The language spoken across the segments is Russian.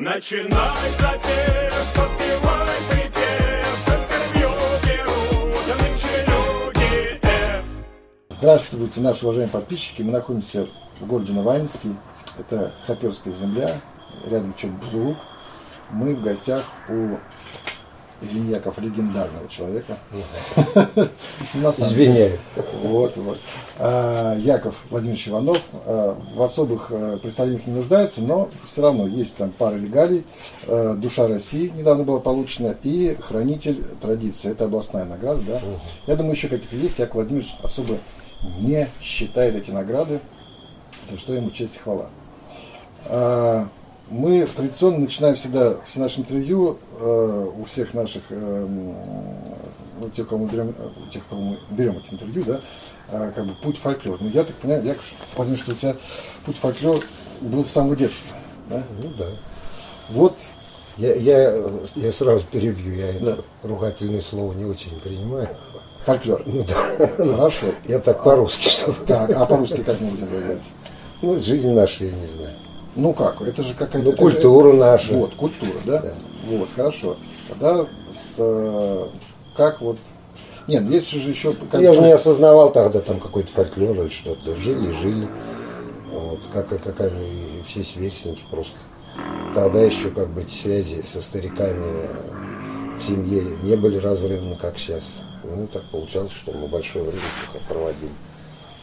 Начинай запев, подпевай припев, интервью берут люди F. Здравствуйте, наши уважаемые подписчики. Мы находимся в городе Новоанинский. Это Хоперская земля, рядом чуть Бузулук. Мы в гостях у, извини, Яков, легендарного человека. Извиняю. Вот, вот. А, Яков Владимирович Иванов а, в особых а, представлениях не нуждается, но все равно есть там пара регалий. А, Душа России недавно была получена и Хранитель традиции. Это областная награда, да. Я думаю, еще какие-то есть. Яков Владимирович особо не считает эти награды, за что ему честь и хвала. Мы традиционно начинаем всегда все наши интервью э, у всех наших, э, ну, тех, кого мы берем, э, у тех, кого мы берем эти интервью, да, э, как бы путь фольклор. Ну, я так понимаю, Яков Владимирович, что у тебя путь фольклор был с самого детства. Да? Ну да. Вот, Я, я, я сразу перебью, я Да. это ругательное слово не очень принимаю. фольклор. Ну да. Хорошо. Я так по-русски, что Так, а по-русски как будем говорить? Ну, жизнь наша, я не знаю. Ну как, это же какая-то... Ну, это же- культура наша. Вот, культура, да? Да. Вот, хорошо. Тогда с, э, как вот... Нет, ну есть же еще... Как я же не осознавал тогда там какой-то фольклор или что-то. Жили, жили. Вот, как, как и все сверстники просто. Тогда еще как бы эти связи со стариками в семье не были разрывны, как сейчас. Ну, так получалось, что мы большое время проводили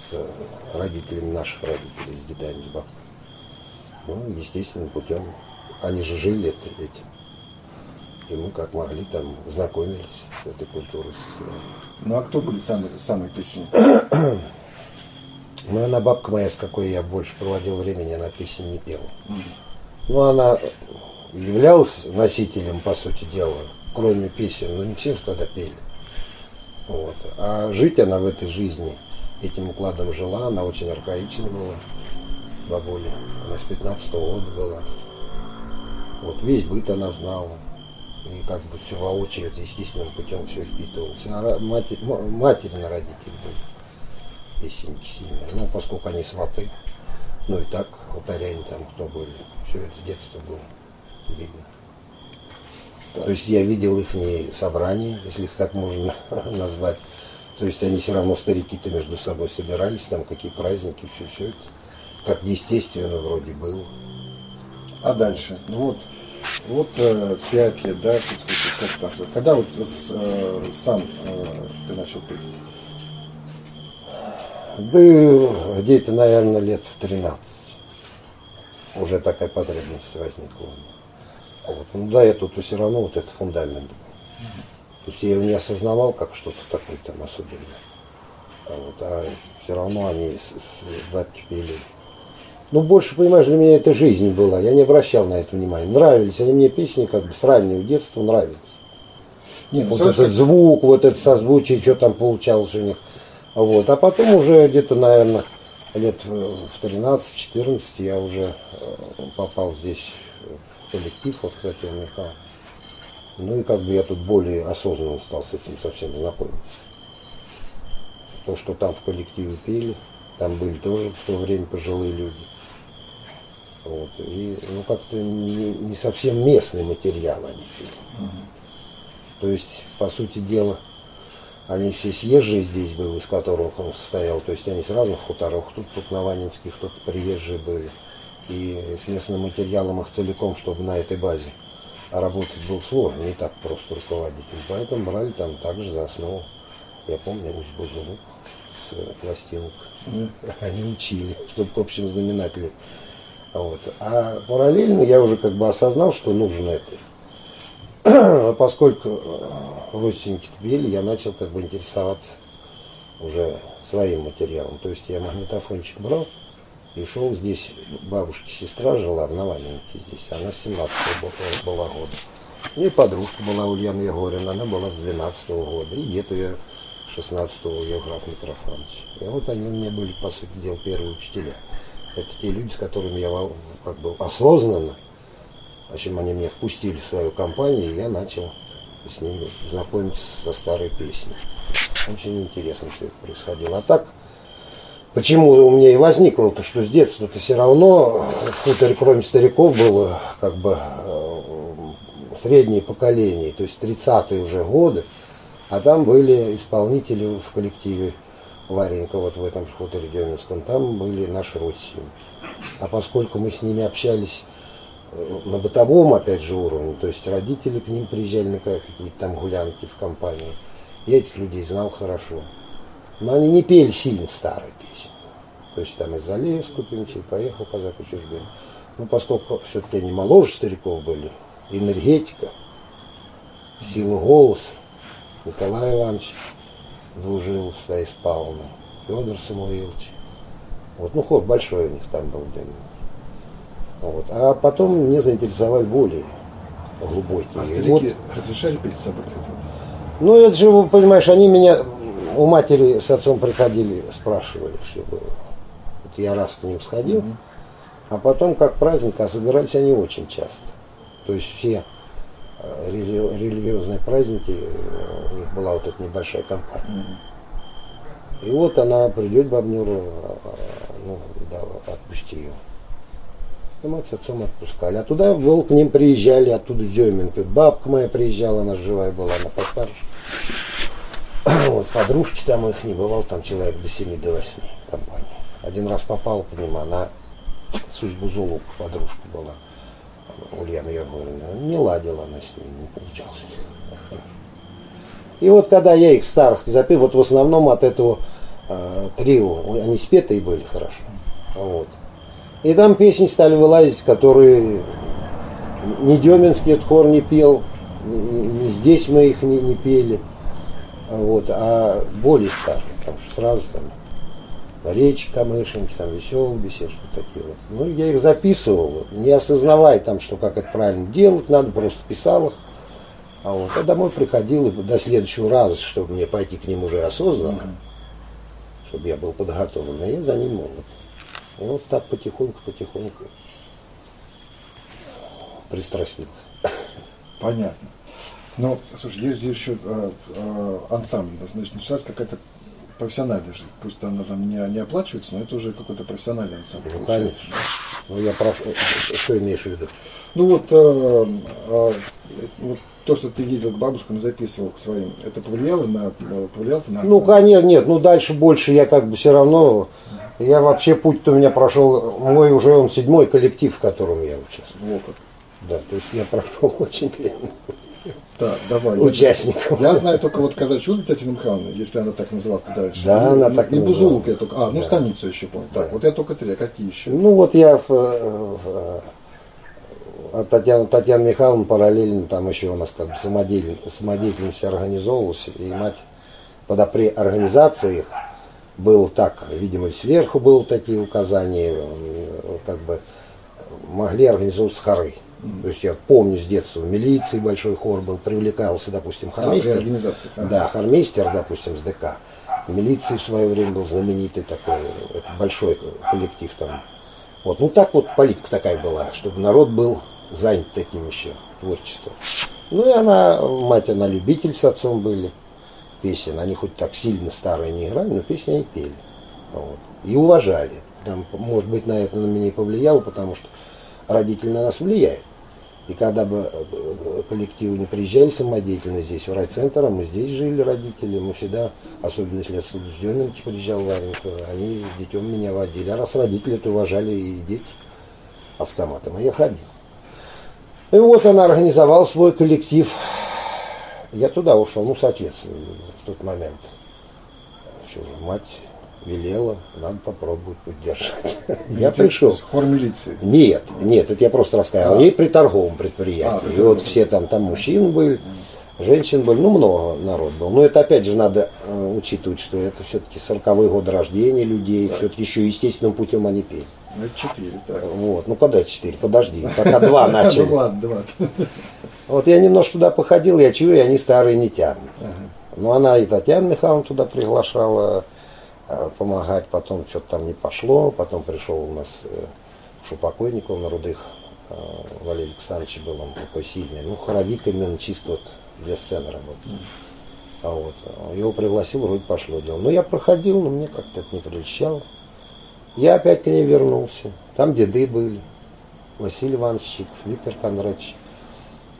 с родителями наших родителей, с дедами, с бабками. Ну, естественным путем. Они же жили это, этим. И мы как могли там знакомились с этой культурой. Ну а кто были самые, самые песни? Ну, она бабка моя, с какой я больше проводил времени, она песен не пела. Ну, она являлась носителем, по сути дела, кроме песен, но не все же тогда пели. Вот. А жить она в этой жизни этим укладом жила, она очень архаична была, бабуля. Она с 15 года была. Вот, весь быт она знала. И как бы все воочию, это естественным путем все впитывалось. А ра- матери, на родители были песенки сильные. Ну, поскольку они сваты, ну и так, хуторяне там кто были, все это с детства было видно. То есть я видел их не собрания, если их так можно назвать. То есть они все равно старики-то между собой собирались, там какие праздники, все, все это. Как естественно вроде было. А дальше? Ну вот, вот э, пять лет, да, как там, когда вот с- э, сам э, ты начал петь? Да где-то, наверное, лет в 13. Уже такая потребность возникла. Вот. Ну да, я тут все равно вот этот фундамент был. То есть я его не осознавал как что-то такое там особенное. А, вот, а все равно они с, с бабки пели. Ну, больше, понимаешь, для меня это жизнь была. Я не обращал на это внимания. Нравились они мне песни как бы с раннего детства нравились. Нет, ну, Вот этот звук, вот это созвучие, что там получалось у них. Вот. А потом уже где-то, наверное, лет в в 13-14 я уже э, попал здесь в коллектив, вот, кстати, Михаил. Ну и как бы я тут более осознанно стал с этим совсем знакомиться. То, что там в коллективе пели, там были тоже в то время пожилые люди. Вот. И ну как-то не, не совсем местный материал они пели. То есть, по сути дела, они все съезжие здесь были, из которых он состоял. То есть они с разных хуторов, тут, тут Наванинских, тут приезжие были. И с местным материалом их целиком, чтобы на этой базе работать было сложно, не так просто руководить. Поэтому брали там также за основу. Я помню, они с Бузулук, с пластинок. Они учили, чтобы к общим знаменателям. Вот. А параллельно я уже как бы осознал, что нужно это. А поскольку э, родственники пели, я начал как бы интересоваться уже своим материалом. То есть я магнитофончик брал и шел здесь, бабушки сестра жила в Навальнике здесь, она с 17 была года. И подружка была Ульяна Егорина, она была с 12 года, и дед ее 16-го Евграф Митрофанович. И вот они у меня были, по сути дела, первые учителя. Это те люди, с которыми я как бы осознанно в общем, они меня впустили в свою компанию, и я начал с ними знакомиться со старой песней. Очень интересно все это происходило. А так, почему у меня и возникло то, что с детства-то все равно кроме стариков, было как бы э, среднее поколение, то есть 30-е уже годы, а там были исполнители в коллективе Варенька, вот в этом хуторе Деминском, там были наши родственники. А поскольку мы с ними общались э, на бытовом, опять же, уровне, то есть родители к ним приезжали на какие-то там гулянки в компании, я этих людей знал хорошо. Но они не пели сильно старые песни. То есть там из-за лес купимчий, поехал казак и чужбин. Но поскольку все-таки они моложе стариков были, энергетика, сила голоса, Николай Иванович дружил с Таис Павловной, Федор Самуилович. Вот, ну, хор большой у них там был. блин. Вот. А потом меня заинтересовали более глубокие. А И вот- старики разрешали с собой, кстати? вот? ну, это же, вы понимаешь, они меня у матери с отцом приходили, спрашивали, что было. Вот я раз к ним сходил, а потом как праздник, а собирались они очень часто. То есть все рели- религиозные праздники, э, у них была вот эта небольшая компания. И вот она придет бабнюру, а, ну, да, отпусти ее. И мы с отцом отпускали. А туда был, к ним приезжали, оттуда с Деминки. Бабка моя приезжала, она живая была, она постарше. Вот, подружки там их не бывал, там человек до 7 до 8 компании. Один раз попал к ним, она судьбу Зулук, подружка была, Ульяна Егоровна. Не ладила она с ним, не получалось. И вот когда я их старых запел, вот в основном от этого э, трио, они спетые были хорошо. Вот. И там песни стали вылазить, которые ни Деминский хор не пел, ни, ни- здесь мы их не, не пели, вот, а более старые, там что сразу там Речь Камышин, там веселый бесед, что такие вот. Ну, я их записывал, не осознавая там, что как это правильно делать, надо, просто писал их. А вот, а домой приходил и до следующего раза, чтобы мне пойти к ним уже осознанно, чтобы я был подготовлен, я за ним молод. И вот так потихоньку, потихоньку пристрастился. Понятно. Ну, слушай, есть здесь еще э, э, ансамбль, значит, началась какая-то профессиональная жизнь. Пусть она там не, не оплачивается, но это уже какой-то профессиональный ансамбль. Ну, конечно. Ну, я прошу, что имеешь в виду? Ну вот, э, э, вот то, что ты ездил к бабушкам и записывал к своим, это повлияло на, повлияло на Ну, ансамбль? конечно, нет, ну дальше больше я как бы все равно, я вообще путь-то у меня прошел, мой уже он седьмой коллектив, в котором я участвую. Во как. Да, то есть я прошел очень длинный Так, давай. участников. Я знаю только вот казачью Татьяна Михайловна, если она так называлась дальше. Да, И- она и- так И Бузулук я только. А, ну Да. станицу еще помню. Так, вот я только три, а какие еще? Ну вот я в, э, в, э, Татьяна, Татьяна Михайловна параллельно там еще у нас как бы самодеятель- самодеятельность организовывалась, и мать тогда при организации их был так, видимо, сверху было такие указания, как бы могли организовывать хоры. То есть я помню с детства, в милиции большой хор был, привлекался, допустим, А, ага. Да, хормейстер, допустим, с ДК. В милиции в свое время был знаменитый такой, это большой коллектив там. Вот, ну так вот политика такая была, чтобы народ был занят таким еще творчеством. Ну и она, мать, она любитель с отцом были песен. Они хоть так сильно старые не играли, но песни они пели. Вот. И уважали. Там, может быть, на это на меня и повлияло, потому что родители на нас влияют. И когда бы э, коллективы не приезжали самодеятельно здесь, в райцентр, а мы здесь жили, родители, мы всегда, особенно если оттуда с Деминки приезжал Варенька, они с детем меня водили. А раз родители это уважали и дети автоматом, а я ходил. И вот она организовала свой коллектив. Я туда ушел, ну, соответственно, в тот момент. Что же, мать велела, надо попробовать поддержать. Я пришел. Хор милиции. Нет, нет, это я просто рассказывал. А. У нее при торговом А, предприятии. при и вот торговом. все там, там мужчин были, женщин были, ну много народ был. Но это опять же надо э, учитывать, что это все-таки 40-й год рождения людей, все-таки еще естественным путем они пели. Ну, это четыре, так. Вот, ну когда четыре, подожди, пока два начали. Ну ладно, два. Вот я немножко туда походил, я чую, они старые не тянут. Ну она и Татьяна Михайловна туда приглашала помогать, потом что-то там не пошло, потом пришел у нас э, Шупокойников на рудых, э, Валерий Александрович был он такой сильный, ну хоровик именно чисто вот для сцены работал. А вот, э, его пригласил, вроде пошло дело. Но я проходил, но мне как-то это не прельщало. Я опять к ней вернулся. Там деды были. Василий Иванович Чиков, Виктор Кондратьевич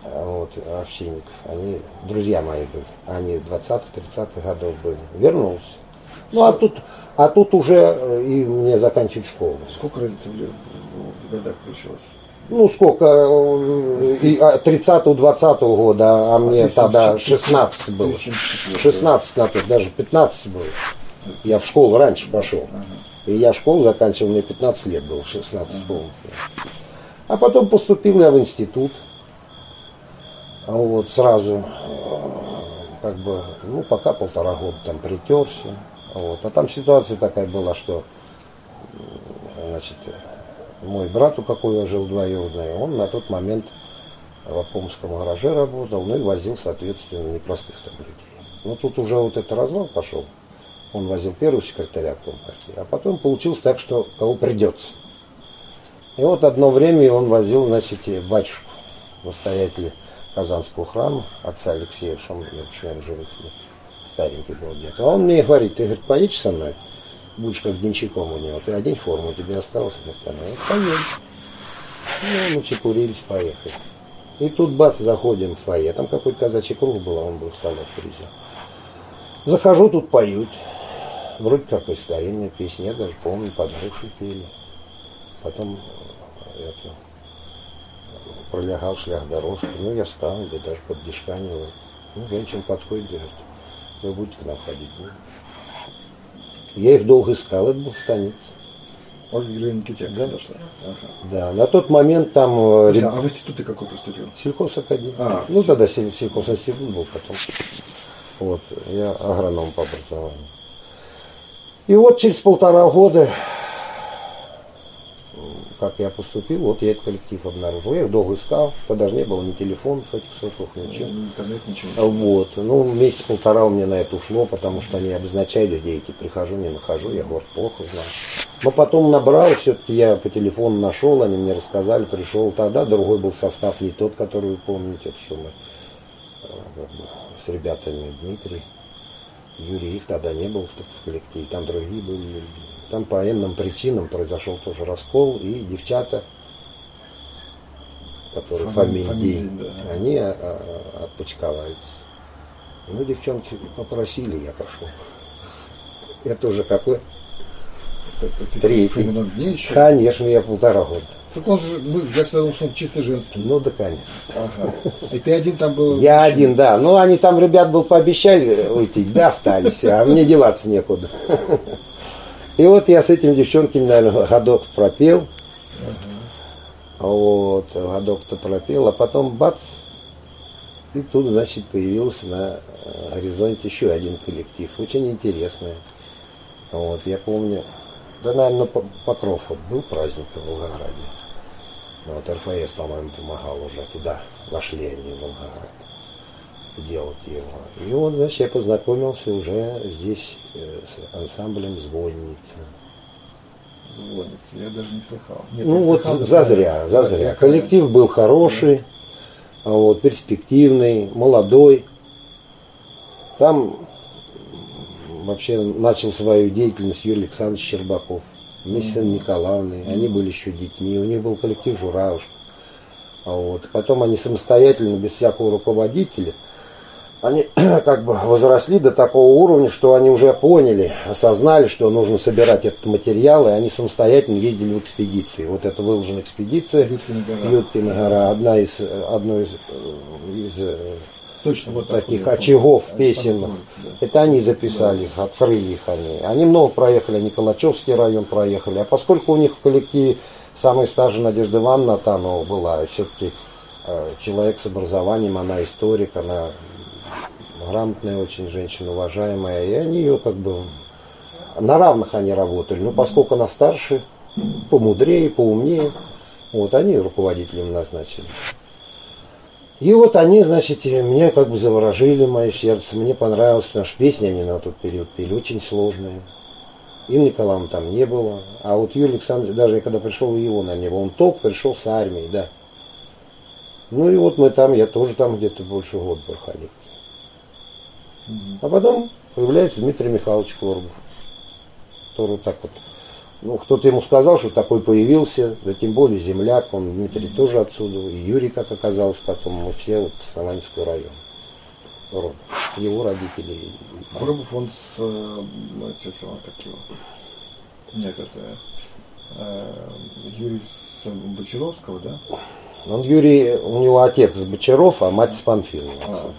а, вот, Овчинников. Они друзья мои были. Они 20-30-х годов были. Вернулся. Ну, а тут, а тут уже э, и мне заканчивать школу. Сколько разницы в, лет- в- в годах получилось? Ну, сколько, э, и, а, 30-20 года, а мне ты тогда 74, 16 было. ты 74. 16 на тот, даже 15 было. Я в школу раньше пошел. И я школу заканчивал, мне 15 лет было, 16 полных. А потом поступил я в институт. А Вот сразу, э, как бы, ну, пока полтора года там притерся. Вот. А там ситуация такая была, что, значит, мой брат, у какого жил двоюродный, он на тот момент в Апомском гараже работал, ну и возил, соответственно, непростых там людей. Ну тут уже вот этот развал пошел. Он возил первого секретаря Компартии, а потом получилось так, что кого придется. И вот одно время он возил, значит, батюшку, настоятеля Казанского храма, отца Алексея Шамлевича, живых нет, старенький был где-то. А он мне говорит, ты, говорит, поедешь со мной, будешь как денщиком у него, ты одень форму, тебе осталось, я говорю, «Ну, поедем. Ну, мы чекурились, поехали. И тут бац, заходим в фойе, там какой-то казачий круг был, а он был солдат приезжал. Захожу, тут поют. Вроде какой старинная песня, я даже помню, под грушей пели. Потом э, это, пролягал шлях дорожки. Ну, я стал, да даже под дишканил. Ну, женщина подходит, говорит, вы будете к нам ходить? Ну, я их долго искал, это был станица. Ольга Никитенко Да. дошла. Ага. Да, на тот момент там э, Слушай, реб- а в институт ты какой поступил? Сельхозакадемия. А, ну тогда сельхоз сельхозинститут был потом. Вот, я агроном по образованию. И вот через полтора года, как я поступил, вот я этот коллектив обнаружил. Я их долго искал, тогда же не было ни телефонов этих сотовых, ничего. Интернет ничего. Вот, ну месяц-полтора у меня на это ушло, потому что они обозначали, где идти, прихожу, не нахожу, я город плохо знаю. Но потом набрал, все-таки я по телефону нашел, они мне рассказали, пришел тогда, другой был состав, не тот, который вы помните, это что мы э, с ребятами Дмитрий, Юрий, их тогда не было в, в коллективе, там другие были люди. Там по иным причинам произошел тоже раскол, и девчата, которые фамилии, фамилии, да. они а, а, отпочковались. Ну, девчонки попросили, я пошел. Это уже какой? Третий. Дней еще? Конечно, я полтора года. Так он же, ну, я всегда думал, что он чисто женский. Ну да, конечно. Ага. И ты один там был? Я мужчина? один, да. Ну, они там, ребят, был пообещали уйти, да, остались, а мне деваться некуда. И вот я с этими девчонками, наверное, годок пропел. Вот, годок-то пропел, а потом бац, и тут, значит, появился на горизонте еще один коллектив, очень интересный. Вот, я помню, да, наверное, По- Покров вот был праздник в Волгограде. Ну, вот РФС, по-моему, помогал уже туда, вошли они в Волгоград делать его. И вот, значит, я познакомился уже здесь э, с ансамблем «Звонница». Звонится, я даже не слыхал. Нет, Ну вот слыхал, зазря, да, зазря. я- Коллектив был хороший, а вот, перспективный, молодой. Там вообще начал свою деятельность Юрий Александрович Щербаков вместе с Николаевной. Они были еще детьми, у них был коллектив «Журавушка». А вот. Потом они самостоятельно, без всякого руководителя, они как бы возросли до такого уровня, что они уже поняли, осознали, что нужно собирать этот материал, и они самостоятельно ездили в экспедиции. Вот это выложена экспедиция Юткина гора. Юткина гора, одна из, одно из, э, из э, Точно вот так таких я очагов помню. песен. Называется, да. Это они записали их, открыли их они. Они много проехали, они Калачевский район проехали. А поскольку у них в коллективе самая старшая Надежда Ивановна Натанова была, все-таки э, человек с образованием, она историк, она грамотная очень женщина, уважаемая, и они ее как бы на равных они работали. Но поскольку она старше, помудрее, поумнее, вот они руководителем назначили. И вот они, значит, меня как бы заворожили мое сердце. Мне понравилось, потому что песни они на тот период пели очень сложные. Инны Николаевны там не было. А вот Юрий Александрович, даже я когда пришел, его, наверное, не. Он топ пришел с армией, да. Ну и вот мы там, я тоже там где-то больше года проходил. А потом появляется Дмитрий Михайлович Корбов, который вот так вот Ну, кто-то ему сказал, что такой появился, да тем более земляк, он Дмитрий тоже отсюда, и Юрий, как оказалось потом, мы все вот с Саманского района. Род. Его родители. Коробов, он с... э, Отец его, как его? Нет, это... э, Юрий с Бочаровского, да? Он Юрий, у него отец из Бочаров, а мать из Панфилова А.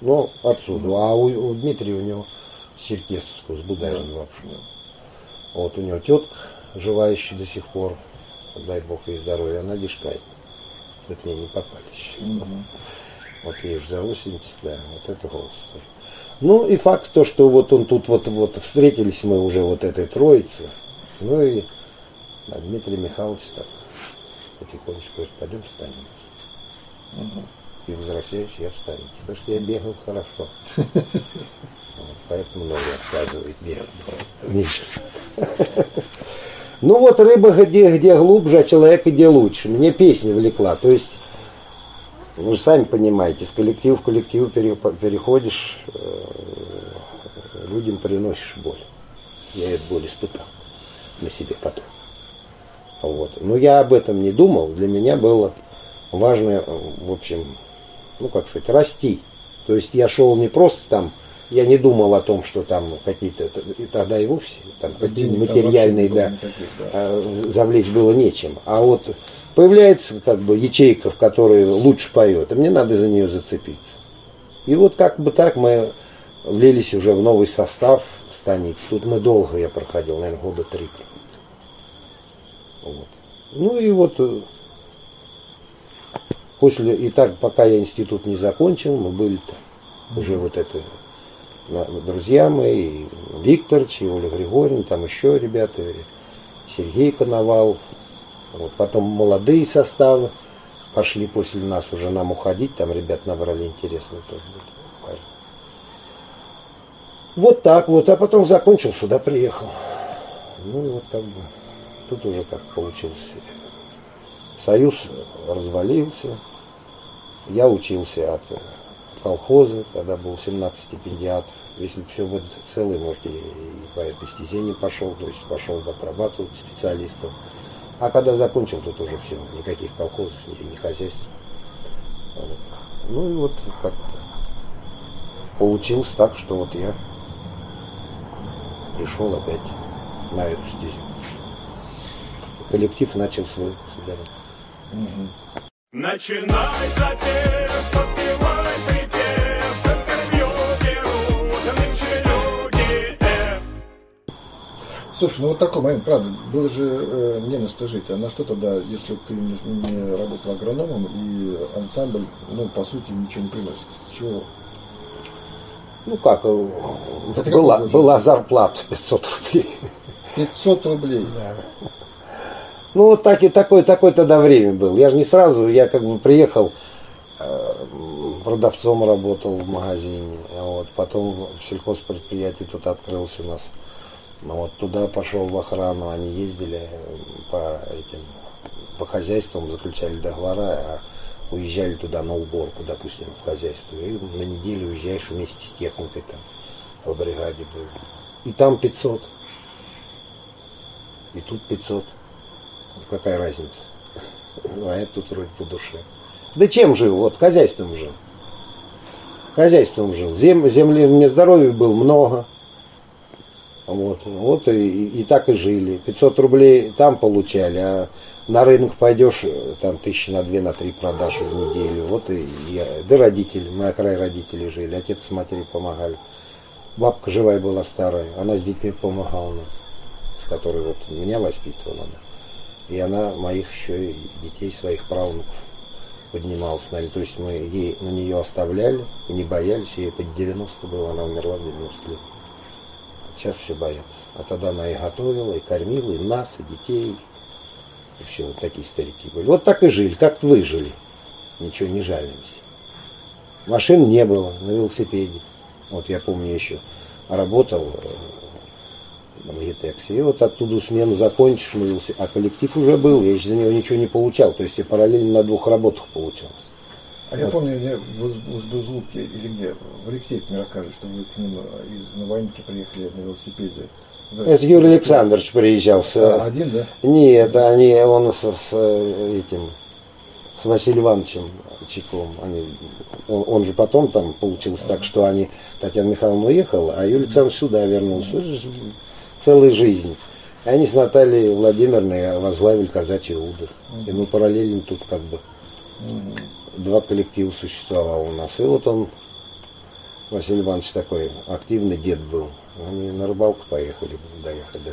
Ну, отсюда. А у, у Дмитрия у него с Черкесовского, с Будаевым вообще. Вот у него тетка, живая еще до сих пор, дай бог ей здоровья, она дишкает. Вы к ней не попали еще. Вот ей же за 80, да, вот это голос. тоже. Ну и факт то, что вот он тут вот, вот встретились мы уже вот этой троице. Ну и а Дмитрий Михайлович так потихонечку говорит, пойдем в станицу. И возвращаюсь я в. Потому что я бегал хорошо. Поэтому много отказывает бегать. Меньше. Ну вот рыба где, где глубже, а человек где лучше. Мне песня влекла. То есть, вы же сами понимаете, с коллектива в коллектив пере- переходишь, э, людям приносишь боль. Я эту боль испытал на себе потом. Вот. Но я об этом не думал. Для меня было важно, в общем, ну как сказать, расти. То есть я шел не просто там, я не думал о том, что там какие-то, тогда и вовсе, там Денег материальные, да, никаких, да. э, завлечь было нечем. А вот появляется как бы ячейка, в которой лучше поет, и мне надо за нее зацепиться. И вот как бы так мы влились уже в новый состав станиц. Тут мы долго, я проходил, наверное, года три. Вот. Ну и вот э, после, и так, пока я институт не закончил, мы были там. Уже вот это друзья мои, и и Оля Григорьевна, там еще ребята, Сергей Коновалов. Вот. Потом молодые составы пошли после нас уже нам уходить, там ребят набрали интересные тоже. Вот так вот, а потом закончил, сюда приехал. Ну и вот как бы, тут уже как получилось. Союз развалился, я учился от колхоза, тогда был 17 стипендиатов. Если бы все вот целый, может, и по этой стезе не пошел, то есть пошел бы отрабатывать специалистом. А когда закончил, тут уже все, никаких колхозов, ни, ни хозяйств. Вот. Ну и вот как-то получилось так, что вот я пришел опять на эту стезю. Коллектив начал свой собирать. Начинай запев, подпевай припев, интервью берут нынче люди F. Слушай, ну вот такой момент, правда, было же э, не на что жить. А на что тогда, если ты не, не работал агрономом и ансамбль, ну, по сути, ничего не приносит? С чего? Ну как, э, Это была, была зарплата 500 рублей. 500 рублей. Ну вот так и такое, такое тогда время было. Я же не сразу, я как бы приехал, э, продавцом работал в магазине, вот потом в сельхозпредприятии тут открылся у нас. Ну вот туда пошел в охрану, они ездили э, по этим, по хозяйствам, заключали договора, а уезжали туда на уборку, допустим, в хозяйство. И на неделю уезжаешь вместе с техникой там, в бригаде был. И там 500. И тут 500. Какая разница? Ну, А это тут вроде по душе. Да чем жил? Вот хозяйством жил. Хозяйством жил. Зем, земли, мне здоровья было много. Вот, вот и, и, так и жили. 500 рублей там получали, а на рынок пойдешь, э, там тысячи на две, на три продашь в неделю. Вот и я, да родители, мы край родители жили, отец с матерью помогали. Бабка живая была старая, она с детьми помогала нам, с которой вот меня воспитывала она. И она моих еще и детей, своих правнуков поднимала с нами. То есть мы ей на нее оставляли и не боялись. Ей под 90 было, она умерла в 90 лет. Сейчас все боятся. А тогда она и готовила, и кормила, и нас, и детей. И все, вот такие старики были. Вот так и жили, как вы жили. Ничего не жалимся. Машин не было на велосипеде. Вот я помню еще работал э, в Етексе. И вот оттуда смену закончишь, велосипед- а коллектив уже был, я еще за него ничего не получал. То есть я параллельно на двух работах получал. А я помню, мне в, Уз- в Узбузлуке или где, в Алексеевке мне рассказывали, что вы к ним из Новоинки приехали на велосипеде. Да, Это Юрий Александрович приезжал с... А, один, да? Нет, они, он с, с этим, с Василием Ивановичем Чайковым. Они, он, он же потом там получилось так, что они, Татьяна Михайловна уехала, а Юрий Александрович сюда вернулся. Целая жизнь. И они с Натальей Владимировной возглавили казачий удр. И мы параллельно тут как бы два коллектива существовало у нас. И вот он, Василий Иванович такой активный дед был. Они на рыбалку поехали, доехали.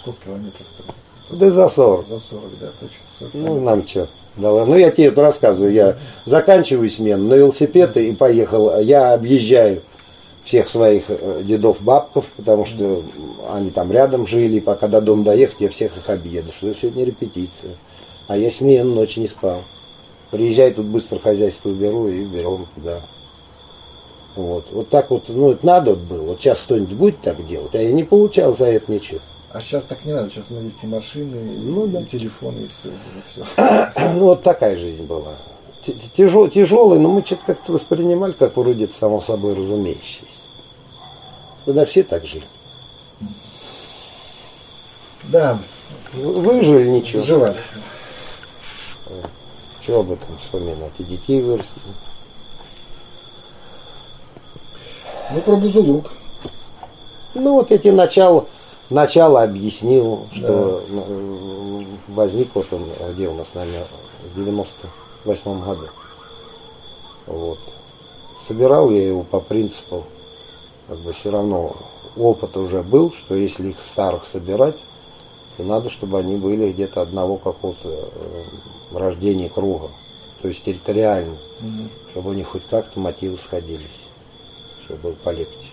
Сколько километров-то? Да за 40. За 40, да, точно. 40 Ну, нам что? Да ладно. Ну, я тебе это рассказываю. Я заканчиваю смену на велосипед и поехал. Я объезжаю всех своих э, дедов, бабков, потому что они там рядом жили. Пока до дома доехать, я всех их объеду. Что сегодня репетиция. А я смену ночь не спал. Приезжаю, тут быстро хозяйство уберу и берем, да. Вот. Вот так вот, ну, это надо было. Вот сейчас кто-нибудь будет так делать, а я не получал за это ничего. А сейчас так не надо, сейчас есть и машины, и, Ну да. и телефоны, и все. И все. Ну, вот такая жизнь была тяжел, тяжелый, но мы что-то как-то воспринимали, как вроде само собой разумеющееся. Тогда все так жили. Да. Выжили ничего. Выживали. Э, чего об этом вспоминать? И детей вырастили. Ну, про Бузулук. Ну, вот эти начала, начало объяснил, что да. Ну, возник вот он, где у нас, наверное, 90 восьмом году. Вот. Собирал я его по принципу, как бы все равно опыт уже был, что если их старых собирать, то надо, чтобы они были где-то одного какого-то э, рождения круга, то есть территориально. Mm -hmm. чтобы они хоть как-то мотивы сходились, чтобы было полегче.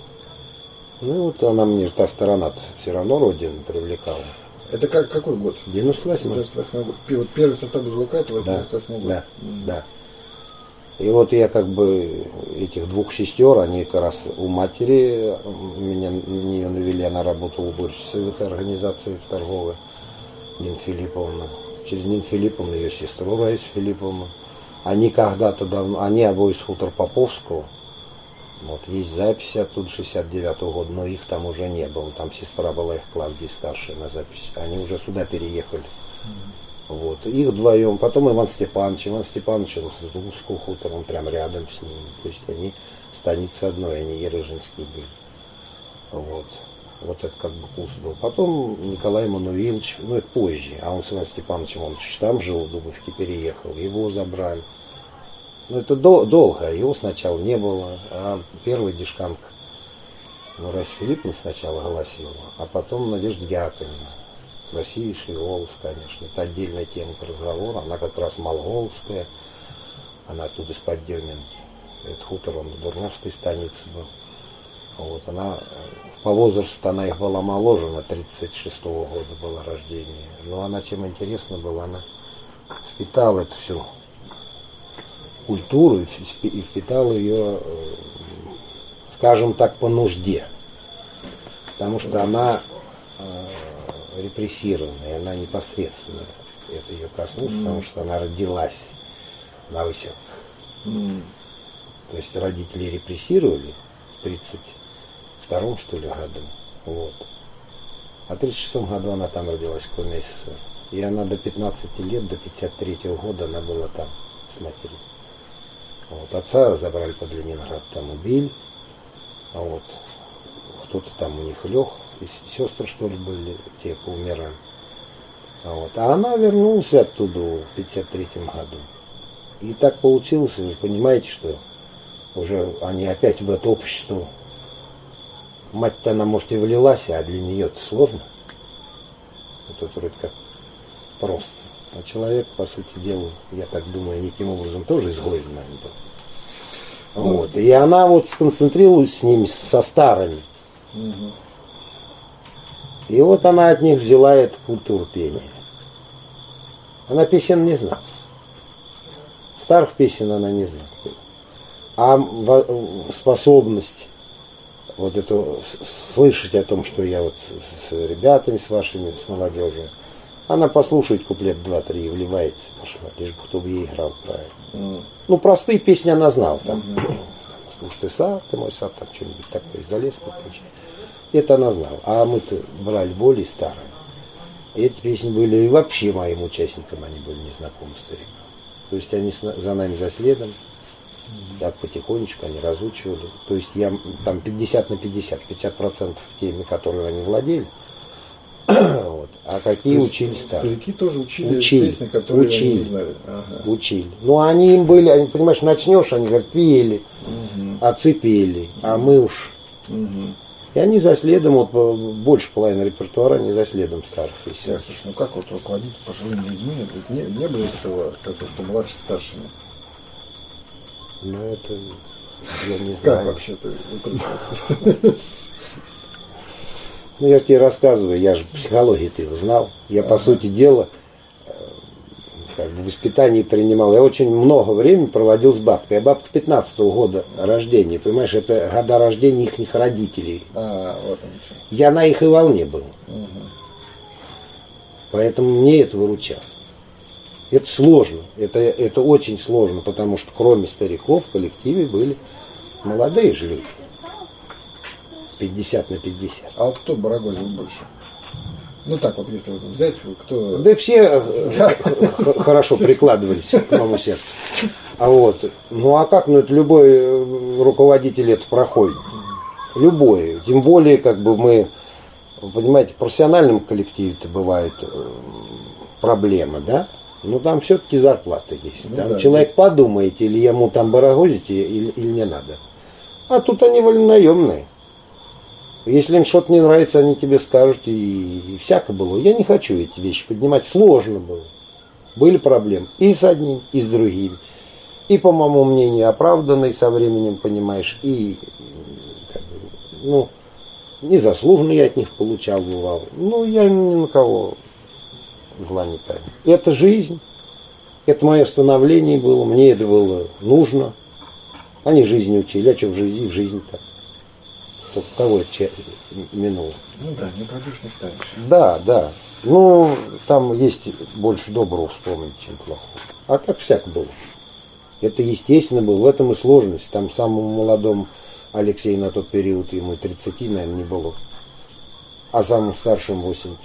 Ну вот она мне же та сторона все равно родину привлекала. Это как, какой год? 98 98 год. Вот первый состав Бузулука, это да, 98 год. да, да. И вот я как бы этих двух сестер, они как раз у матери меня на нее навели, она работала уборщицей в этой организации в торговой, Нина Филипповна. Через Нину Филипповну ее сестру Раису Филипповну. Они когда-то давно, они обои с хутор Поповского. Вот, есть записи оттуда 69 года, но их там уже не было. Там сестра была их Клавдия старшая на записи. Они уже сюда переехали. Вот. Их вдвоем. Потом Иван Степанович. Иван Степанович он с Дубского хутора, он прям рядом с ними. То есть они станицы одной, они Ерыжинские были. Вот. Вот это как бы курс был. Потом Николай Мануилович, ну это позже, а он с Иваном Степановичем, он там жил, в Дубовке переехал, его забрали. Ну это до- долго, его сначала не было, а первый Дишканка, ну Рась Филипповна сначала голосила, а потом Надежда Яковлевна. Красивейший голос, конечно. Это отдельная тема к разговору. Она как раз малголовская. Она оттуда из-под Деминки. Этот хутор, он в Дурновской станице был. Вот она, по возрасту она их была моложе, на 36-го года было рождение. Но она чем интересна была, она впитала эту всю культуру и впи- и впитала ее, э, скажем так, по нужде. Потому что она э, репрессированная, она непосредственно это ее коснулось, потому что она родилась на выселках. То есть родители репрессировали в 32 что ли году. Вот. А в 36 году она там родилась в СССР. И она до 15 лет, до 53 года она была там с матерью. Вот. Отца забрали под Ленинград, там убили. А вот кто-то там у них лег, и сестры что ли были, те поумирали. А, вот. а она вернулась оттуда в 53 году. И так получилось, вы понимаете, что уже они опять в это общество. Мать-то она, может, и влилась, а для нее это сложно. Это вот вроде как просто. А человек, по сути дела, я так думаю, неким образом тоже изгоем, наверное, был. Вот. И она вот сконцентрировалась с ними, со старыми. И вот она от них взяла эту культуру пения. Она песен не знала. Старых песен она не знала. А способность вот эту слышать о том, что я вот с, с ребятами, с вашими, с молодежью, она послушает куплет два-три и вливается, пошла, лишь бы кто бы ей играл правильно. Ну, простые песни она знала, там, уж ты сам, ты мой сад, там что-нибудь такое, залез покончай. Это она знала. А мы-то брали более старые. Эти песни были и вообще моим участникам, они были незнакомы старикам. То есть они за нами за следом, так потихонечку они разучивали. То есть я там 50 на 50, 50 процентов теми, которые они владели, вот. а какие То есть учили старые. Старики тоже учили, Учили, песни, которые они учили. не знали. Ага. Учили. Ну, они им были, они, понимаешь, начнешь, они говорят, пели, отцы пели, а мы уж... И они за следом, вот больше половины репертуара, они за следом старых песен. Так, слушай, ну как вот руководить пожилыми людьми? Ведь Не, не было этого, как бы, что младше старшими. Ну, это я не Как знаю. вообще ты выкрутился? Ну, я же тебе рассказываю, я же психологию ты знал. Я, по сути дела, э, как бы в воспитании принимал. Я очень много времени проводил с бабкой. Я бабка 15 года рождения, понимаешь, это года рождения их родителей. А, вот он что. Я на их и волне был. Поэтому мне это выручало. Это сложно, это, это очень сложно, потому что кроме стариков в коллективе были молодые же люди. 50 на 50. А вот кто барагозил больше? Ну так вот, если вот взять, кто... Да все э, хорошо прикладывались к моему сердцу. А вот, ну а как, ну это любой э, руководитель это проходит. Любой. Тем более, как бы мы, понимаете, в профессиональном коллективе-то бывают э, проблемы, да? Ну там все-таки зарплата есть. Ну Там да, человек есть. подумает, или ему там барагозите, или, или не надо. А тут они вольнонаемные. Если им что-то не нравится, они тебе скажут, и, и всяко было. Я не хочу эти вещи поднимать, сложно было. Были проблемы и с одним, и с другим. И, по моему мнению, оправданные со временем, понимаешь, и, как бы, ну, незаслуженно я от них получал, бывал. Ну, я ни на кого зла не таю. Это жизнь, это мое становление было, мне это было нужно. Они жизнь учили, а что в жизни, в жизни так. Только кого это че- минуло? Ну да, не пройдешь, не встанешь. Да, да. Ну, там есть больше доброго вспомнить, чем плохого. А так всяко было. Это естественно было. В этом и сложность. Там самому молодому Алексею на тот период, ему 30, наверное, не было. А самому старшему 80.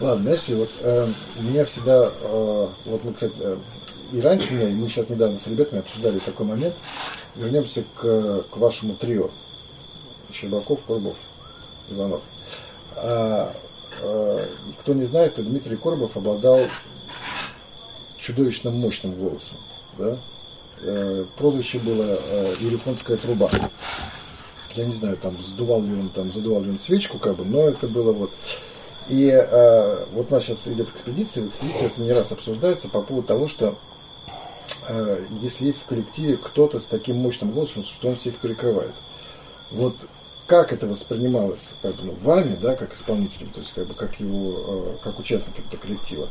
Ладно, знаешь, вот э, у меня всегда, э, вот мы, кстати, э, и раньше меня, и мы сейчас недавно с ребятами обсуждали такой момент. Вернемся к, к вашему трио. Щербаков, Коробов, Иванов. А, э, кто не знает, Дмитрий Коробов обладал чудовищно мощным голосом. Да? Э, прозвище было э, Елефонская труба. Я не знаю, там сдувал ли он там, задувал ли он свечку, как бы, но это было вот. И э, вот у нас сейчас идет экспедиция, в экспедиции это не раз обсуждается по поводу того, что если есть в коллективе кто-то с таким мощным голосом, что он всех перекрывает. Вот как это воспринималось как ну, вами, да, как исполнителем, то есть как бы как его, э, как участником этого коллектива?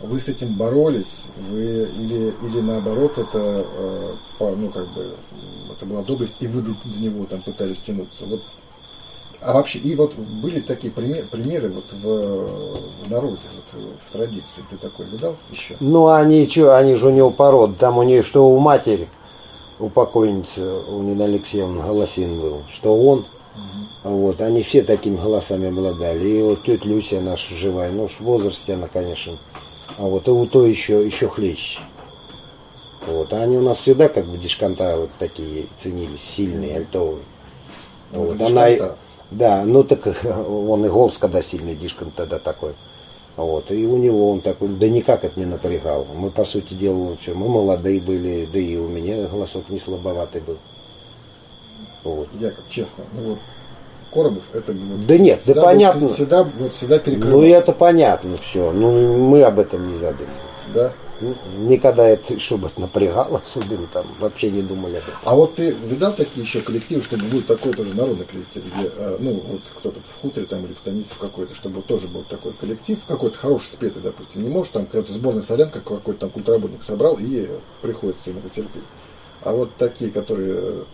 Вы с этим боролись, вы или, или наоборот это, э, ну как бы, это была доблесть, и вы до, до него там пытались тянуться. Вот а вообще, и вот были такие пример- примеры вот в, в народе, вот в традиции. Ты такой видал еще? Ну, они что, они же у него пород. Там у нее, что у матери, у покойницы, у Нины Алексеевны голосин был, что он. Вот, они все такими голосами обладали. И вот тетя Люся наша живая, ну уж в возрасте она, конечно. А вот и у той еще, еще хлеще. Вот, а они у нас всегда как бы дишканта вот такие ценились, сильные, альтовые. Ну, Вот, она, да, ну так он и голос, когда сильный дишкант тогда такой. Вот, и у него он такой, да никак это не напрягал. Мы, по сути дела, что, мы молодые были, да и у меня голосок не слабоватый был. Вот. Яков, честно, ну вот Коробов это вот Да нет, да всегда был- понятно. всегда, вот всегда перекрывал, Ну и это понятно все. Ну мы об этом не задумывались. да? Никогда это, чтобы это напрягало особенно, там вообще не думали об этом. А вот ты видал такие еще коллективы, чтобы был такой тоже народный коллектив, где, э, ну, вот кто-то в хуторе там или в станице в какой-то, чтобы тоже был такой коллектив, какой-то хороший спетый, допустим. Не можешь там какой-то сборная солянка, какой-то там культработник собрал и приходится им терпеть. А вот такие, которые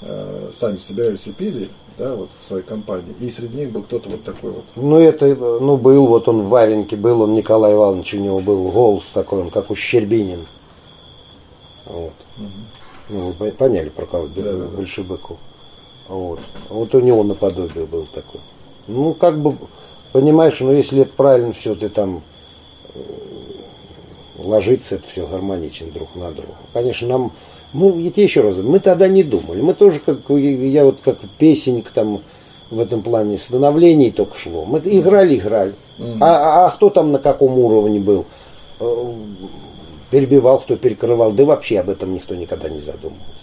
э, сами собирались и пели, да, вот в своей компании, и среди них был кто-то вот такой вот. Ну это, ну был, вот он в Варенке был, он Николай Иванович, у него был голос такой, он как у Щербинин. Вот. Ну, вы по- поняли, про кого Да, да. Большебыков. Вот. Вот у него наподобие был такой. Ну, как бы, понимаешь, ну, если это правильно все, ты там э, ложится, это все гармонично друг на друга. Конечно, нам, мы, я тебе еще раз говорю, мы тогда не думали. Мы тоже, как я вот как песенник там в этом плане становлений только шло. Мы играли, играли. А, а- а кто там на каком уровне был? Э, Перебивал, кто перекрывал. Да вообще об этом никто никогда не задумывался.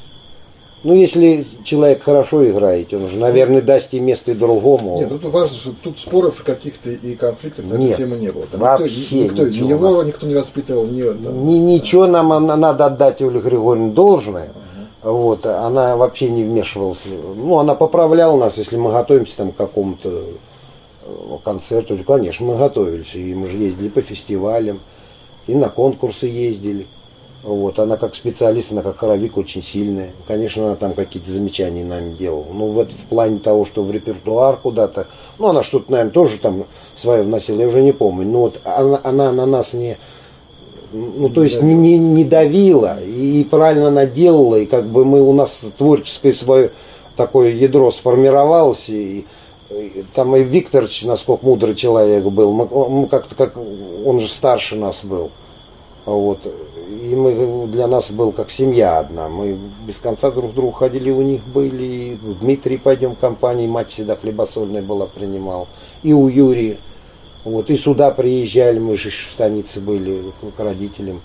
Ну, если человек хорошо играет, он же, наверное, даст и место и другому. Нет, ну тут важно, что тут споров каких-то и конфликтов на эту тему не было. Там вообще никто, никто, ни ничего его у нас. никто не воспитывал, ни там, Ни- ничего нам она- надо отдать Оле Григорьевне должное. Вот, она вообще не вмешивалась. Ну, она поправляла нас, если мы готовимся там к какому-то э, концерту. Конечно, мы готовились. И мы же ездили по фестивалям, и на конкурсы ездили. Вот, она как специалист, она как хоровик очень сильная. Конечно, она там какие-то замечания нам делала. Ну, вот в плане того, что в репертуар куда-то, ну, она что-то, наверное, тоже там свое вносила, я уже не помню. Но вот она, она на нас не, ну, то есть не, не, не давила, и правильно она делала, и как бы мы, у нас творческое свое такое ядро сформировалось, и, и там и Викторович, насколько мудрый человек был, мы, мы как-то, как, он же старше нас был, вот, и мы, для нас был как семья одна, мы без конца друг к другу ходили, у них были, и в Дмитрий пойдем компании, мать всегда хлебосольная была, принимал, и у Юрия, вот, и сюда приезжали, мы же в станице были к, родителям.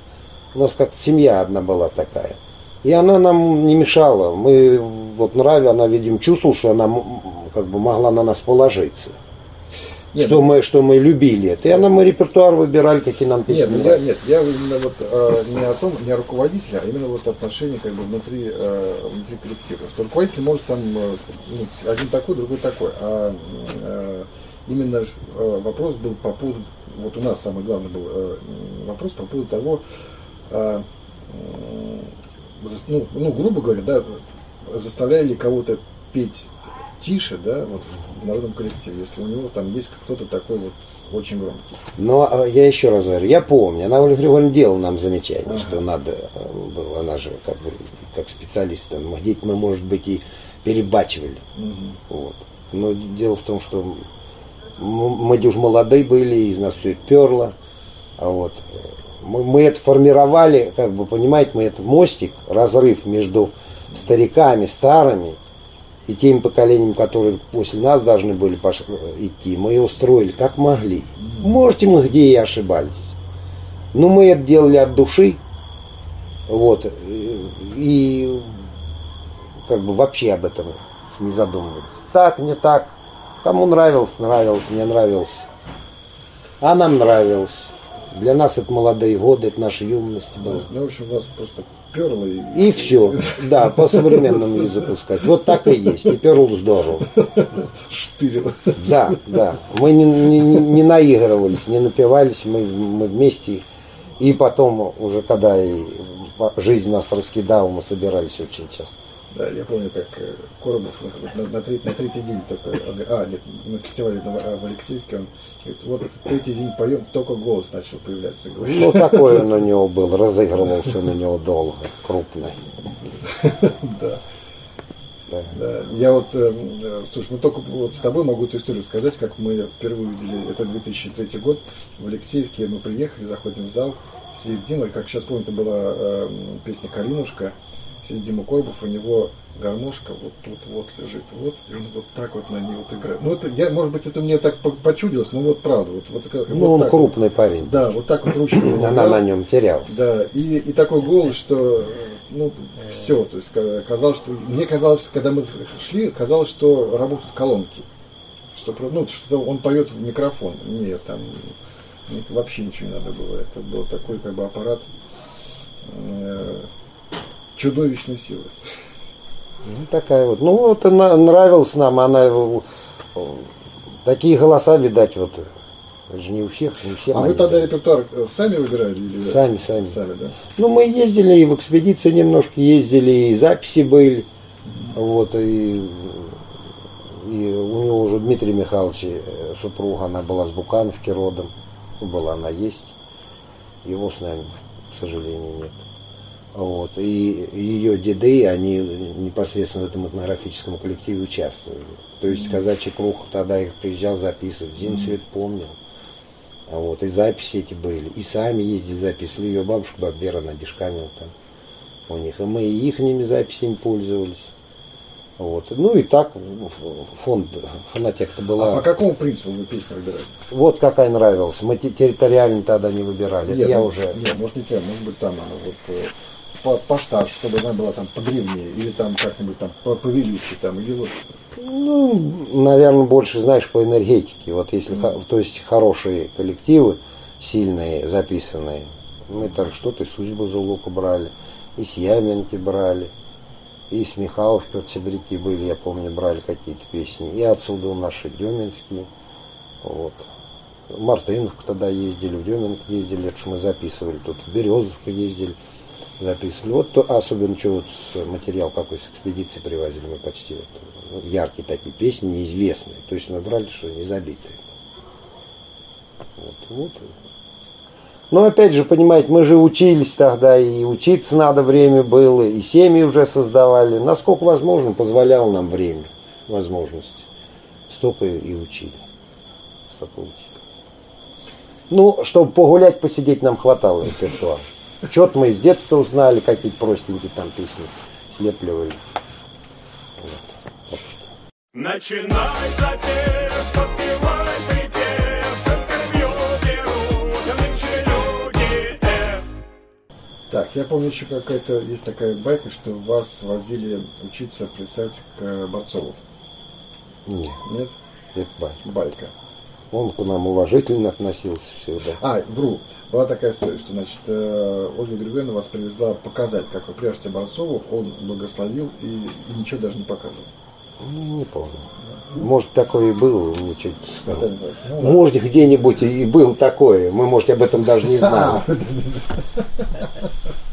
У нас как семья одна была такая. И она нам не мешала. Мы вот нраве, она, видимо, чувствовала, что она как бы могла на нас положиться. Нет, что, мы, что мы любили это. И она мы репертуар выбирали, какие нам песни. Нет, я, нет, я именно вот э, не о том, не о руководителе, а именно вот отношения как бы внутри, э, внутри коллектива. Что руководитель может там э, ну, один такой, другой такой. А э, именно э, вопрос был по поводу, вот у нас самый главный был э, вопрос по поводу того, э, зас- ну, ну, грубо говоря, да, заставляли ли кого-то петь тише, да, вот в народном коллективе, если у него там есть кто-то такой вот очень громкий. Но а, я еще раз говорю, я помню, она Ольга делала нам замечание, что надо э, было, она же как бы как специалист, где-то мы, может быть, и перебачивали. Вот. Но дело в том, что мы уж молодые были, из нас все перло. А вот мы, мы это формировали, как бы, понимаете, мы это мостик, разрыв между стариками, старыми и теми поколениями, которые после нас должны были пош- идти. Мы его строили как могли. Можете мы где и ошибались. Но мы это делали от души. Вот. э, И как бы вообще об этом не задумывались. Так, не так. Кому нравилось, нравилось, не нравилось. А нам нравилось. Для нас это молодые годы, это наша юность была. Ну, в общем, вас просто перло и, И все. Да, по современному языку сказать. Вот так и есть. И перл здорово. штырило. Да, да. Мы не, не, не- не наигрывались, не напивались, мы, мы вместе. И потом, уже когда и жизнь нас раскидала, мы собирались очень часто. Да, я помню, как э, Коробов на, на, на третий, на третий день только, а, нет, на фестивале на- в Алексеевке, он говорит, вот этот третий день поем, только голос начал появляться. Говорит. Ну, такой он у него был, разыгрывался на него долго, крупный. Да. Да. Да. Я вот, э, слушай, ну только вот с тобой могу эту историю сказать, как мы впервые увидели, это 2003 год, в Алексеевке мы приехали, заходим в зал, сидит Дима, и как сейчас помню, это была э, песня «Калинушка», сидит Дима Коробов, у него гармошка вот тут вот лежит, вот, и он вот так вот на ней вот играет. Ну, это, я, может быть, это мне так по- почудилось, но вот правда, вот, вот, Ну, вот он так вот. крупный парень. Да, вот так вот ручкой. Она на нем терялась. Да, и, и такой голос, что ну все, то есть ка- казалось, что мне казалось, когда мы шли, казалось, что работают колонки, что ну что он поет в микрофон, нет, там вообще ничего не надо было, это был такой как бы аппарат э, чудовищной силы. Ну, такая вот. Ну, вот она нравилась нам, она такие голоса, видать, вот. Это же не у всех, не всем. А вы тогда репертуар э, сами выбирали или Сами, сами. Сами, да. Ну, мы ездили и в экспедиции немножко ездили, и записи были. Вот, и, и у него уже Дмитрий Михайлович, э, супруга, она была с Букановки родом. Была она есть. Его с нами, к сожалению, нет. Вот. И ее деды, они непосредственно в этом этнографическом коллективе участвовали. То есть казачий круг тогда их приезжал записывать. Зин все это помнил. А Вот, и записи эти были. И сами ездили, записывали. Ее бабушка Бабвера Надежканева там у них. И мы и ихними записями пользовались. Вот. Ну и так фонд фонотека А была. по какому принципу вы песни выбирали? Вот какая нравилась. Мы те- территориально тогда не выбирали. Нет, я ну, уже. Нет, может не тебя, может быть там ну, вот э, по, постарше, чтобы она была там подревнее, или там как-нибудь там по- там, или вот. Ну, наверное, больше знаешь по энергетике. Вот если, хо- то есть хорошие коллективы, сильные, записанные. Мы там что-то из Судьбы Зулука брали, и с Яменки брали, и с Михайлов Перцебряки были, я помню, брали какие-то песни. И отсюда наши Деминские. Вот. В Мартыновку тогда ездили, в Деминку ездили, это ж мы записывали. Тут в Березовку ездили, записывали. Вот то, особенно что вот с материал какой с экспедиции привозили, мы почти вот, ну, яркие такие песни, неизвестные. То есть мы брали, что не забитые. Вот, вот. Но опять же, понимаете, мы же учились тогда, и учиться надо время было, и семьи уже создавали. Насколько возможно, позволяло нам время, возможности. Столько и учили. Столько учили. Ну, чтобы погулять, посидеть нам хватало репертуара. Что-то мы из детства узнали, какие-то простенькие там песни слепливали. Вот. Так что. Начинай запев, подпевай припев, интервью берут нынче люди F. Так, я помню еще какая-то, есть такая байка, что вас возили учиться плясать к Борцову. Не, Нет? это байк. Байка. Он к нам уважительно относился всегда. А, вру. Была такая история, что, значит, э, Ольга Григорьевна вас привезла показать, как вы пряжете Борцову, он благословил и, и ничего даже не показывал. Ну, не помню. Может, такое и было, ничего не сказал. Ну. Может, где-нибудь и было такое. Мы, может, об этом даже не знали.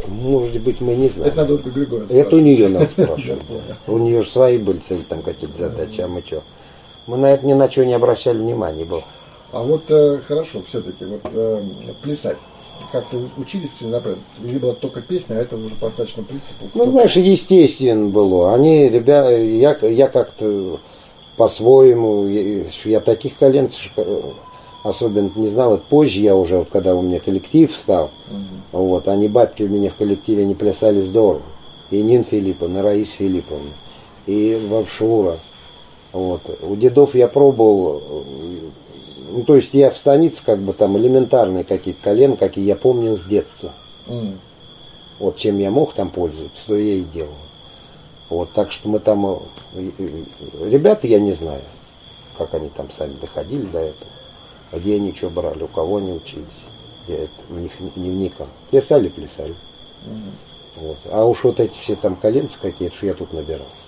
Может быть, мы не Это знаем. надо Ольгу Григорьевну Это у нее надо спрашивать. У нее же свои были цели, там какие-то задачи, а мы что? Мы на это ни на что не обращали внимания. Было. А вот э, хорошо, все-таки, вот э, плясать. Как-то учились целенаправленно? Либо только песня, а это уже по остаточному принципу? Ну, знаешь, естественно было. Они, ребята, я, я как-то по-своему, я, я таких колен особенно не знал. Это позже я уже, вот когда у меня коллектив стал, вот, они бабки у меня в коллективе, они плясали здорово. И Нин Филипповна, и Раис Филипповна, и Вавшура. Вот. У дедов я пробовал, ну, то есть я в станице как бы там элементарные какие-то колен, какие я помнил с детства. М. Вот чем я мог там пользоваться, то я и делал. Вот, так что мы там, э, э, ребята я не знаю, как они там сами доходили до этого, а где они что брали, у кого они учились. Я это в них не вникал. Плясали, плясали. Вот. А уж вот эти все там коленцы какие-то, что я тут набирался.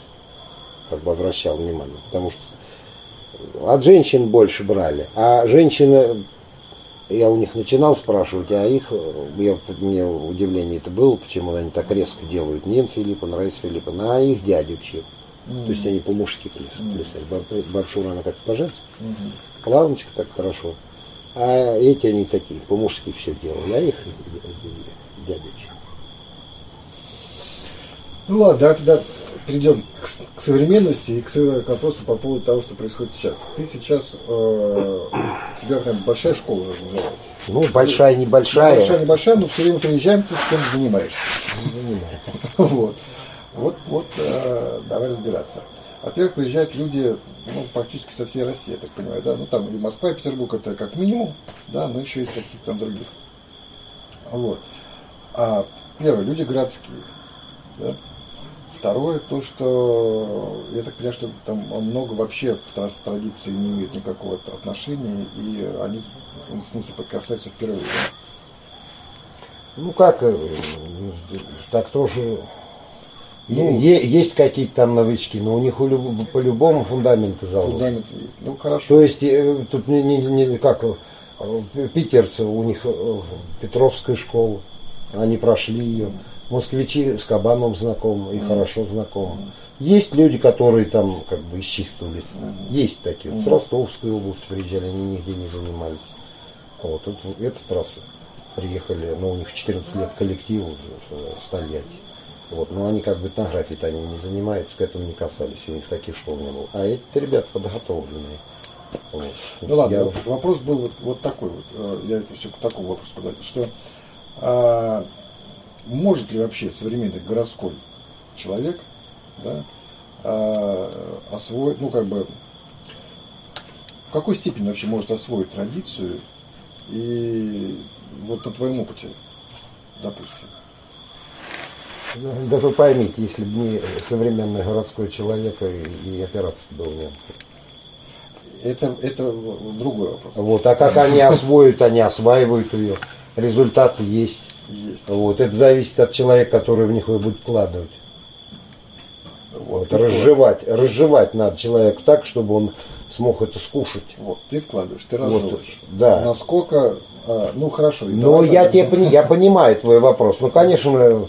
Как бы обращал внимание. Потому что от женщин больше брали. А женщины, я у них начинал спрашивать, а их, я, мне удивление это было, почему они так резко делают. Не Ин Филиппон, Раис Филиппон, а их дядя учил. То есть они по-мужски пляс- плясали. Бар- Баршура она как-то по-женски. Плавночка так хорошо. А эти они такие, по-мужски все делали. А их дядя учил. Ну ладно, да, тогда перейдем к, к современности и к, с- к вопросу по поводу того, что происходит сейчас. Ты сейчас, э, у тебя прям большая школа уже называется. Ну, большая, небольшая. Большая, небольшая, но все время приезжаем, ты с кем занимаешься. Вот. Вот, вот, э, давай разбираться. Во-первых, приезжают люди, ну, практически со всей России, я так понимаю, да, ну, там и Москва, и Петербург, это как минимум, да, но еще есть каких-то там других. Вот. А первое, люди городские, да. Второе, то, что я так понимаю, что там много вообще в традиции не имеют никакого от- отношения, и они с ним соприкасаются впервые. Ну как, э, так тоже е- е- есть какие-то там новички, но у них люб- по-любому фундаменты заложены. Фундамент есть. Ну хорошо. То есть э, тут не, не- не как э, питерцы, у них Петровская школа, они прошли ее. Москвичи с Кабаном знакомы и хорошо знакомы. Есть люди, которые там как бы из чистой улицы. Есть такие. Вот с Ростовской области приезжали, они нигде не занимались. Вот, это, это трасса. приехали, ну, у них 14 лет коллектив в Тольятти. Вот, но они как бы этнографией-то они не занимаются, к этому не касались, у них таких школ не было. А эти ребята подготовленные. Вот. Ну ладно, Я- вопрос был вот, вот такой вот. э, Я это все к такому вопросу подаю, что а, может ли вообще современный городской человек да, а, освоить, ну как бы, в какой степени вообще может освоить традицию и вот на твоем опыте, допустим. Да вы поймите, если бы не современный городской человек, и, и операции был нет. Это, это другой вопрос. Вот, а как они освоят, они осваивают ее. Результаты есть. Есть. Вот, это зависит от человека, который в них и будет вкладывать. Вот, ты разжевать, разжевать надо человеку так, чтобы он смог это скушать. Вот, ты вкладываешь, ты Вот, разжевываешь. да. Насколько, а, ну хорошо. и Ну, я, так, тебе, пони- я понимаю твой вопрос. Ну, конечно,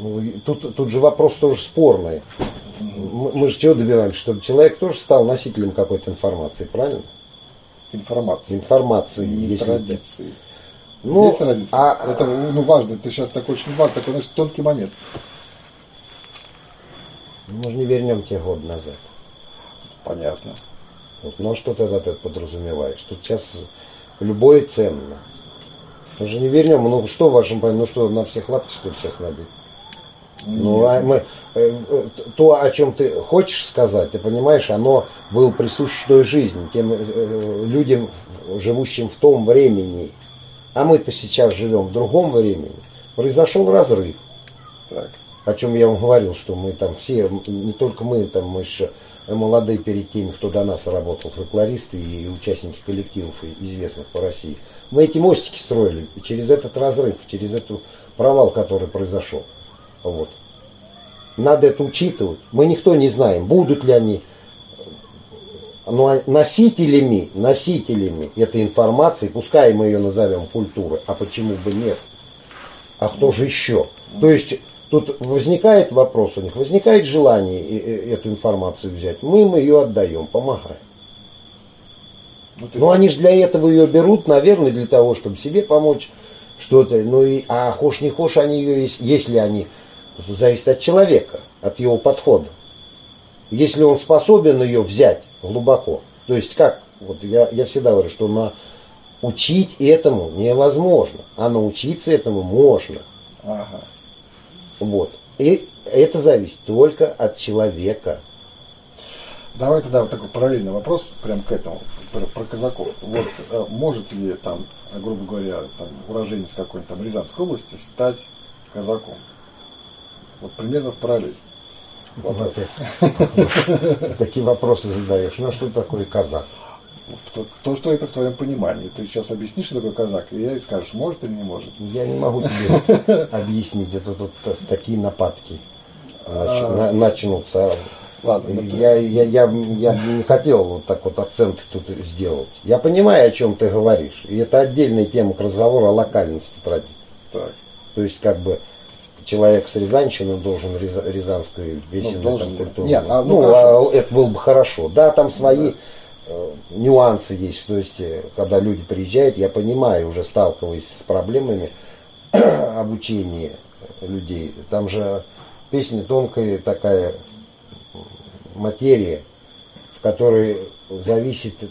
ну, и тут, тут же вопрос тоже спорный. Мы, же чего добиваемся? Чтобы человек тоже стал носителем какой-то информации, правильно? информации. Информации, если традиции. Ну, Есть традиции. а- это ну, важно, ты сейчас такой очень важный, такой, знаешь, тонкий момент. Мы же не вернем те годы назад. Понятно. Вот, но что тогда ты подразумеваешь? Тут сейчас любое ценно. Мы же не вернем. Ну что в вашем понимании? Ну что, на всех лапти что ли сейчас надеть? Ну, а мы, э, э, то, о чем ты хочешь сказать, ты понимаешь, оно было присуще той жизни, тем э, людям, живущим в том времени. А мы-то сейчас живем в другом времени. Произошел разрыв Так. о чем я вам говорил, что мы там все, не только мы, там мы еще молодые перед теми, кто до нас работал, фольклористы и участники коллективов известных по России. Мы эти мостики строили через этот разрыв, через этот провал, который произошел. Вот. Надо это учитывать. Мы никто не знаем, будут ли они ну, а носителями, носителями этой информации, пускай мы ее назовем культуры, а почему бы нет? А кто же еще? То есть тут возникает вопрос у них, возникает желание эту информацию взять. Мы им ее отдаем, помогаем. Ну, ты- Но они же для этого ее берут, наверное, для того, чтобы себе помочь что-то. Ну и, а хошь не хошь они ее, ес- если они, зависит от человека, от его подхода. Если он способен ее взять глубоко, то есть как, вот я, я всегда говорю, что на учить этому невозможно, а научиться этому можно. Ага. Вот. И это зависит только от человека. Давай тогда вот такой параллельный вопрос прям к этому, про, про казаков. Вот э, может ли там, грубо говоря, там, уроженец какой-нибудь там Рязанской области стать казаком? Вот примерно в параллель. Вопрос. Такие вопросы задаешь. Ну а что такое казак? То, то, что это в твоем понимании. Ты сейчас объяснишь, что такое казак, и я и скажешь, может или не может. Я не могу тебе объяснить, это тут такие нападки нач- на- начнутся. Ладно, ну Я, я, я, я не хотел вот так вот акцент тут сделать. Я понимаю, о чем ты говоришь. И это отдельная тема к разговору о локальности традиций. Так. То есть как бы человек с Рязанщины должен ряза- рязанскую песенную должен там, ли? культуру. Нет, а, ну, ну, хорошо. а это было бы хорошо. Да, там свои э, нюансы есть. То есть, э, когда люди приезжают, я понимаю, уже сталкиваясь с проблемами обучения людей. Там же песня тонкая такая материя, в которой зависит э,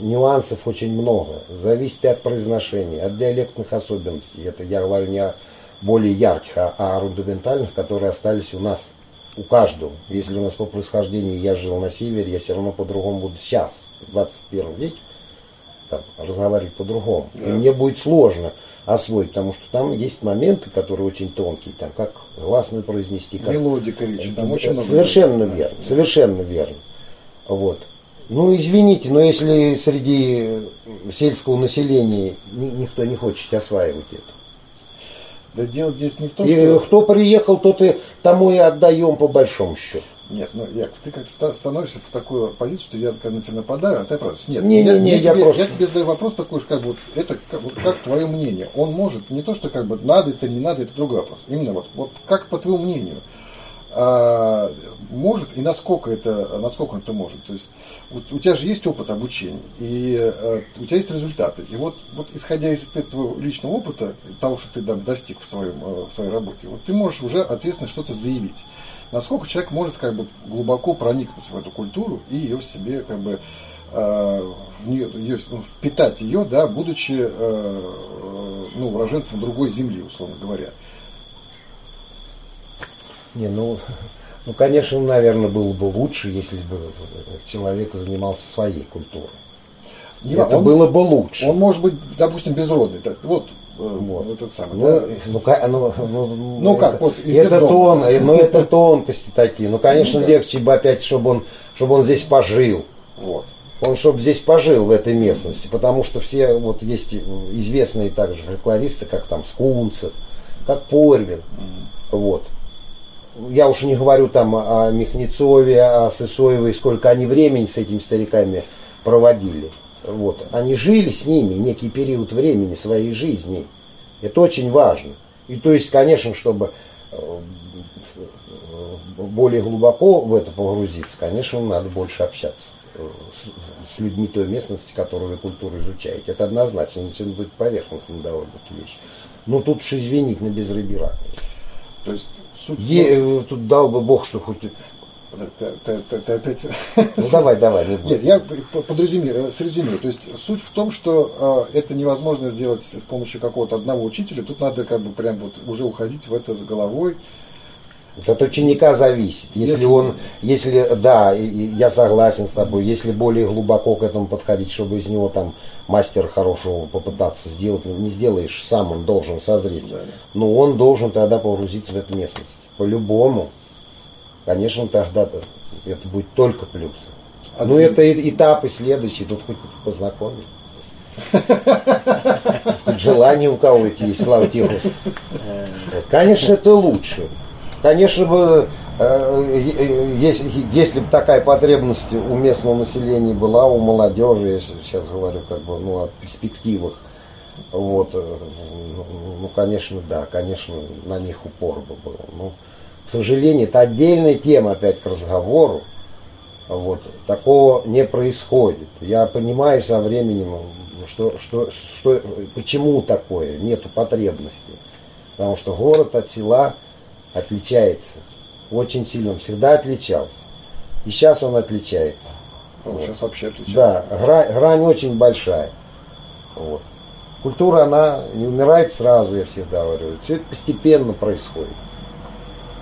нюансов очень много. Зависит от произношения, от диалектных особенностей. Это я говорю не о более ярких, а о рундаментальных, которые остались у нас, у каждого. Если у нас по происхождению я жил на севере, я все равно по-другому буду сейчас, в 21 веке, там, разговаривать по-другому. И мне будет сложно освоить, потому что там есть моменты, которые очень тонкие, там как гласную произнести, как Мелодика речи, там очень много. Совершенно верно, совершенно верно. Вот. Ну, извините, но если среди сельского населения ни- никто не хочет осваивать это. Да дело здесь не в том, И что... кто приехал, тот и тому и отдаем по большому счету. Нет, ну, Яков, ты как-то ста- становишься в такую позицию, что я когда на тебя нападаю, а ты правда. Нет, Не, я, не, не, я я тебе, просто- я тебе задаю вопрос такой, как вот это как, вот как твое мнение. Он может, не то, что как бы надо это, не надо, это другой вопрос. Именно вот, вот как по твоему мнению, а, может и насколько это, насколько он это может. То есть у, у тебя же есть опыт обучения, и а, у тебя есть результаты. И вот, вот исходя из этого личного опыта, того, что ты да, достиг в, своем, э, в своей работе, вот ты можешь уже ответственно что-то заявить. Насколько человек может как бы глубоко проникнуть в эту культуру и ее в себе как бы э, в нее, ее, ну, впитать ее, да, будучи э, э, ну, уроженцем другой земли, условно говоря. Не, ну, ну, конечно, наверное, было бы лучше, если бы человек занимался своей культурой. Не, Это он- было бы лучше. Он может быть, допустим, безродный. Вот, э, Вот. этот самый. Ну, да. ну, ну, ну, Ну, как, это, вот это, тон, э, ну, это тонкости такие. Ну, конечно, Ну, легче бы опять, чтобы он, чтобы он здесь пожил. Вот. Он, чтобы здесь пожил в этой местности, потому что все, вот есть известные также фольклористы, как там Скунцев, как Порвин, вот. Я уж не говорю там о Михнецове, о Сысоевой, сколько они времени с этими стариками проводили. Вот. Они жили с ними некий период времени своей жизни. Это очень важно. И то есть, конечно, чтобы э, более глубоко в это погрузиться, конечно, надо больше общаться э, с, людьми той местности, которую вы культуру изучаете. Это однозначно, должно быть поверхностно довольно вещь. Ну тут уж извините, на безрыбья рак. То есть суть... Е- э, тут дал бы Бог, что хоть... Ты, ты- ты- ты опять... Ну давай, давай, не Нет, я подразумеваю, срезюмирую. То есть суть в том, что э, это невозможно сделать с помощью какого-то одного учителя. Тут надо как бы прям вот уже уходить в это с головой. Это от ученика зависит. Если, Если- он, если, да, и- и я согласен с тобой, если более глубоко к этому подходить, чтобы из него там мастера хорошего попытаться сделать, ну, не сделаешь сам, он должен созреть. Да. Но он должен тогда погрузиться в эту местность. По-любому. Конечно, тогда это будет только плюс. А ну, ты- это этапы следующие, тут хоть познакомить. Желание у кого-то есть, слава тебе, Господи. Вот. Конечно, это лучше. Конечно бы, э, э, если, если бы такая потребность у местного населения была, у молодежи, я сейчас говорю как бы ну, о перспективах, вот, э, ну, ну, конечно, да, конечно, на них упор бы был. Но, к сожалению, это отдельная тема опять к разговору. Вот, такого не происходит. Я понимаю со временем, ну, что, что, что, почему такое, нету потребности. Потому что город от села отличается очень сильно, он всегда отличался. И сейчас он отличается. Ну, сейчас вообще отличается. Да, грань, грань очень большая. Вот. Культура, она не умирает сразу, я всегда говорю. Все это постепенно происходит.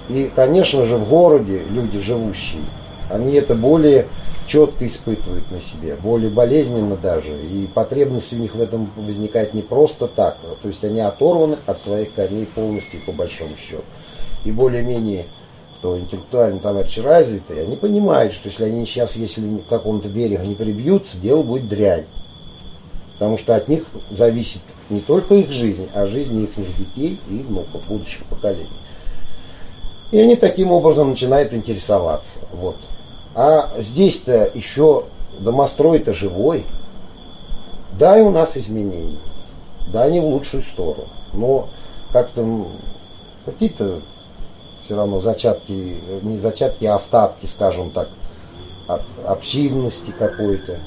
И, конечно же, в городе люди живущие, они это более четко испытывают на себе, более болезненно даже. И потребность у них в этом возникает не просто так. То есть они оторваны от своих корней полностью, по большому счету. И более-менее кто интеллектуально товарищи развитые, они понимают, что если они сейчас, если к какому-то берегу не прибьются, дело будет дрянь. Потому что от них зависит не только их жизнь, а жизнь их детей и внуков, будущих поколений. И они таким образом начинают интересоваться. Вот. А здесь-то еще домострой-то живой. Да, и у нас изменения. Да, не в лучшую сторону. Но как-то какие-то все равно зачатки, не зачатки, а остатки, скажем так, от общинности какой-то.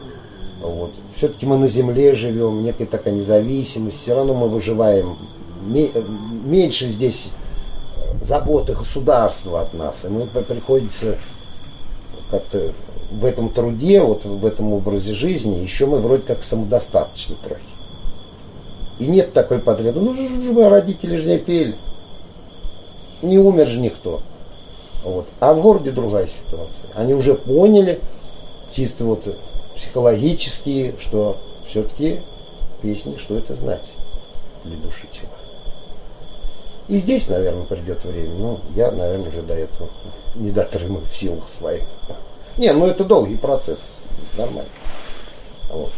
Вот. Все-таки мы на земле живем, некая такая независимость, все равно мы выживаем. Ме- меньше здесь заботы государства от нас, и мы при- приходится как-то в этом труде, вот в этом образе жизни, еще мы вроде как самодостаточны трохи. И нет такой потребности. Ну, родители же не пели. Не умер же никто. Вот. А в городе другая ситуация. Они уже поняли, чисто вот психологически, что все-таки песни, что это значит для души человека. И здесь, наверное, придет время. Ну, я, наверное, уже до этого не дотрымаю в силах своих. Не, ну это долгий процесс. Нормально. Вот.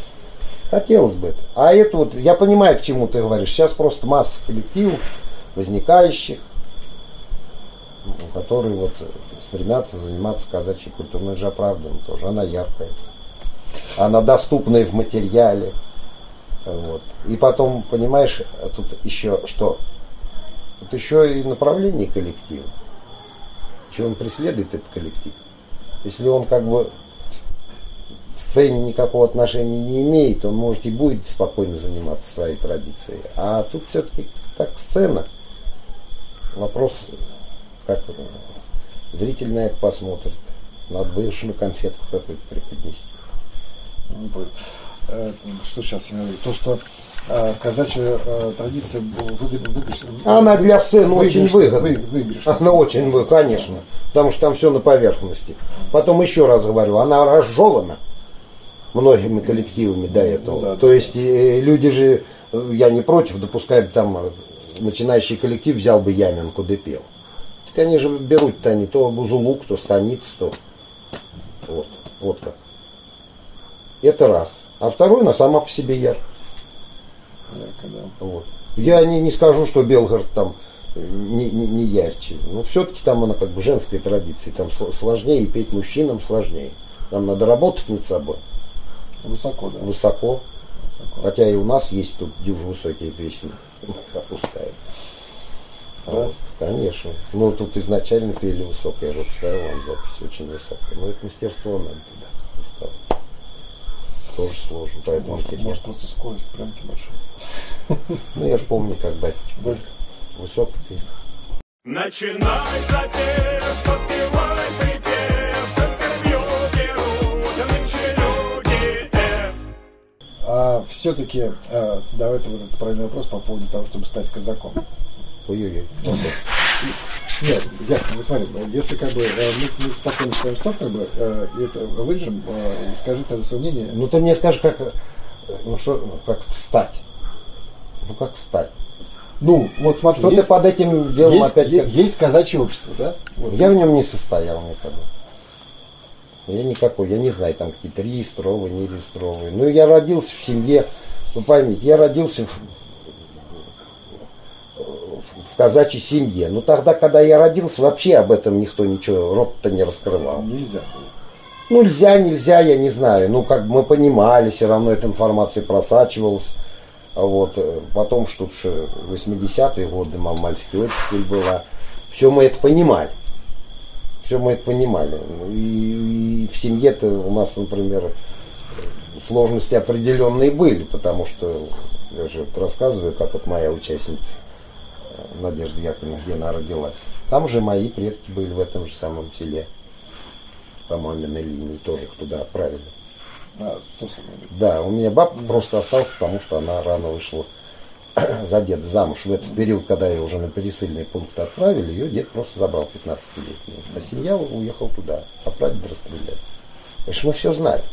Хотелось бы это. А это вот, я понимаю, к чему ты говоришь. Сейчас просто масса коллективов, возникающих, которые вот стремятся заниматься казачьей культурой. Же оправданно тоже. Она яркая. Она доступная в материале. Вот. И потом, понимаешь, тут еще что? Тут еще и направление коллектива. чего он преследует этот коллектив. Если он как бы к сцене никакого отношения не имеет, он может и будет спокойно заниматься своей традицией. А тут все-таки так сцена. Вопрос, как зритель на это посмотрит. Надо высшую конфетку какую-то преподнести. Не понял. Э, Что сейчас я говорю? То, что э, казачья э, традиция выгодна, выигрышна- Она для сцены очень выгодна. вы- выигрышна. Она очень вы, конечно. Потому что там все на поверхности. Потом еще раз говорю, она разжевана многими коллективами до этого. Ну да, То да. есть э, люди же, я не против, допускай бы там начинающий коллектив взял бы Яминку да пел. Так они же берут-то они то Бузулук, то Станиц, то вот, вот как. Это раз. А второй, она сама по себе яркая. Ярко, да. Вот. Я не, не скажу, что Белгород там э, не, не, не ярче. Но все-таки там она как бы женской традиции. Там сл- сложнее, и петь мужчинам сложнее. Нам надо работать над собой. Высоко, да. Высоко. Высоко. Хотя и у нас есть тут дюже высокие песни. Опускаем. Вот, конечно. Ну, тут изначально пели высоко. Я же поставил вам запись очень высоко. Но это мастерство надо туда поставить. Тоже сложно. Поэтому Может, теперь- может просто скорость пленки большая. Ну, я же помню, как Да. высоко пел. Начинай запев, подпевай припев, интервью берут нынче люди F. А все-таки, давайте вот этот правильный вопрос по поводу того, чтобы стать казаком. Ой-ой-ой. Нет, ясно, ну, если как бы э, мы, мы спокойно ставим стоп, как бы, э, и это вырежем, э, и скажи тогда свое мнение. Ну ты мне скажи, как, ну, что, ну, как встать? Ну как встать? Ну, вот смотри, Что есть, ты под этим делом есть, опять... е- как- есть казачье общество, да? Вот. Я в нем не состоял никогда. Я никакой, я не знаю, там какие-то реестровые, не реестровые. Ну, я родился в семье, вы поймите, я родился в казачьей семье. Но тогда, когда я родился, вообще об этом никто ничего, рот-то не раскрывал. Нельзя было. Ну, нельзя, нельзя, я не знаю. Ну, как бы мы понимали, все равно эта информация просачивалась. А Вот. э, Потом, что ж, 80-е годы, мальчики оттепель была. Все мы это понимали. Все мы это понимали. Ну, И, и в семье-то у нас, например, сложности определенные были, потому что, я же рассказываю, как вот моя участница Надежда Яковлевна, где она родилась. Там же мои предки были в этом же самом селе по маминой линии тоже туда отправили. А. Да, у меня бабка просто осталась, потому что она рано вышла за деда замуж. В этот период, когда ее уже на пересыльный пункт отправили, ее дед просто забрал 15-летнюю. А семья уехала туда, отправить расстрелять. Конечно, мы все знали.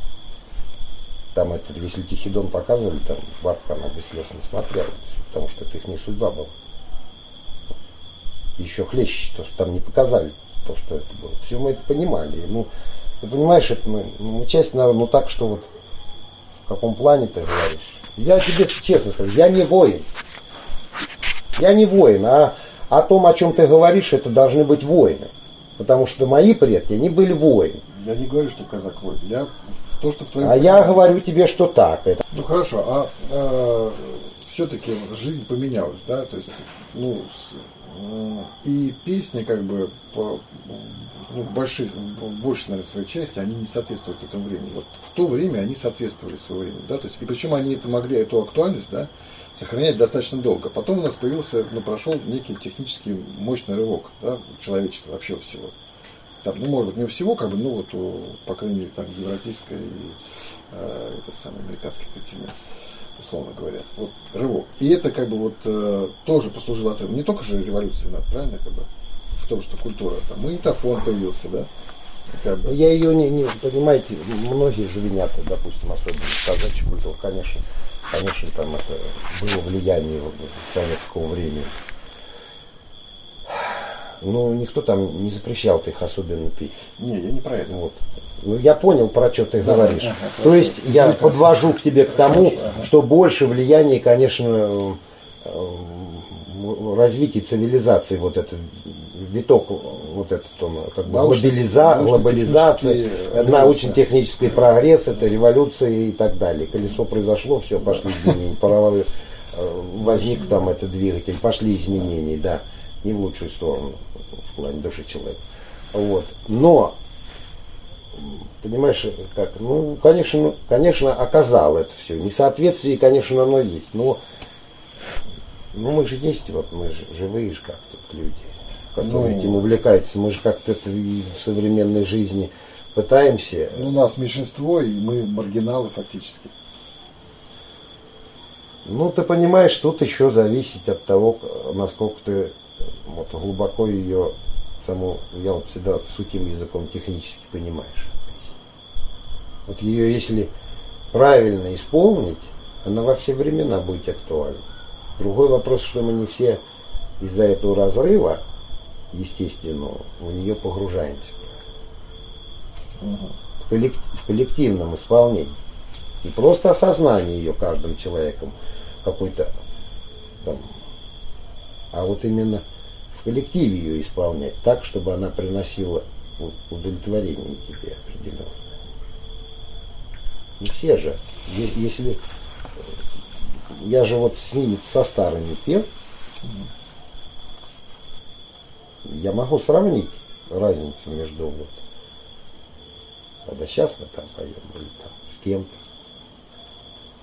Там этот, если Тихий Дон показывали, там бабка, она бы слез не смотрела, потому что это их не судьба была. Еще хлеще, то, что там не показали то, что это было. Все мы это понимали. И, Ну, ты понимаешь, это мы, ну, мы часть народа, ну так, что вот в каком плане ты говоришь. Я тебе честно скажу, я не воин. Я не воин, а о том, о чем ты говоришь, это должны быть воины. Потому что мои предки, они были воины. Я не говорю, что казак воин. Я то, что в твоем... А я говорю тебе, что так. Это Ну хорошо, а все-таки жизнь поменялась, да? То есть, ну, с- и песни, как бы, по, ну, в, большей, в большей, наверное, своей части, они не соответствуют этому времени. Вот в то время они соответствовали своему времени, да? То есть, и причем они это могли, эту актуальность, да, сохранять достаточно долго. Потом у нас появился, ну, прошел некий технический мощный рывок, да, человечества вообще всего. Там, ну, может быть, не у всего, как бы, ну, вот, у, по крайней мере, там, европейское и э, этот самый американский континент, условно говоря. Вот рывок. И это, как бы, вот, э, тоже послужило отрывом. Не только же революция, надо, правильно, как бы, в том, что культура, там, магнитофон появился, да, как бы. Я ее не, не понимаете, многие же винят, допустим, особенно казачья культура, конечно, конечно, там это было влияние вот советского времени. Но никто там не запрещал их особенно петь. Не, я не про это. Вот. Ну, я понял, про что ты говоришь. ага, То есть я Ну, подвожу к тебе к тому, что больше влияния, конечно, э, развития цивилизации, вот этот виток, вот этот он, как бы глобализа, глобализация, научно-технический, э, научно-технический прогресс, это революция и так далее. Колесо произошло, все, пошли изменения. Паровой э, возник там этот двигатель, пошли изменения, да, не в лучшую сторону в плане души человека. Вот. Но, понимаешь, как, ну, конечно, конечно, оказал это все. Несоответствие, конечно, оно есть. Но ну, мы же есть, вот мы же живые же как-то люди, которые Ну. этим увлекаются. Мы же как-то это в современной жизни пытаемся. Ну, у нас меньшинство, и мы маргиналы фактически. Ну, ты понимаешь, тут еще зависит от того, насколько ты вот, глубоко ее саму, я вот всегда сухим языком технически понимаешь. Вот ее, если правильно исполнить, она во все времена будет актуальна. Другой вопрос, что мы не все из-за этого разрыва, естественного, в нее погружаемся. В, в коллективном исполнении. Не просто осознание ее каждым человеком какой-то там, а вот именно коллективе ее исполнять так, чтобы она приносила удовлетворение тебе определенное. Не все же. Если э, я же вот с ними, со старыми пел, я могу сравнить разницу между вот, когда сейчас мы там поем или там с кем-то.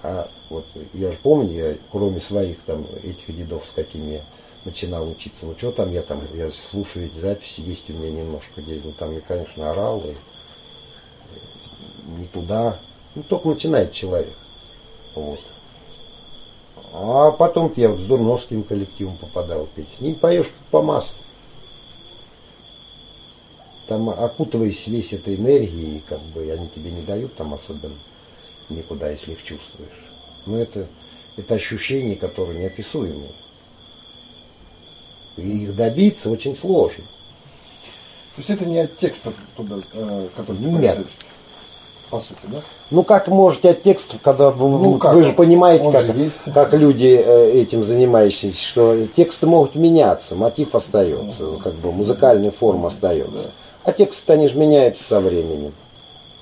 А вот я же помню, я, кроме своих там этих дедов, с какими я начинал учиться, ну что там я там, я слушаю эти записи, есть у меня немножко где, ну там я, конечно, орал и не туда. Ну только начинает человек. Вот. А потом я вот с Дурновским коллективом попадал петь. С ним поешь как по маслу. Там окутываясь весь этой энергией, как бы они тебе не дают там особенно никуда, если их чувствуешь. Но это, это ощущения, которые неописуемые. И их добиться очень сложно. То есть это не от текста туда, э, который Нет. По сути, да? Ну как можете от текстов, когда вы, Ну, как вы же он? понимаете, Он как, же есть. как люди э, этим занимающиеся, что тексты могут меняться, мотив остается, как бы музыкальная форма остается. А тексты они же меняются со временем.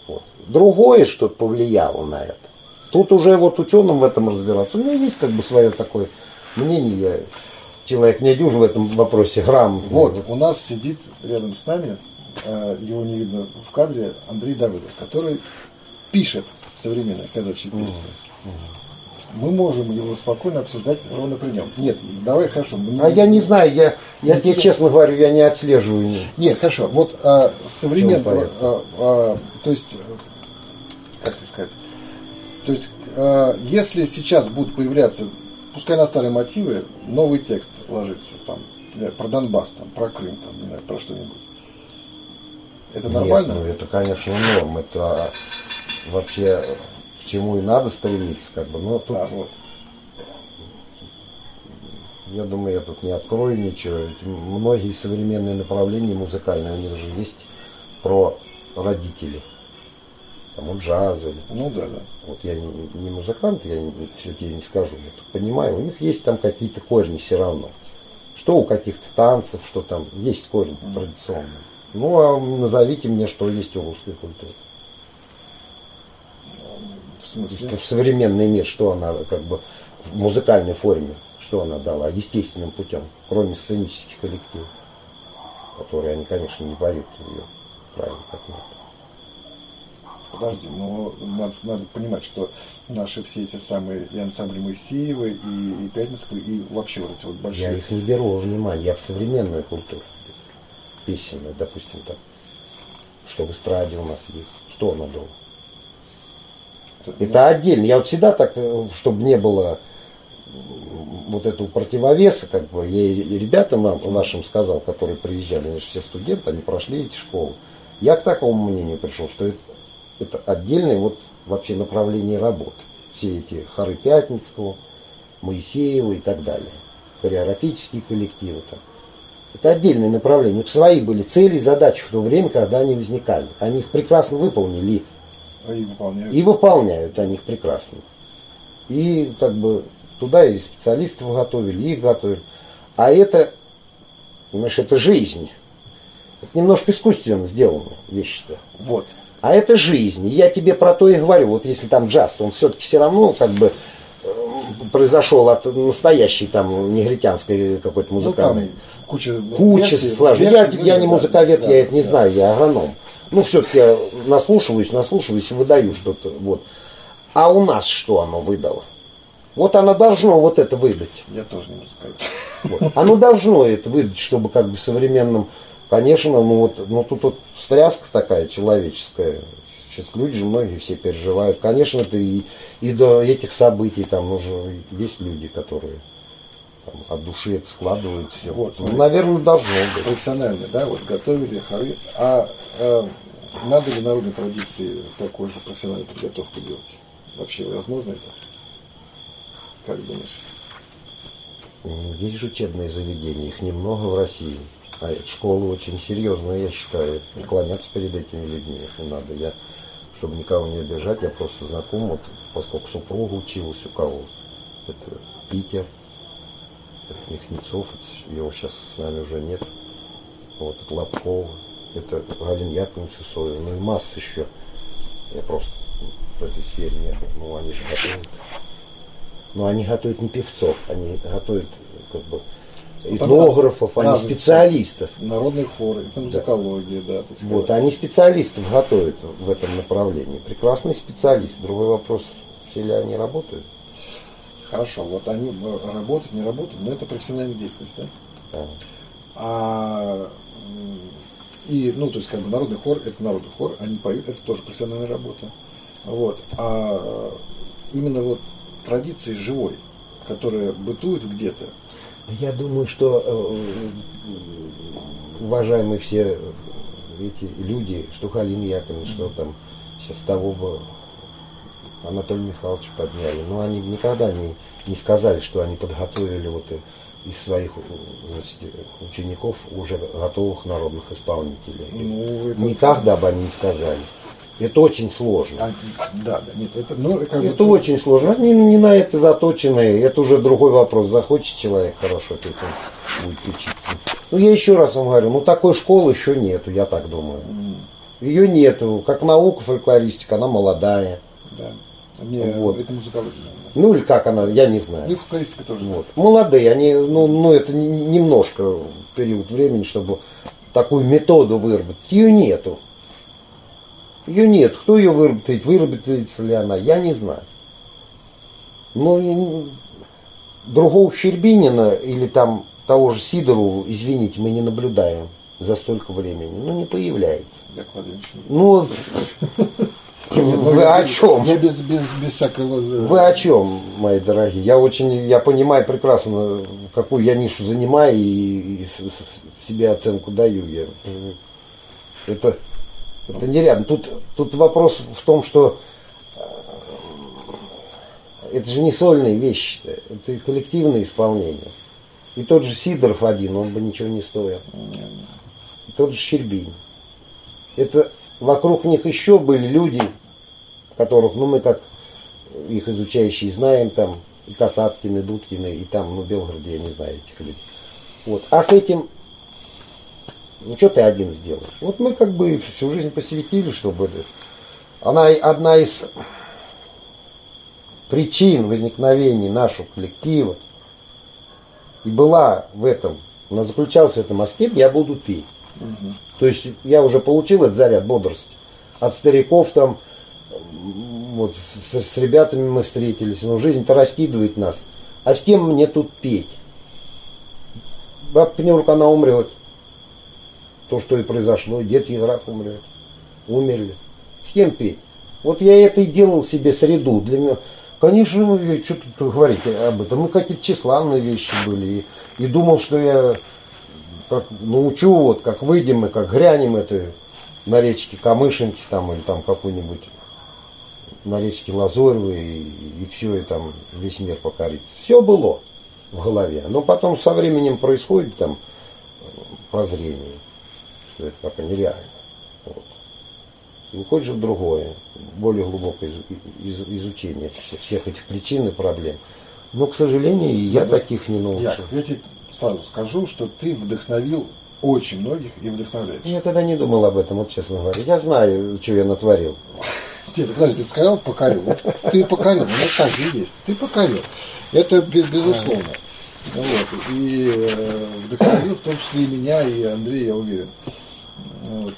Вот. Другое что-то повлияло на это. Тут уже вот ученым в этом разбираться. У меня есть как бы свое такое мнение. Я человек не дюжи в этом вопросе грамм. Вот, у нас сидит рядом с нами, э, его не видно в кадре, Андрей Давыдов, который пишет современные казачьи песни. Мы можем его спокойно обсуждать ровно при нем. Нет, давай хорошо. мы А я не знаю, я, я тебе честно говорю, я не отслеживаю. Нет, хорошо. Вот а, современного, а, а, то есть, как сказать, то есть, а, если сейчас будут появляться, пускай на старые мотивы, новый текст ложится, там, про Донбасс, там, про Крым, там, не знаю, про что-нибудь. Это нормально? Нет, ну это, конечно, норм. Это вообще к чему и надо стремиться, как бы. Но тут, А, вот. я думаю, я тут не открою ничего. Ведь многие современные направления музыкальные, у них же есть про родителей. Там у джаза. Ну да, да. Вот я не, не музыкант, я не, все тебе не скажу, я понимаю, у них есть там какие-то корни все равно. Что у каких-то танцев, что там, есть корень традиционный. Ну, а назовите мне, что есть у русской культуры. В смысле? В современный мир, что она как бы в музыкальной форме, что она дала, естественным путем, кроме сценических коллективов, которые они, конечно, не поют ее правильно, как надо. Подожди, но надо, надо понимать, что наши все эти самые и ансамбли Моисеевы, и, и Пятницкого, и вообще вот эти вот Я большие... их не беру во внимание, я в современную культуру, песенную, допустим, там, что в эстраде у нас есть, что оно было. Это отдельно. Я вот всегда так, э, чтобы не было вот этого противовеса, как бы, я и ребятам вашим сказал, которые приезжали, они же все студенты, они прошли эти школы. Я к такому мнению пришел, что это, это отдельное вот вообще направление работы. Все эти хоры Пятницкого, Моисеева и так далее. Хореографические коллективы там. Это отдельное направление. У них свои были цели и задачи в то время, когда они возникали. Они их прекрасно выполнили И выполняют. и выполняют они их прекрасно. И как бы туда и специалистов готовили, и их готовили. А это, понимаешь, это жизнь. Это немножко искусственно сделано вещи-то. Вот. А это жизнь. И я тебе про то и говорю. Вот если там джаз, он все-таки все равно как бы э, произошел от настоящей там негритянской какой-то Ну, музыкальной. куча... Куча версий, сложных. Я, я не музыковед, да, я это не да. знаю, я агроном. Ну, все-таки я наслушиваюсь, наслушиваюсь и выдаю что-то. Вот. А у нас что оно выдало? Вот оно должно вот это выдать. Я тоже не музыкант. Вот. Оно должно это выдать, чтобы как бы в современном, конечно, ну вот, ну тут вот стряска такая человеческая. Сейчас люди же многие все переживают. Конечно, это и, и до этих событий там уже есть люди, которые там, от души это складывают все. Вот, ну, наверное, должно быть. Профессионально, да, вот готовили хоры. А э, надо ли народной традиции такой же профессиональную подготовку делать? Вообще возможно это? Как думаешь? М, Есть же учебные заведения, их немного в России. Школы очень серьезные, я считаю. Преклоняться перед этими людьми, если надо. Я, чтобы никого не обижать, я просто знаком, вот, поскольку супруга училась у кого. Это Питер, это Михнецов, его сейчас с нами уже нет. Вот, это Лобкова, это Галина Яковлевна Сысоева, ну и масса еще. Я просто в этой сфере нет. Ну, они же готовят. Но они готовят не певцов, они готовят как бы этнографов, а не специалистов. Народные хоры, это музыкология, да. так сказать. Вот, они специалистов готовят в этом направлении. Прекрасный специалист. Другой вопрос, все ли они работают? Хорошо, вот они э, работают, не работают, но это профессиональная деятельность, да? Да. А и, ну, то есть, как бы народный хор, это народный хор, они поют, это тоже профессиональная работа. Вот. А именно вот традиции живой, которая бытует где-то, Я думаю, что э, уважаемые все эти люди, что Галина Яковлевна, что там сейчас того бы Анатолия Михайловича подняли, но они никогда не, не сказали, что они подготовили вот э, из своих э, значит, учеников уже готовых народных исполнителей. Ну, это- Никогда бы они не сказали. Это очень сложно. а, да, да, нет, это, ну, как Это бы, очень сложно. Они не на это заточены. Это уже другой вопрос. Захочет человек хорошо, то он будет учиться. Ну, я еще раз вам говорю, ну, такой школы еще нету, я так думаю. Ее нету. Как наука фольклористика, она молодая. да. Не, Вот. это музыкология. Ну, или как она, я не Ну, и знаю. фольклористика тоже. Вот. Молодые, они, ну, ну, это не- не- немножко период времени, чтобы такую методу выработать. Ее нету. Ее нет. Кто ее выработает, выработается ли она, я не знаю. Ну, и другого Щербинина или там того же Сидорова, извините, мы не наблюдаем за столько времени. Ну, не появляется. Ну, ну, вы я- о чем? Я без, без, без всякой... ло- Вы о чем, мои дорогие? Я очень, я понимаю прекрасно, какую я нишу занимаю и, и с- с- себе оценку даю. Я, э, это, это нереально. Тут, тут вопрос в том, что э, это же не сольные вещи, это коллективное исполнение. И тот же Сидоров один, он бы ничего не стоил. И тот же Щербин. Это вокруг них еще были люди, которых, ну, мы как их изучающие знаем, там, и Касаткины, и Дудкины, и там, ну, в Белгороде, я не знаю этих людей. Вот. А с этим, ну, что ты один сделаешь? Вот мы как бы всю жизнь посвятили, чтобы это... Она одна из причин возникновения нашего коллектива и была в этом, она заключалась в этом аспекте, я буду петь. То есть я уже получил этот заряд бодрости. От стариков там, вот с, с ребятами мы встретились, но жизнь-то раскидывает нас. А с кем мне тут петь? Бабка Нюрка, она умрет. То, что и произошло, дед Евграф умрет. Умерли. С кем петь? Вот я это и делал себе среду. Для меня, конечно, вы, что тут говорить об этом? Мы какие-то тщеславные вещи были. И, и думал, что я как научу, вот как выйдем мы, как грянем это на речке Камышинки там или там какой-нибудь на речке Лазоревой и, и все, и там весь мир покорится. Все было в голове. Но потом со временем происходит там э, прозрение, что это пока нереально. Вот. И уходишь в другое, более глубокое изу- из- изучение всех- этих причин и проблем. Но, к сожалению, и я Да, таких не научил. Я тебе сразу скажу, что ты вдохновил очень многих и вдохновляешь. Я тогда не думал об этом, вот честно говоря. Я знаю, что я натворил. Тебе, подожди, ты сказал покорил. Вот ты покорил, ну так же есть. Ты покорил. Это бе- безусловно. Вот. И э, вдохновил в том числе и меня, и Андрея, я уверен.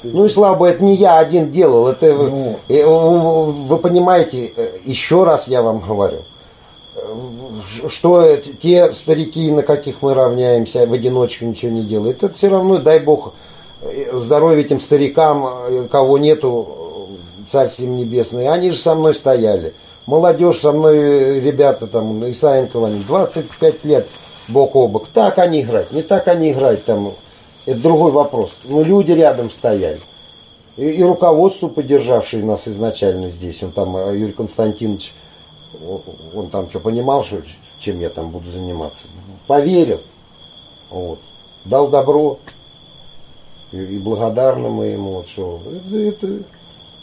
И- Ну и слабо, это не я один делал. Это вы- Ну. э, вы, вы понимаете, э, еще раз я вам говорю, э, что те старики, на каких мы равняемся, в одиночку ничего не делают, это все равно, дай бог, здоровья этим старикам, кого нету, царствие им небесное, они же со мной стояли. Молодежь со мной, ребята там, Исаенко, они 25 лет бок о бок. Так они играть, не так они играть там. Это другой вопрос. Но люди рядом стояли. И, и руководство, поддержавшее нас изначально здесь, он там, э, Юрий Константинович, он, он там что, понимал, что, чем я там буду заниматься? Поверил. Вот. Дал добро. И, и благодарны мы ему. Вот, что. Это, это,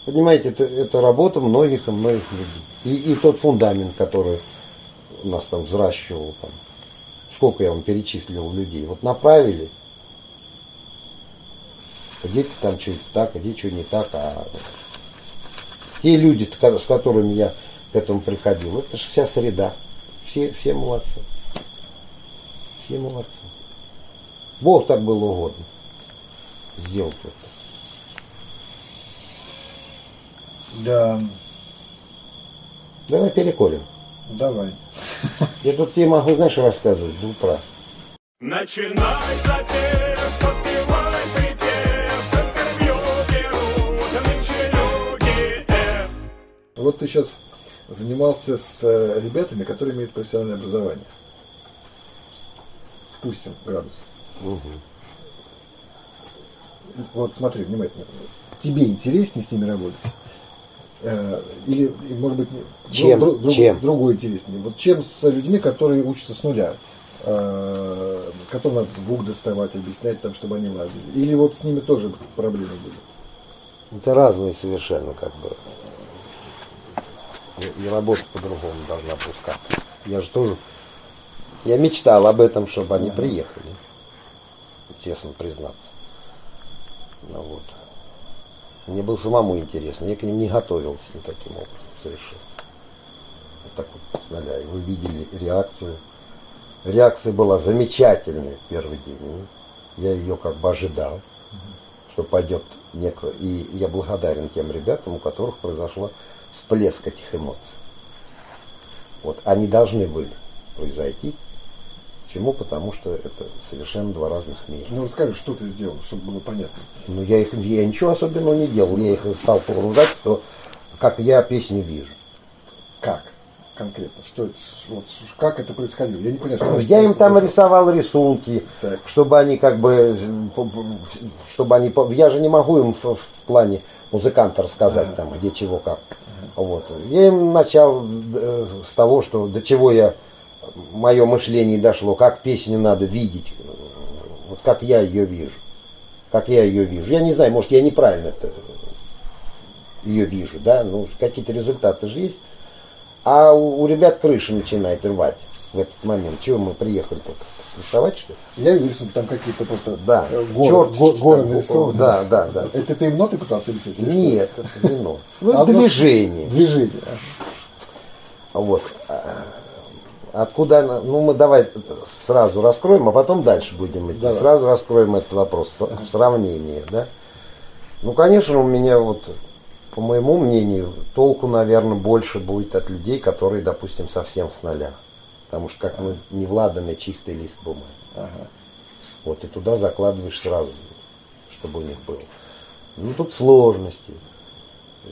понимаете, это, это работа многих и многих людей. И, и тот фундамент, который у нас там взращивал, там, сколько я вам перечислил людей, вот направили, где-то там что-то так, а где что не так, а те люди, с которыми я к этому приходил, это же вся среда. Все, все молодцы. Все молодцы. Бог так было угодно. Сделать вот так. Да, Давай переколем. давай. Я тут тебе могу, знаешь, рассказывать до утра. Начинай запев, Вот ты сейчас занимался с э, ребятами, которые имеют профессиональное образование. Спустим градус. Вот смотри, внимательно. Тебе интереснее с ними работать? Э, Или, может быть, Чем? друг- друг- Чем? другое интереснее. Вот чем с людьми, которые учатся с нуля? э, Которым надо звук доставать, объяснять, там, чтобы они ладили. Или вот с ними тоже проблемы были? Это разные совершенно как бы. И, работа по-другому должна пускаться. Я же тоже... Я мечтал об этом, чтобы они приехали. Честно признаться. Ну вот. Мне было самому интересно. Я к ним не готовился никаким образом совершенно. Вот так вот с. И вы видели реакцию. Реакция была замечательная в первый день. Ну, Я ее как бы ожидал что пойдет некое. И я благодарен тем ребятам, у которых произошло всплеск этих эмоций. Вот, они должны были произойти. Почему? Потому что это совершенно два разных мира. Ну, расскажи, что ты сделал, чтобы было понятно. Ну, я, их, я ничего особенного не делал. Я их стал погружать, что как я песню вижу. Как конкретно? Что это? Вот, как это происходило? Я не понял, что Ну, Я им там рисовал рисунки, Так. чтобы они как бы, чтобы они, я же не могу им в, в плане музыканта рассказать там, где чего как. Вот. Я им начал э, с того, что до чего я, мое мышление дошло, как песню надо видеть, э, вот как я ее вижу, как я ее вижу. Я не знаю, может я неправильно это ее вижу, да, ну какие-то результаты же есть. А у, у ребят крыша начинает рвать в этот момент. Чего мы приехали только? Рисовать, что ли? Я вижу, что там какие-то просто Да. э, горы, Чёрт, го- горы там, нарисованы. да, да, да. Это ты им ноты пытался рисовать? или что? Нет, это вино. Ну, Одно- движение. Движение. Вот. А, Откуда она? Ну, мы давай сразу раскроем, а потом дальше будем идти. Давай. Сразу раскроем этот вопрос в сравнении, да? Ну, конечно, у меня вот, по моему мнению, толку, наверное, больше будет от людей, которые, допустим, совсем с нуля. Потому что как мы не владанный чистый лист бумаги. Ага. Вот, и туда закладываешь сразу, чтобы у них было. Ну, тут сложности.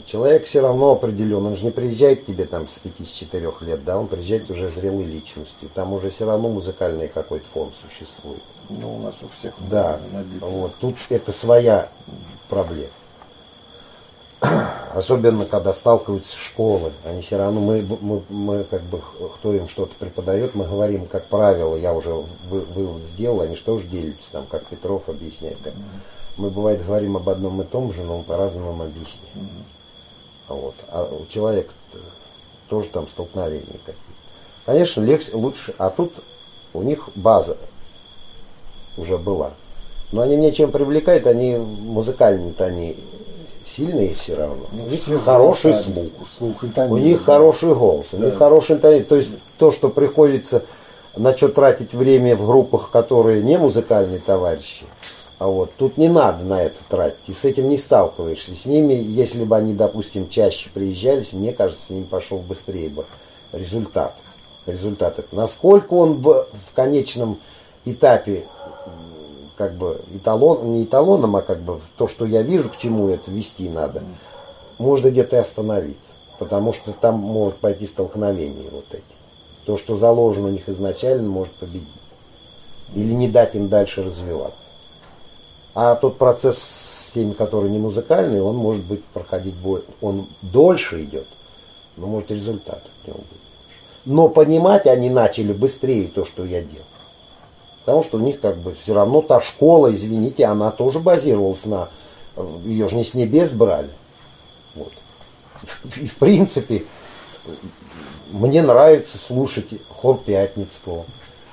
Человек все равно определен, он же не приезжает к тебе там с 5-4 лет, да, он приезжает уже зрелой личностью. Там уже все равно музыкальный какой-то фонд существует. Ну, у нас у всех Да, набито. вот, тут это своя проблема. Особенно, когда сталкиваются школы, они все равно, мы, мы, мы как бы, кто им что-то преподает, мы говорим, как правило, я уже вы- вывод сделал, они что же делятся, там, как Петров объясняет. Как. Мы, бывает, говорим об одном и том же, но по-разному объясняем. Вот. А у человека тоже там столкновения какие-то. Конечно, легче, лучше, а тут у них база уже была. Но они меня чем привлекают, они музыкально-то они сильные все равно. Ну, У них все хороший голосами, слух. слух, У них хороший голос, у них хороший интонирование. То есть то, что приходится на что тратить время в группах, которые не музыкальные товарищи, а вот тут не надо на это тратить, и с этим не сталкиваешься. С ними, если бы они, допустим, чаще приезжались, мне кажется, с ними пошел быстрее бы результат. Результат это. Насколько он бы в конечном этапе как бы эталон, не эталоном, а как бы то, что я вижу, к чему это вести надо, можно где-то и остановиться. Потому что там могут пойти столкновения вот эти. То, что заложено у них изначально, может победить. Или не дать им дальше развиваться. А тот процесс с теми, которые не музыкальные, он может быть проходить бо- он дольше идет, но может результат от него быть. Но понимать они начали быстрее то, что я делал. Потому что у них как бы все равно та школа, извините, она тоже базировалась на... Ее же не с небес брали. Вот. И в принципе, мне нравится слушать хор Пятницкого,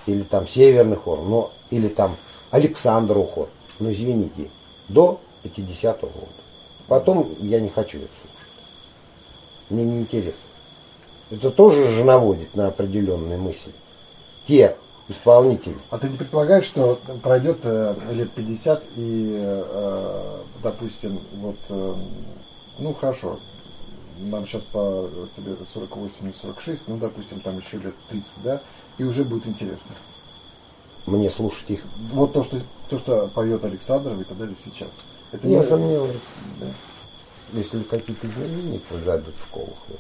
или там Северный хор, но, или там Александров хор. Ну, извините, до 50-го года. Потом я не хочу это слушать. Мне неинтересно. Это тоже же наводит на определенные мысли. Те исполнители, А ты не предполагаешь, что пройдет э, лет 50 и, э, допустим, вот, э, ну хорошо, нам сейчас по тебе 48 и 46, ну, допустим, там еще лет 30, да, и уже будет интересно. мне слушать их Вот то, что, то, что поет Александров и так далее сейчас. Это не не сомневаюсь. Да. Если какие-то изменения произойдут в школах. вот.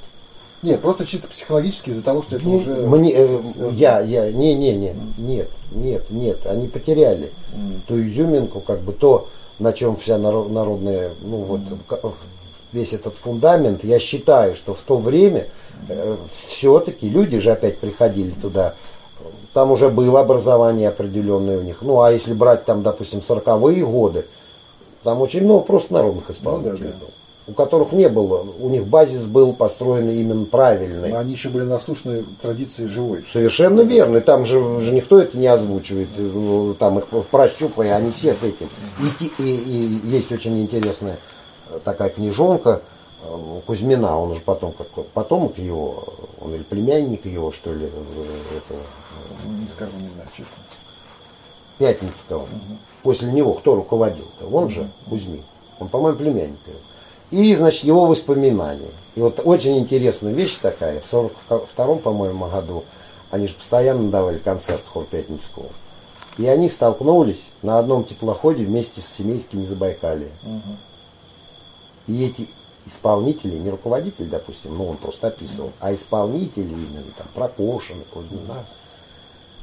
Нет, просто чисто психологически из-за того, что это Ну, уже... мне, э, я, я, не, не, не, нет, нет, нет, они потеряли М. ту изюминку, как бы то, на чем вся наро- народная, ну вот, ка- весь этот фундамент, я считаю, что в то время все-таки люди же опять приходили туда, там уже было образование определенное у них, ну а если брать там, допустим, 40-е годы, там очень много просто народных исполнителей Ну да, да. было, у которых не было, у них базис был построен именно правильный. Но они еще были наслушаны традиции живой. Совершенно верно. И там же, же никто это не озвучивает. Ну, Там их прощупая, они все с этим. И, и- и есть очень интересная э, такая книжонка э, Кузьмина, он же потом как потомок его, он или племянник его, что ли, э, этого Не скажу, не знаю, честно. Пятницкого. После него кто руководил-то? Он же, Кузьмин. Он, по-моему, племянник его. И, значит, его воспоминания. И вот очень интересная вещь такая. В 42 по-моему, году они же постоянно давали концерт хор Пятницкого. И они столкнулись на одном теплоходе вместе с семейскими Забайкалья. И эти исполнители, не руководитель, допустим, ну он просто описывал, а исполнители именно, там, Прокошин, Кузьмина,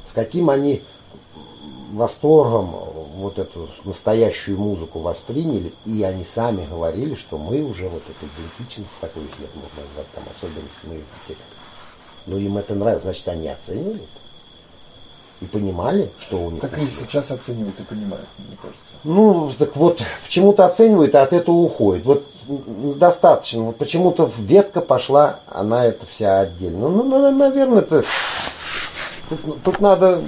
с каким они восторгом вот эту настоящую музыку восприняли, и они сами говорили, что мы уже вот эту идентичность, такую, если это можно назвать, там особенность, мы. Но им это нравится, значит, они оценивали это. И понимали, что у них. Так и сейчас оценивают и понимают, мне кажется. Ну, так вот, почему-то оценивают, а от этого уходит. Вот достаточно. Вот почему-то ветка пошла, она это вся отдельно. Ну, ну, наверное, это... Тут, тут надо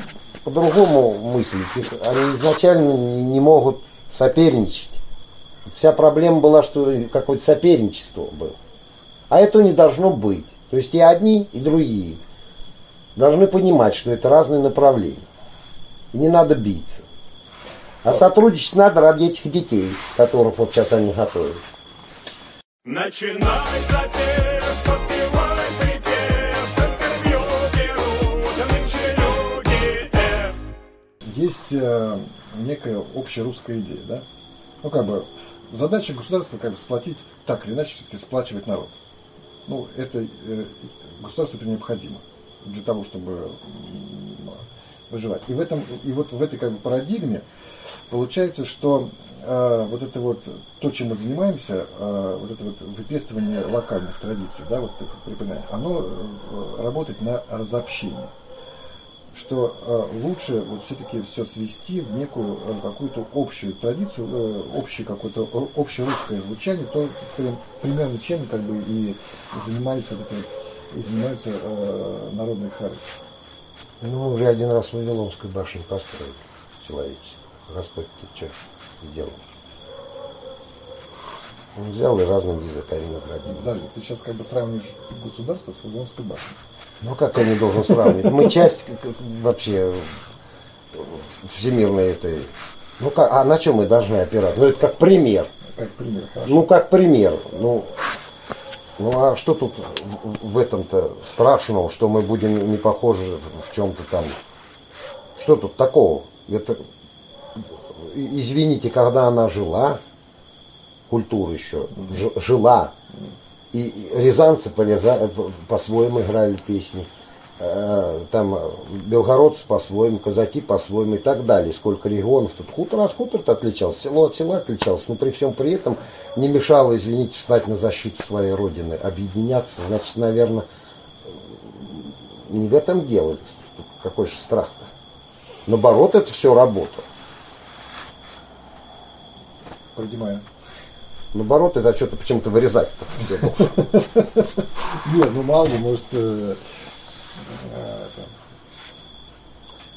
по-другому мыслить. Их- Они изначально не не могут соперничать. Вся проблема была, что какое-то соперничество было. А этого не должно быть. То есть и одни, и другие должны понимать, что это разные направления. И не надо биться. А сотрудничать надо ради этих детей, которых вот сейчас они готовят. Начинай запев, Есть э, некая общерусская идея, да? Ну, как бы, задача государства, как бы, сплотить, так или иначе, все-таки сплачивать народ. Ну, это, э, государству это необходимо для того, чтобы выживать. И в этом, и вот в этой, как бы, парадигме получается, что э, вот это вот, то, чем мы занимаемся, э, вот это вот выпестывание локальных традиций, да, вот это припоминание, оно э, работает на разобщение что э, лучше вот все-таки все свести в некую э, какую-то общую традицию, э, общее какое-то общерусское звучание, то прям- примерно чем как бы и занимались вот эти и занимаются э, народные хоры. Ну, мы уже один раз в Вавилонской башне построили человечество. Господь ты что сделал? Он взял и разными языками наградил. Подожди, ты сейчас как бы сравниваешь государство с Вавилонской башней. Ну как я не должен сравнивать? Мы часть вообще всемирной этой. Ну как, а на чем мы должны опираться? Ну это как пример. Как пример, хорошо. Ну как пример. Ну, ну а что тут в, этом-то страшного, что мы будем не похожи в, чем-то там? Что тут такого? Это, извините, когда она жила, культура еще, жила, и рязанцы по-своему играли песни, э, там белгородцы по-своему, казаки по-своему и так далее. Сколько регионов тут. Хутор от хутора отличался, село от села отличалось. Но при всем при этом не мешало, извините, встать на защиту своей родины, объединяться. Значит, наверное, не в этом дело. Какой же страх-то? Наоборот, это все работа. Понимаю. Наоборот, это что-то почему-то должен. Нет, ну мало ли, может, э,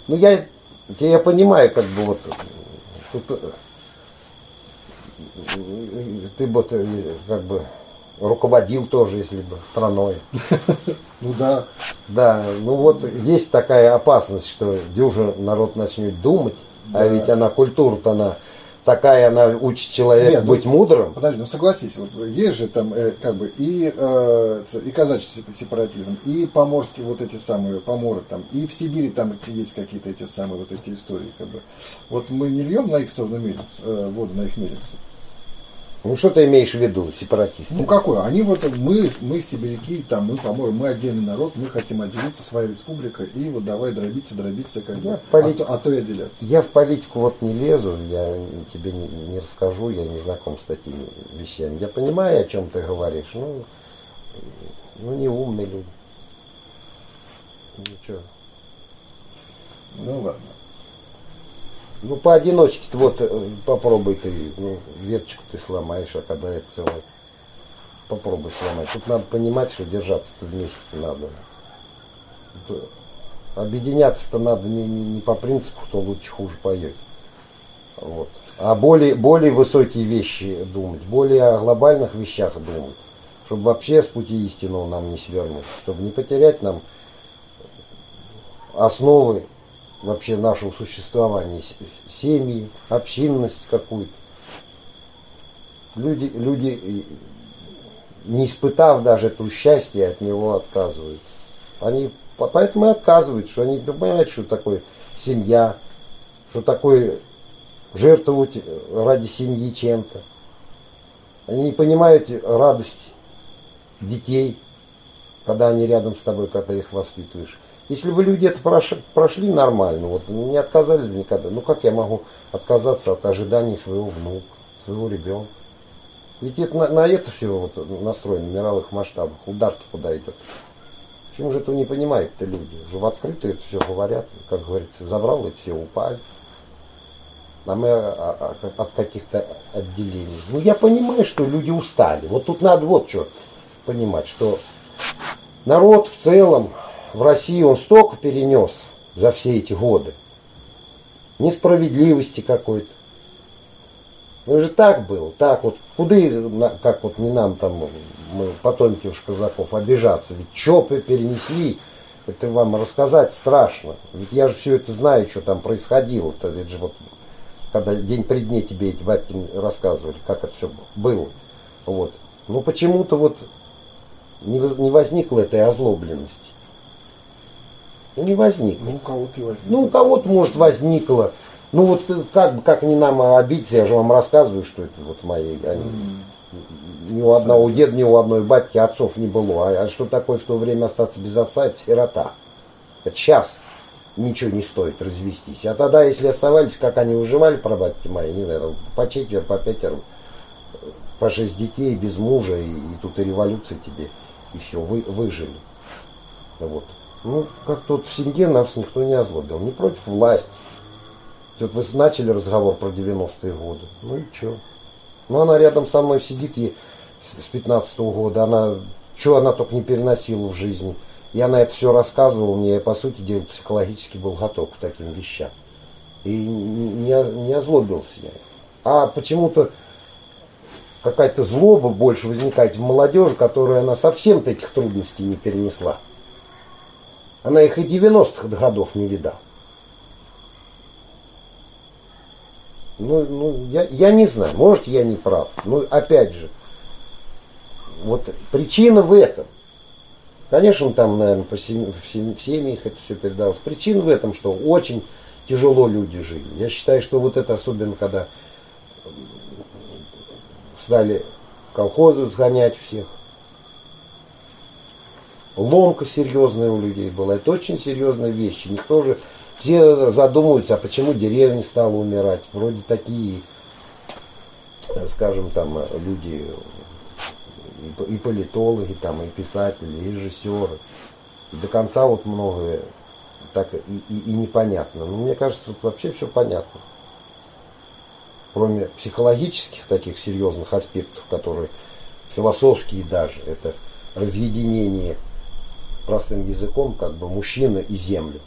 Ну, я, я, я понимаю, как бы вот, тут, э, ты бы э, как бы руководил тоже, если бы, страной. ну да, Да, ну вот есть такая опасность, что дюжа народ начнет думать, а ведь она культура-то она такая, она учит человека Нет, ну, быть мудрым. Подожди, ну согласись, вот есть же там э, как бы и, э, и казачий сеп- сепаратизм, и поморские вот эти самые поморы там, и в Сибири там есть какие-то эти самые вот эти истории, как бы. Вот мы не льем на их сторону мельниц, э, воду на их мельницы. Ну что ты имеешь в виду, сепаратисты? Ну какой? Они вот мы, мы сибиряки, там мы поморы, мы отдельный народ, мы хотим отделиться, своя республика, и вот давай дробиться, дробиться, как бы, в а, полит- то, а то и отделяться. Я в политику вот не лезу, я тебе не, не расскажу, я не знаком с такими вещами. Я понимаю, о чем ты говоришь, ну, ну не умные люди. Ничего. Ну ладно. Ну, поодиночке ты вот э, попробуй ты, ну, веточку ты сломаешь, а когда это целое, попробуй сломать. Тут надо понимать, что держаться-то вместе надо. Объединяться-то надо не, не- не по принципу, кто лучше хуже поет. Вот. А более, более высокие вещи думать, более о глобальных вещах думать, чтобы вообще с пути истинного нам не свернуть, чтобы не потерять нам основы вообще нашего существования, семьи, общинность какую-то. Люди, люди, не испытав даже этого счастья, от него отказываются. Они по- поэтому и отказывают, что они понимают, что такое семья, что такое жертвовать ради семьи чем-то. Они не понимают радость детей, когда они рядом с тобой, когда их воспитываешь. Если бы люди это прош- прошли нормально, вот не отказались бы никогда, ну как я могу отказаться от ожиданий своего внука, своего ребенка? Ведь это на, на это все вот настроено в мировых масштабах. Удар-то куда идет? Почему же этого не понимают-то люди? Уже в открытую это все говорят, как говорится, забрал и все упали. А мы а- а- от каких-то отделений. Ну я понимаю, что люди устали. Вот тут надо вот что понимать, что народ в целом в России он столько перенес за все эти годы. Несправедливости какой-то. Ну же так было, так вот, куды, как вот не нам там, мы потомки уж казаков, обижаться, ведь что перенесли, это вам рассказать страшно. Ведь я же все это знаю, что там происходило. -то. Это же вот, когда день при дне тебе эти батьки рассказывали, как это все было. Вот. Ну почему-то вот не, воз- не возникло этой озлобленности. Ну не возникло. Ну, у кого-то возьмет. Ну, у кого-то, может, возникло. Ну, вот э, как, бы- как не нам обидеться, я же вам рассказываю, что это вот мои, они, ни у одного деда, ни у одной бабки отцов не было. А, а что такое в то время остаться без отца, это сирота. Это сейчас ничего не стоит развестись. А тогда, если оставались, как они выживали, прабабки мои, не знаю, по четверо, по пятеро, по шесть детей, без мужа, и, и тут и революция тебе, и все, вы, выжили. Вот. Ну, как тут в семье нас никто не озлобил, не против власти. Вот вы начали разговор про 90-е годы. Ну и что? Ну, она рядом со мной сидит и с 15 -го года. Она, что она только не переносила в жизни. И она это все рассказывала мне. Я, по сути дела, психологически был готов к таким вещам. И не, не озлобился я. А почему-то какая-то злоба больше возникает в молодежи, которая она совсем-то этих трудностей не перенесла. Она их и 90-х годов не видала. Ну, ну я, я не знаю, может я не прав. Но опять же, вот причина в этом. Конечно, там, наверное, по семь, в, семь, в семьях это все передалось. Причина в этом, что очень тяжело люди жили. Я считаю, что вот это особенно, когда стали в колхозы сгонять всех. Ломка серьезная у людей была. Это очень серьезные вещи. Никто же все задумываются, а почему деревня стала умирать. Вроде такие, скажем, там люди, и политологи, там, и писатели, и режиссеры. И до конца вот многое так и, и, и непонятно. Но мне кажется, вот вообще все понятно. Кроме психологических таких серьезных аспектов, которые философские даже, это разъединение простым языком, как бы мужчина и землю.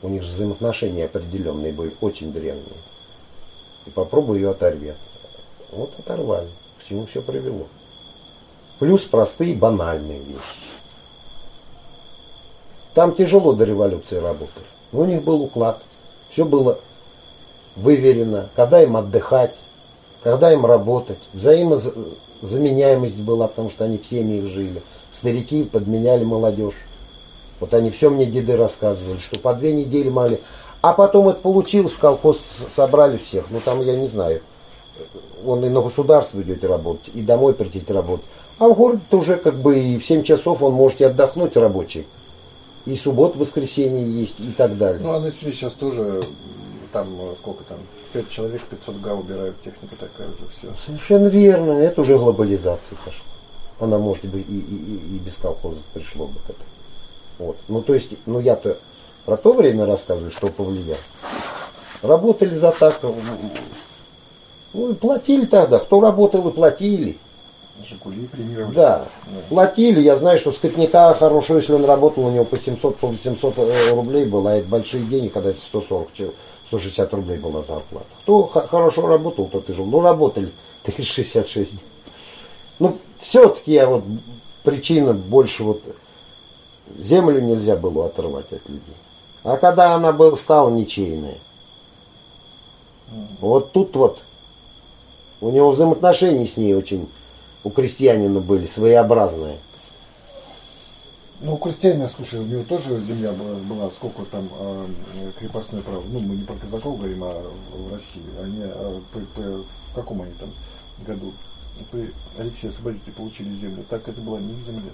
У них же взаимоотношения определенные были, очень древние. И попробуй ее оторвет. Вот оторвали. К чему все привело. Плюс простые банальные вещи. Там тяжело до революции работали. Но у них был уклад. Все было выверено. Когда им отдыхать, когда им работать. Взаимозаменяемость была, потому что они в семьях жили. Старики подменяли молодежь. Вот они все мне деды рассказывали, что по две недели мали. А потом это получилось, в колхоз собрали всех. Ну там я не знаю. Он и на государство идет работать, и домой прийти работать. А в городе уже как бы и в 7 часов он можете отдохнуть рабочий. И суббот, воскресенье есть и так далее. Ну, а на селе сейчас тоже, там, сколько там, 5 человек, 500 га убирают, техника такая же, все. Совершенно верно, это уже глобализация пошла. Она, может быть, и, и, и, без колхозов пришло бы к этому. Вот. Ну, то есть, ну я-то про то время рассказываю, что повлияло. Работали за так, ну и платили тогда. Кто работал и платили. Жигули премировали. Да, платили. Я знаю, что скотника хорошо, если он работал, у него по 700, по 800 э, рублей было, а это большие деньги, когда это 140, 160 рублей была зарплата. Кто хорошо работал, тот и жил. Ну, работали 366 дней. Ну, все-таки я вот причина больше вот землю нельзя было оторвать от людей. А когда она был, стала ничейная, вот тут вот у него взаимоотношения с ней очень у крестьянина были своеобразные. Ну, у крестьянина, слушай, у него тоже земля была, была сколько там э, крепостное право. Ну, мы не про казаков говорим, а в России. Они, э, при, при, в каком они там году при Алексее Освободителе получили землю? Так это была не их земля.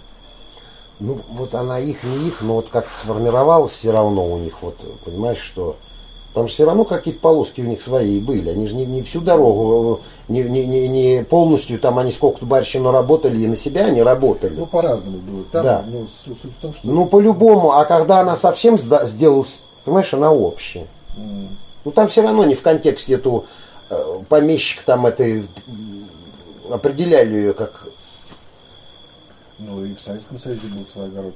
Ну, вот она их, не их, но вот как сформировалась все равно у них, вот, понимаешь, что там же все равно какие-то полоски у них свои были. Они же не, не всю дорогу, не, не, не, не полностью, там они сколько-то барщину работали, и на себя они работали. Ну, по-разному было. Там, Да. ну, суть в том, что... Ну, по-любому, а когда она совсем сделалась, понимаешь, она общая. м, Ну, там все равно не в контексте эту э, помещик там этой определяли ее как, ну, и в Советском Союзе был свой огород.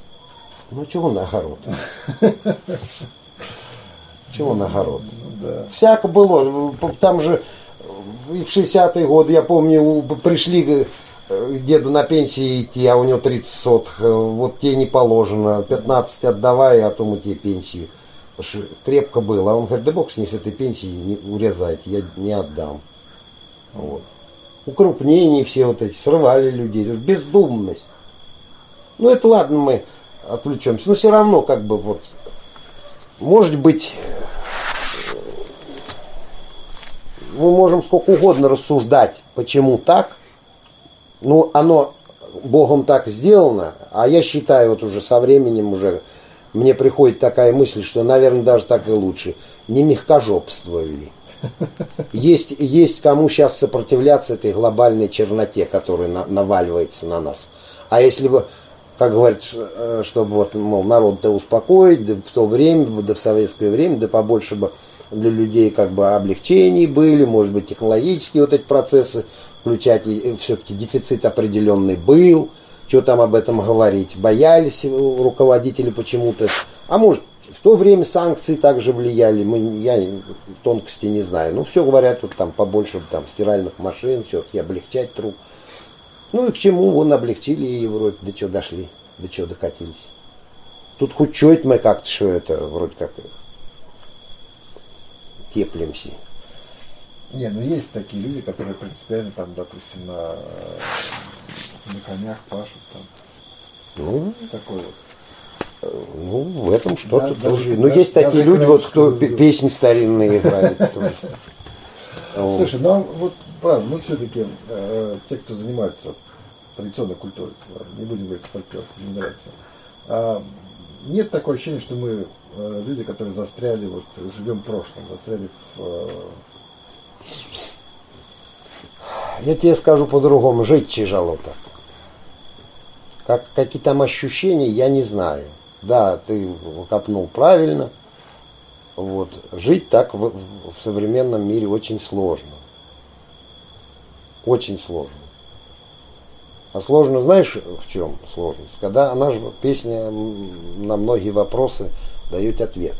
ну, чего на огород? Чего на огород? Ну, да. Всяко было. Там же и в 60-е годы, я помню, пришли э, деду на пенсии идти, а у него 30 соток. Э, Вот тебе не положено. 15 отдавай, а то мы тебе пенсию. Крепко было. А он говорит, да бог с ней с этой пенсии не урезайте, я не отдам. Вот. Укрупнения все вот эти, срывали людей. Бездумность. Ну это ладно, мы отвлечемся. Но все равно, как бы вот, может быть, мы можем сколько угодно рассуждать, почему так. Ну, оно Богом так сделано, а я считаю, вот уже со временем уже мне приходит такая мысль, что, наверное, даже так и лучше. Не мягкожопствовали. Есть, есть кому сейчас сопротивляться этой глобальной черноте, которая на- наваливается на нас. А если бы, как говорят, э, чтобы вот, мол, народ-то успокоить, да в то время, да в советское время, да побольше бы для людей как бы облегчений были, может быть, технологические вот эти процессы включать, и все-таки дефицит определенный был, что там об этом говорить, боялись э, руководители почему-то, а может, в то время санкции также влияли, мы, я тонкости не знаю. Ну, все говорят, вот там побольше там, стиральных машин, все-таки облегчать труд. Ну и к чему, вон облегчили и вроде до чего дошли, до чего докатились. Тут хоть чуть мы как-то, что это вроде как теплимся. Не, ну есть такие люди, которые принципиально там, допустим, на, на конях пашут там. Ну, Такой вот. Ну, в этом что-то Да, тоже. даже- Ну, даже- есть такие даже люди, вот кто пе- песни старинные играет. Слушай, ну вот правда, мы все-таки те, кто занимается традиционной культурой, не будем говорить фольклор, не нравится. А, нет такого ощущения, что мы э, люди, которые застряли, вот живем в прошлом, застряли в э, Я тебе скажу по-другому, жить тяжело так. Как, какие там ощущения, я не знаю. Да, ты копнул правильно. Вот. Жить так в, в современном мире очень сложно. Очень сложно. А сложно, знаешь, в чем сложность? Когда она же, песня на многие вопросы дает ответы.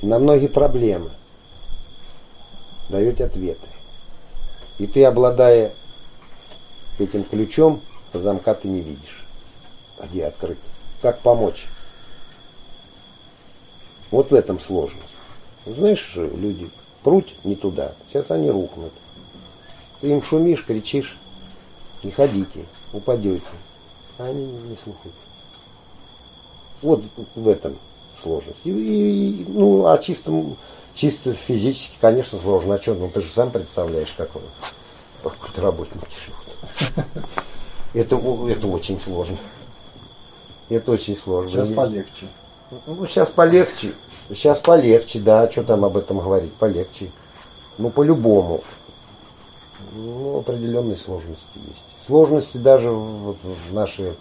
И на многие проблемы дает ответы. И ты, обладая этим ключом, замка ты не видишь. А Где открыть? Как помочь? Вот в этом сложность. Знаешь же, люди пруть не туда, сейчас они рухнут. Ты им шумишь, кричишь, не ходите, упадете. А они не слухают. Вот в этом сложность. И, и- ну, а чисто, чисто физически, конечно, сложно. А что, ну ты же сам представляешь, как он, какой-то работники живут. Это, это очень сложно. Это очень сложно. сейчас полегче. ну, сейчас полегче. Сейчас полегче, да. Что там об этом говорить? Полегче. Ну, по-любому. Ну, определенные сложности есть. Сложности даже вот в нашей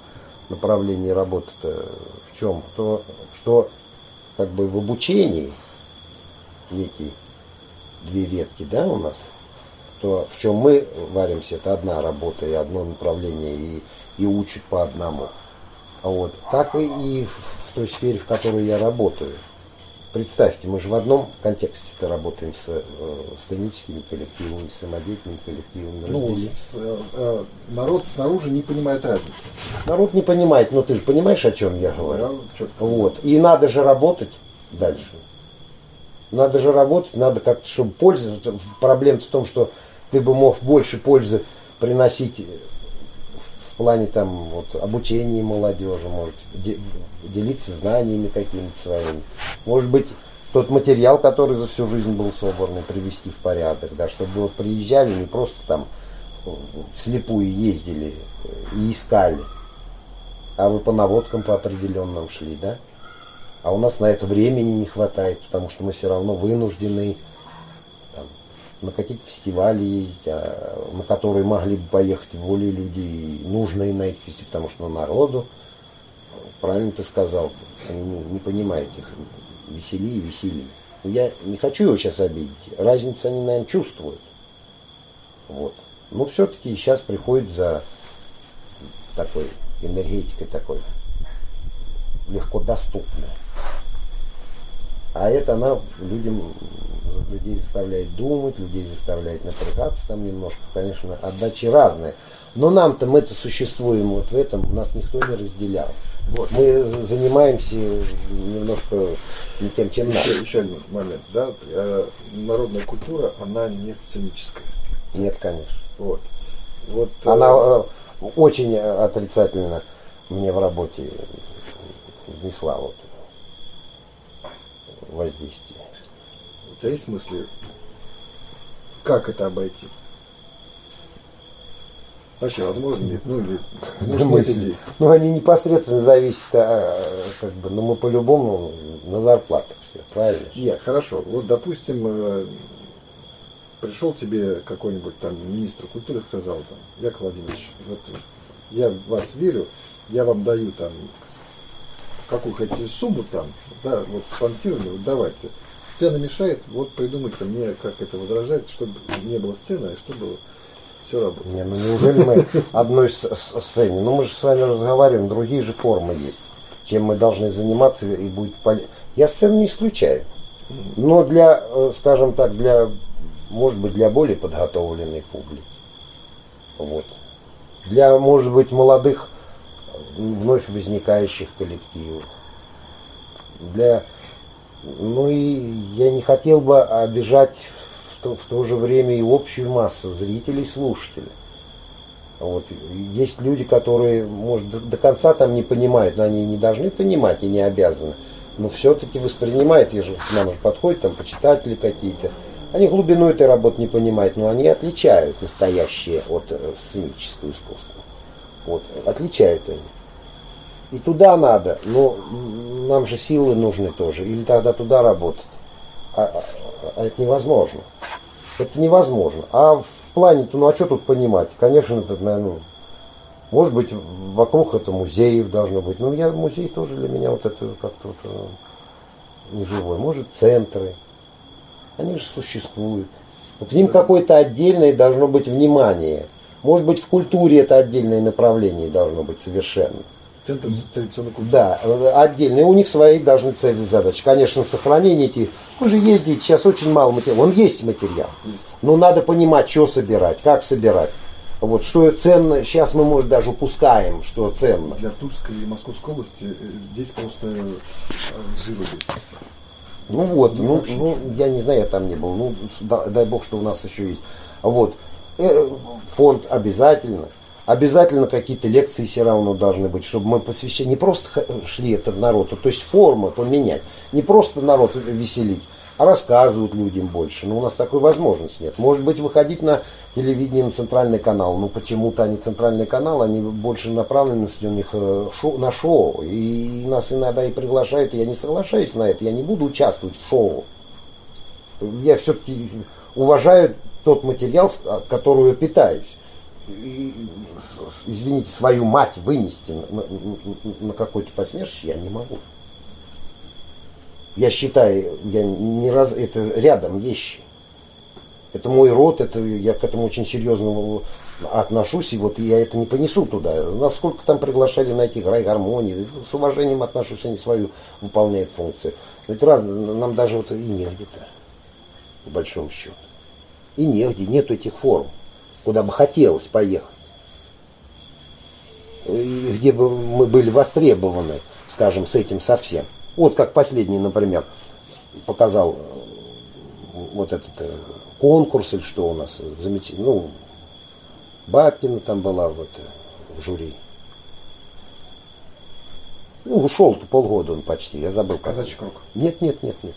направлении работы-то в чем? То, что как бы в обучении некие две ветки, да, у нас, то в чем мы варимся, это одна работа и одно направление, и, и учат по одному. А Вот. Так и в той сфере, в которой я работаю. Представьте, мы же в одном контексте-то работаем с э, сценическими коллективами, с самодеятельными коллективами. Ну, с- э, э, народ снаружи не понимает разницы. Народ не понимает, но ты же понимаешь, о чем я говорю. Я Вот. И надо же работать дальше. Надо же работать, надо как-то, чтобы пользоваться. Проблема в том, что ты бы мог больше пользы приносить в плане там вот, обучения молодежи, может, де- делиться знаниями какими-то своими. Может быть, тот материал, который за всю жизнь был собран, привести в порядок, да, чтобы вот приезжали, не просто там э, вслепую ездили э, и искали, а вы по наводкам по определенным шли, да? А у нас на это времени не хватает, потому что мы все равно вынуждены на какие-то фестивали ездить, а, на которые могли бы поехать более люди, и нужные на эти фестивали, потому что народу, правильно ты сказал, они не, не понимают их, веселее, веселее. Я не хочу его сейчас обидеть, разницу они, наверное, чувствуют. Вот. Но все-таки сейчас приходит за такой энергетикой такой легко доступная. А это она людям, людей заставляет думать, людей заставляет напрягаться там немножко. Конечно, отдачи разные. Но нам-то мы-то существуем вот в этом, нас никто не разделял. Вот. Мы занимаемся немножко не тем, чем надо. Еще, еще один момент, да, э, народная культура, она не сценическая. Нет, конечно. Вот. Вот, э, Она э, очень отрицательно мне в работе внесла вот воздействие. у тебя есть мысли, как это обойти? Вообще, возможно ли? Ну, или, может, мысли. идей? Ну, они непосредственно зависят, а, как бы, ну, мы по-любому на зарплатах все, правильно? Нет, хорошо. Вот, допустим, э, пришел тебе какой-нибудь там министр культуры сказал там, Яков Владимирович, вот я в вас верю, я вам даю там какую хотите сумму там, да, вот спонсирование, вот давайте. Сцена мешает, вот придумайте мне, как это возражать, чтобы не было сцены, а чтобы все работало. Не, ну неужели мы одной сцене? Ну мы же с вами разговариваем, другие же формы есть. чем мы должны заниматься и будет полезно. Я сцену не исключаю. Но для, э, скажем так, для, может быть, для более подготовленной публики. Вот. Для, может быть, молодых вновь возникающих коллективов. Для, ну и я не хотел бы обижать в то, в то же время и общую массу зрителей, слушателей. Вот. Есть люди, которые, может, до, до конца там не понимают, но они не должны понимать и не обязаны. Но все-таки воспринимают, и же к нам же подходят там почитатели какие-то. Они глубину этой работы не понимают, но они отличают настоящее от э, сценического искусства. Вот, отличают они. И туда надо, но нам же силы нужны тоже, или тогда туда работать. А, а- а это невозможно. Это невозможно. А в плане-то, ну а что тут понимать? Конечно, это, наверное, может быть, вокруг это музеев должно быть. Ну, я музей тоже для меня вот это как-то вот, э, не живой. Может, центры. Они же существуют. Но к ним какое-то отдельное должно быть внимание. Может быть, в культуре это отдельное направление должно быть совершенно. Центр традиционной культуры. Да, э, отдельные. У них свои должны цели и задачи. Конечно, сохранение этих. Вы же ездите, сейчас очень мало материала. Он есть материал. Но надо понимать, что собирать, как собирать. Вот, что ценно, сейчас мы, может, даже упускаем, что ценно. Для Тульской и Московской области э, здесь просто э, живопись. Ну вот, Ну, ну, ну, я не знаю, я там не был. Ну, дай бог, что у нас еще есть. Вот. Э, Фонд обязательно. Обязательно какие-то лекции все равно должны быть, чтобы мы посвящали, не просто шли этот народ, то есть формы поменять. Не просто народ веселить, а рассказывать людям больше. Но у нас такой возможности нет. Может быть, выходить на телевидение, на центральный канал. Ну, почему-то они центральный канал, они больше направленность у них э, шоу- на шоу. И нас иногда и приглашают, и я не соглашаюсь на это. Я не буду участвовать в шоу. Я все-таки уважаю тот материал, от которого я питаюсь. Извините, свою мать вынести на- на- на какое-то посмешище я не могу. Я считаю, я не раз, это рядом вещи. Это мой род, это, я к этому очень серьезно отношусь, и вот я это не понесу туда. Насколько там приглашали на эти играй гармонии, с уважением отношусь, они свою выполняют функцию. Но ведь раз, нам даже вот и негде-то, по большому счету. И негде, нету этих форм, куда бы хотелось поехать. И где бы мы были востребованы, скажем, с этим совсем. Вот как последний, например, показал э, вот этот э, конкурс или что у нас замечательно. Ну, Бабкина там была вот э, в жюри. Ну, ушел-то полгода он почти, я забыл. Казачий круг. Нет, нет, нет, нет.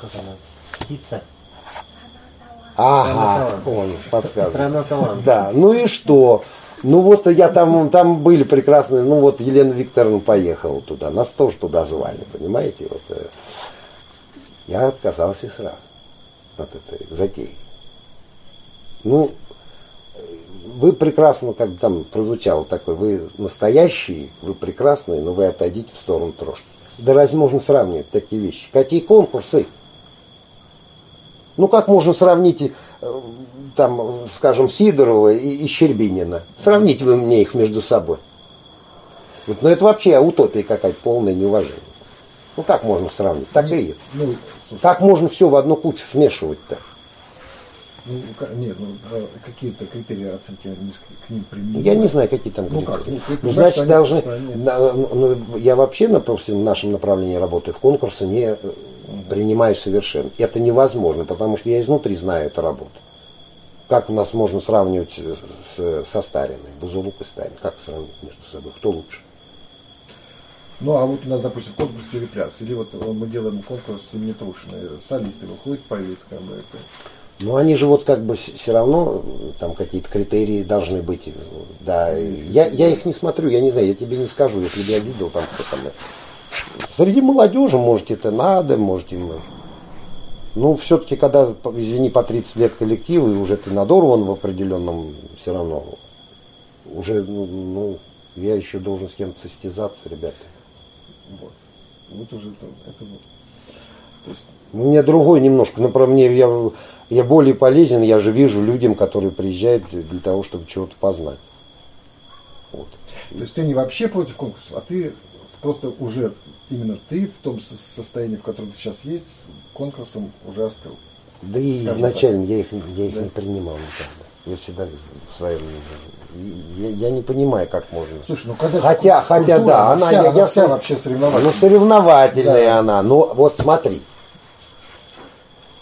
Как она? Птица. Ага, он подсказывает. Страна таланта. Да, ну и что? Ну вот я там, там были прекрасные, ну вот Елена Викторовна поехала туда, нас тоже туда звали, понимаете? Вот, э, я отказался сразу от этой затеи. Ну, вы прекрасно, как там прозвучало такое, вы настоящие, вы прекрасные, но вы отойдите в сторону трошки. Да разве можно сравнивать такие вещи? Какие конкурсы? Ну как можно сравнить, э, там, скажем, Сидорова и, и Щербинина? Сравните вы мне их между собой. Вот, ну это вообще утопия какая-то, полное неуважение. Ну как можно сравнить? Так и есть. Ну, слушай, Как можно все в одну кучу смешивать-то? ну, нет, ну, э, какие-то критерии оценки к, ним применимы. Я не знаю, какие там Ну критерии. как, ну, ты Ну, понимаешь, значит, они должны... на- ну, я вообще, допустим, в нашем направлении работы в конкурсе не э, принимаю совершенно. Это невозможно, потому что я изнутри знаю эту работу. Как у нас можно сравнивать э, с, со Стариной, Бузулук и Старин? Как сравнить между собой? Кто лучше? Ну, а вот у нас, допустим, конкурс «Перепляс», или вот э, мы делаем конкурс имени Трушина, солисты выходят, поют, как бы это. Ну, они же вот как бы все равно, э, там какие-то критерии должны быть. Да, я, я их не смотрю, я не знаю, я тебе не скажу, если бы я видел там кто там. Среди молодежи, может, это надо, может, им... э, Ну, все-таки, когда, извини, по 30 лет коллектива, и уже ты надорван в определенном, все равно, уже, ну, ну, я еще должен с кем-то состязаться, ребята. Вот. Вот уже это, это вот. То есть, меня другой немножко, например, мне я, я более полезен, я же вижу людям, которые приезжают для того, чтобы чего-то познать. Вот. То есть ты не вообще против конкурсов, а ты просто уже именно ты в том со- состоянии, в котором ты сейчас есть, с конкурсом уже остыл. Да и Скажем изначально я их, я их Да. не принимал никогда. Я всегда в своем... Я, я не понимаю, как можно. Слушай, ну казахская хотя, культура, хотя да, она, вся, я, она я вся сам- вообще соревновательная. Ну, соревновательная Да. она. Ну, вот смотри.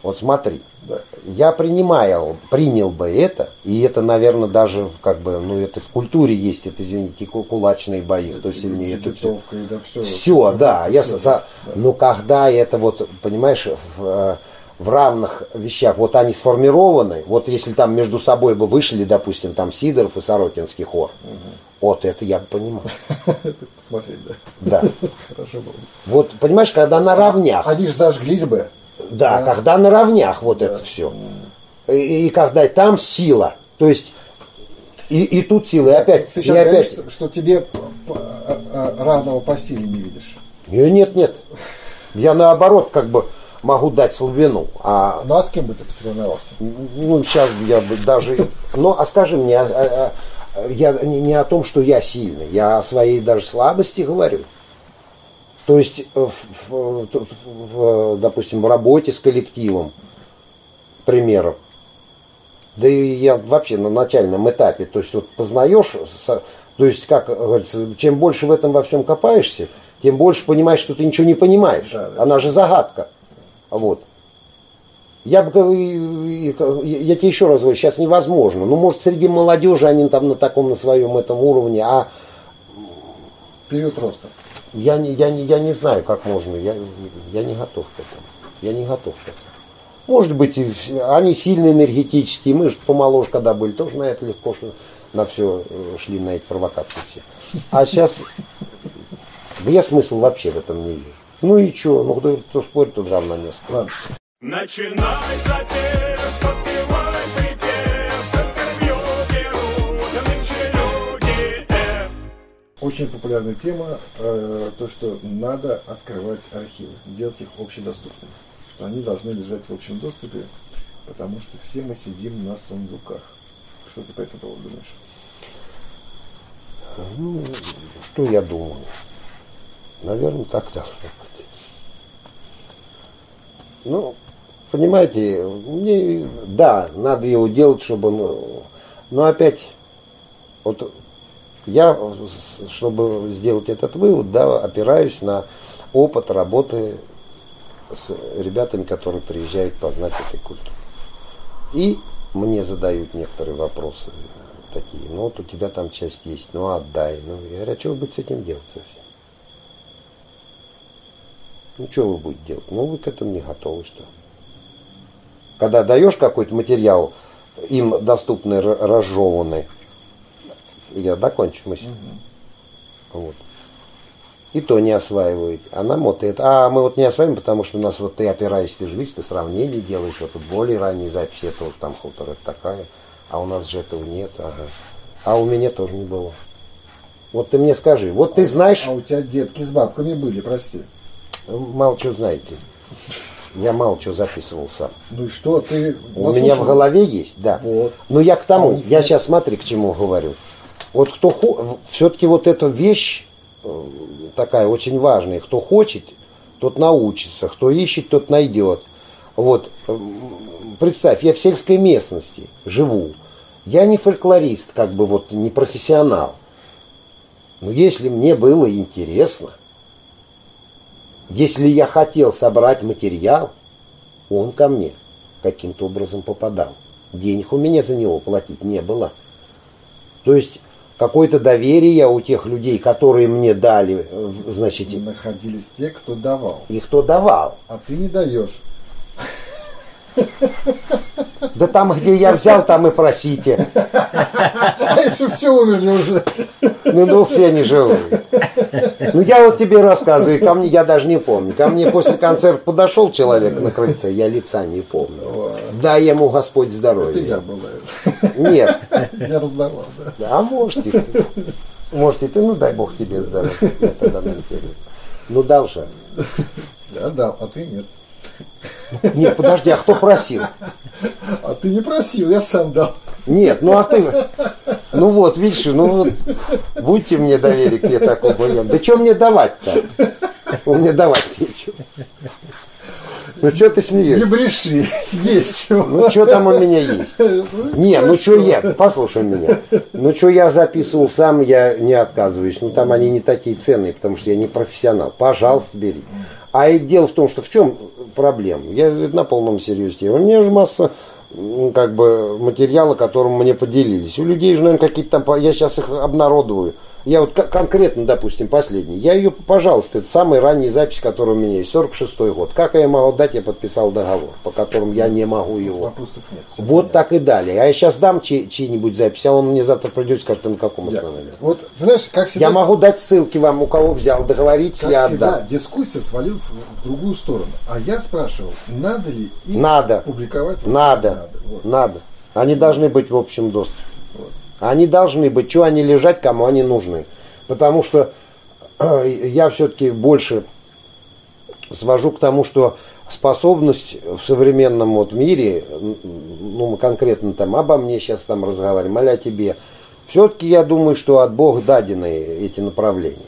Вот смотри. Да. Я принимаю, принял бы это, и это, наверное, даже в, как бы, ну, это в культуре есть, это, извините, ку- кулачные бои, кто сильнее, это все. Типа да все. Все, да. Я со- со- Но когда это вот, понимаешь, в, э, в равных вещах, вот они сформированы, вот если там между собой бы вышли, допустим, там Сидоров и Сорокинский хор, вот это я бы понимал. Посмотреть, да. Да. Хорошо было. Вот, понимаешь, когда на равнях, Они же зажглись бы. Да, когда на равнях вот это все. И, и когда там сила, то есть и, и тут сила, и опять, Ты и опять. говоришь, что, что тебе а- а, равного по силе не видишь. Нет, нет, нет. Я наоборот как бы могу дать слабину. А Ну а с кем бы ты посоревновался? ну, сейчас я бы даже. Ну, а скажи мне, а- а- а, я не о том, что я сильный, я о своей даже слабости говорю. То есть, э, в, в- в- допустим, в работе с коллективом, к примеру, да и я вообще на начальном этапе, то есть вот познаешь, то есть, как говорится, чем больше в этом во всем копаешься, тем больше понимаешь, что ты ничего не понимаешь. Да, да. Она же загадка. Вот. Я бы, я тебе еще раз говорю, сейчас невозможно. Ну, может, среди молодежи они там на таком, на своем этом уровне, а Период роста. Я не, я не, я не знаю, как можно. Я, я не готов к этому. Я не готов к этому. Может быть, они сильно энергетические. Мы же помоложе, когда были, тоже на это легко что на все шли, на эти провокации все. А сейчас, да я смысл вообще в этом не вижу. Ну и что? Ну, кто, кто спорит, тот равно место. Ладно. Начинай запев, Очень популярная тема, э, то, что надо открывать архивы, делать их общедоступными. Что они должны лежать в общем доступе, потому что все мы сидим на сундуках. Что ты по этому поводу думаешь? Ну, что я думаю? Наверное, так должно быть. Ну, понимаете, мне, да, надо его делать, чтобы, ну, но опять, вот я, чтобы сделать этот вывод, да, опираюсь на опыт работы с ребятами, которые приезжают познать этой культуры. И мне задают некоторые вопросы такие, ну вот у тебя там часть есть, ну отдай. Ну, я говорю, а что вы будете с этим делать совсем? Ну что вы будете делать? Ну вы к этому не готовы, что? Когда даешь какой-то материал, им доступный, разжеванный, я докончу мысль. Вот. И то не осваивают. А нам вот это. А мы вот не осваиваем, потому что у нас вот ты опираешься, ты же видишь, ты сравнение делаешь, вот тут более ранние записи, это вот там хутор, это такая. А у нас же этого нет. Ага. А у меня тоже не было. Вот ты мне скажи, вот ты знаешь, А у тебя детки с бабками были, прости. мало что знаете. Я мало что записывал сам. Ну и что, ты... У меня в голове есть, да. Вот. Но я к А тому, них я сейчас смотри, к чему говорю. Вот кто все-таки вот эта вещь э, такая очень важная. Кто хочет, тот научится. Кто ищет, тот найдет. Вот м, представь, я в сельской местности живу. Я не фольклорист, как бы вот не профессионал. Но если мне было интересно, если я хотел собрать материал, он ко мне каким-то образом попадал. Денег у меня за него платить не было. То есть какое-то доверие у тех людей, которые мне дали, значит, Находились те, кто давал. и кто давал. А ты не даешь. Да там, где я взял, там и просите. А если все умерли уже? Ну, ну, все они живые. Ну, я вот тебе рассказываю, ко мне, я даже не помню. Ко мне после концерта подошел человек на крыльце, я лица не помню. Дай ему Господь Это я здоровья. Нет. Я раздавал, да. А может и ты. Ну дай Бог тебе здоровья. Я тогда на тебе. Ну дал же. Я дал, а ты нет. Нет, подожди, а кто просил? А ты не просил, я сам дал. Нет, ну а ты... Ну вот, видишь, ну вот, Будьте мне доверие, где такой баян. Да что мне давать-то? У меня давать нечего. Ну что ты Не смеешься? бреши, есть чего. Ну что там у меня есть? Не, ну что я, послушай меня. Ну что я записывал сам, я не отказываюсь. Ну там они не такие ценные, потому что я не профессионал. Пожалуйста, бери. А и дело в том, что в чем проблема? Я на полном серьезе. У меня же масса как бы материала, которым мне поделились. У людей же, наверное, какие-то там, я сейчас их обнародую. Я вот конкретно, допустим, последний. Я ее, пожалуйста, это самая ранняя запись, которая у меня есть, 46-й год. Как я могу дать, я подписал договор, по которому я не могу его. Вопросов нет. Вот понятно. так и далее. А я сейчас дам чьи- чьи-нибудь запись, а он мне завтра придет и скажет, «А на каком Я- основании. Вот, знаешь, как всегда, Я могу дать ссылки вам, у кого взял, договориться, как я всегда, отдам. дискуссия свалилась в, другую сторону. А я спрашивал, надо ли их Надо. публиковать? Надо, Вот. надо. Они должны быть в общем доступе. Они должны быть, что они лежать, кому они нужны. Потому что э, я все-таки больше свожу к тому, что способность в современном вот мире, ну мы конкретно там обо мне сейчас там разговариваем, о тебе, все-таки я думаю, что от Бога дадены эти направления.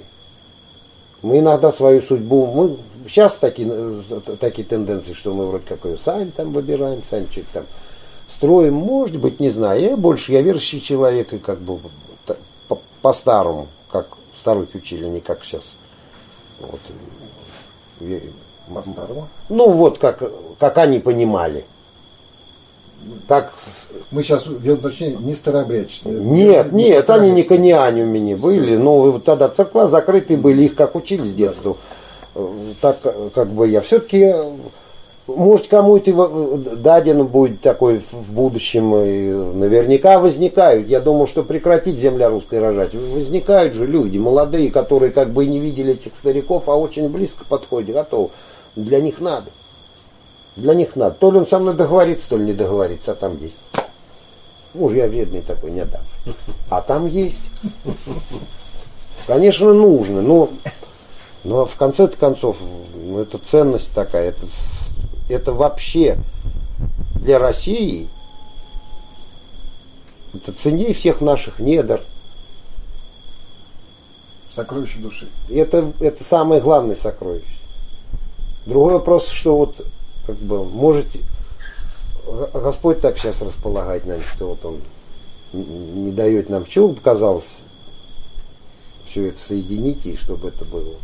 Мы иногда свою судьбу, мы сейчас такие, э, такие тенденции, что мы вроде как ее сами там выбираем, сами что-то там строим, может быть, не знаю. Я больше, я верующий человек и как бы та- по- по-старому, как старухи учили, не как сейчас. Вот. По-старому. Ну вот как, как они понимали. Как Мы сейчас делаем точнее не старообрядческие. Нет, Не нет, они не старообрядческие. конианюмени были. Ну, вот тогда церква закрытые были, их как учили с детства. Э, Так как бы я все-таки, может, кому-то даден будет такой в будущем, и наверняка возникают. Я думал, что прекратить земля русская рожать. Возникают же люди молодые, которые как бы и не видели этих стариков, а очень близко подходят, готовы. Для них надо. Для них надо. То ли он со мной договорится, то ли не договорится, а там есть. Муж я вредный такой, не дам. А там есть. Конечно, нужно, но, но в конце концов, ну, это ценность такая, это, это вообще для России, это ценнее всех наших недр. Сокровище души. Это, это самое главное сокровище. Другой вопрос, что вот как бы можете Господь так сейчас располагает нами, что вот Он не дает нам, чего бы казалось все это соединить и чтобы это было.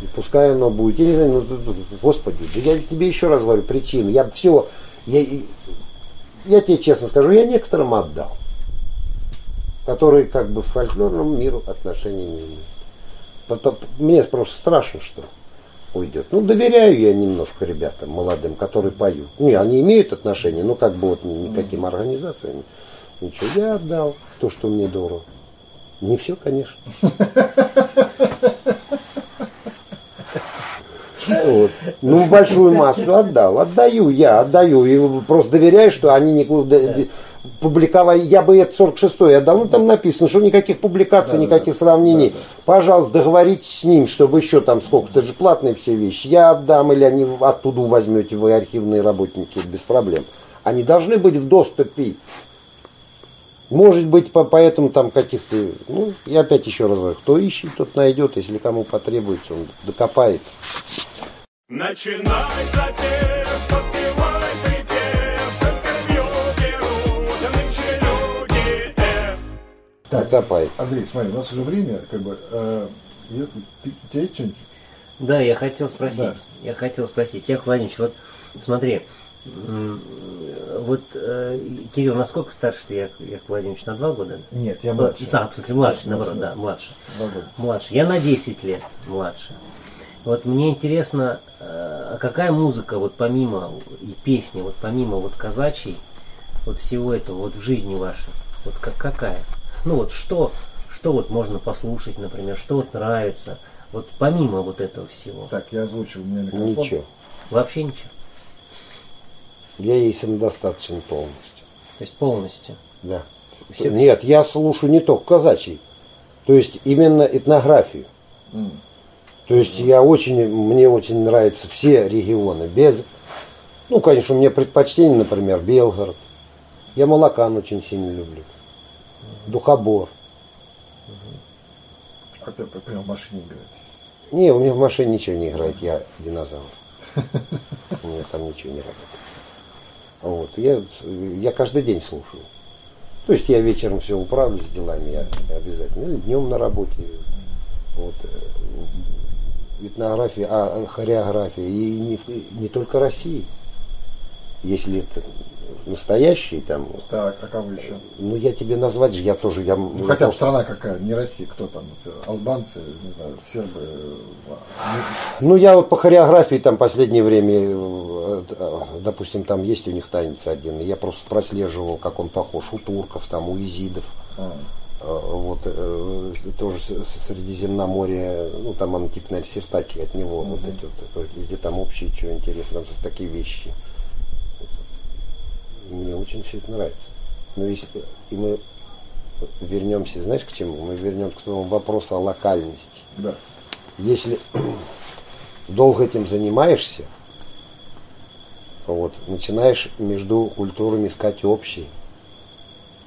И пускай оно будет, я не знаю, ну, Господи, да я тебе еще раз говорю причину. Я все, я, я тебе честно скажу, я некоторым отдал, которые как бы к фольклорному миру отношения не имеют. Потом, мне просто страшно, что уйдет. Ну, доверяю я немножко ребятам молодым, которые поют. Не, они имеют отношение, но как бы вот ни- никаким организациям. Ничего, я отдал то, что мне дорого. Не все, конечно. Вот. Ну, большую массу отдал. Отдаю я, отдаю. И просто доверяю, что они никуда д- публиковали. Я бы это 46-й отдал. Ну, там написано, что никаких публикаций, никаких сравнений. Пожалуйста, договоритесь с ним, чтобы еще там сколько. Это же платные все вещи. Я отдам, или они оттуда возьмете, вы архивные работники, без проблем. Они должны быть в доступе. Может быть, по, поэтому там каких-то... Ну, я опять еще раз говорю, кто ищет, тот найдет. Если кому потребуется, он докопается. Начинай запев, подпевай припев, интервью F. Так, Докопается. Андрей, смотри, у нас уже время, как бы, э, я- ты- у тебя есть что-нибудь? Да, я хотел спросить. Да. Я хотел спросить. Яков Владимирович, вот смотри, вот э, Кирилл, насколько старше ты, Яков, Яков Владимирович, на два года? Нет, я Вот, младше. а, в смысле, младше, Младше, наоборот, младше, да, младше. Два года. Младше. Я на 10 лет младше. Вот мне интересно, а какая музыка, вот помимо и песни, вот помимо вот казачьей, вот всего этого, вот в жизни вашей, вот как, какая? Ну вот что, что вот можно послушать, например, что вот нравится, вот помимо вот этого всего. Так, я озвучил, у меня микрофон. Ничего. Вообще ничего. Я ей самодостаточен полностью. То есть полностью. Да. Всё- Нет, я слушаю не только казачий. То есть именно этнографию. М. То есть я очень, мне очень нравятся все регионы. Без, ну, конечно, у меня предпочтение, например, Белгород. Я Молокан очень сильно люблю. Духобор. хотя бы, например, в машине играть. Не, у меня в машине ничего не играет, я динозавр. У меня там ничего не работает. Вот. Я, я каждый день слушаю. То есть я вечером все управлюсь делами, я обязательно. Или днем на работе. Вот. Э, Этнография, а хореография. И не, не только России. Если это настоящие там, Так, а кого еще? ну я тебе назвать же, я тоже, я, Ну, хотя бы страна какая, не Россия, кто там, вот, э, албанцы, не знаю, сербы. э, а, Ну, я вот по хореографии там последнее время, э, э, допустим, там есть у них танец один, и я просто прослеживал, как он похож у турков, там, у изидов, а, э, вот, э, тоже Средиземноморье, ну, там он типа, наверное, от него, вот эти вот, э, где там общие, что интересно, там такие вещи. Мне очень все это нравится. Но если, и мы вернемся, знаешь, к чему? Мы вернемся к твоему вопросу о локальности да. если долго этим занимаешься, вот, начинаешь между культурами искать общий,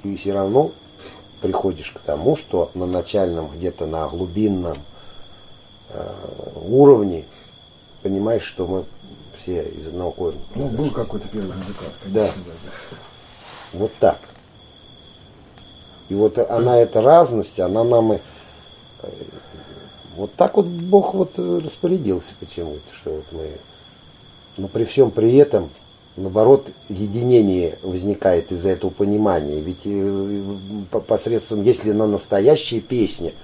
и все равно приходишь к тому, что на начальном, где-то на глубинном э, уровне понимаешь, что мы все из одного корня. Ну, был какой-то первый музыкант, Да. Вот так. И вот она, эта разность, она нам и... э, Вот так вот Бог вот э, распорядился почему-то, что вот мы... Но при всем при этом, наоборот, единение возникает из-за этого понимания. Ведь э, по- посредством, если на настоящие песни,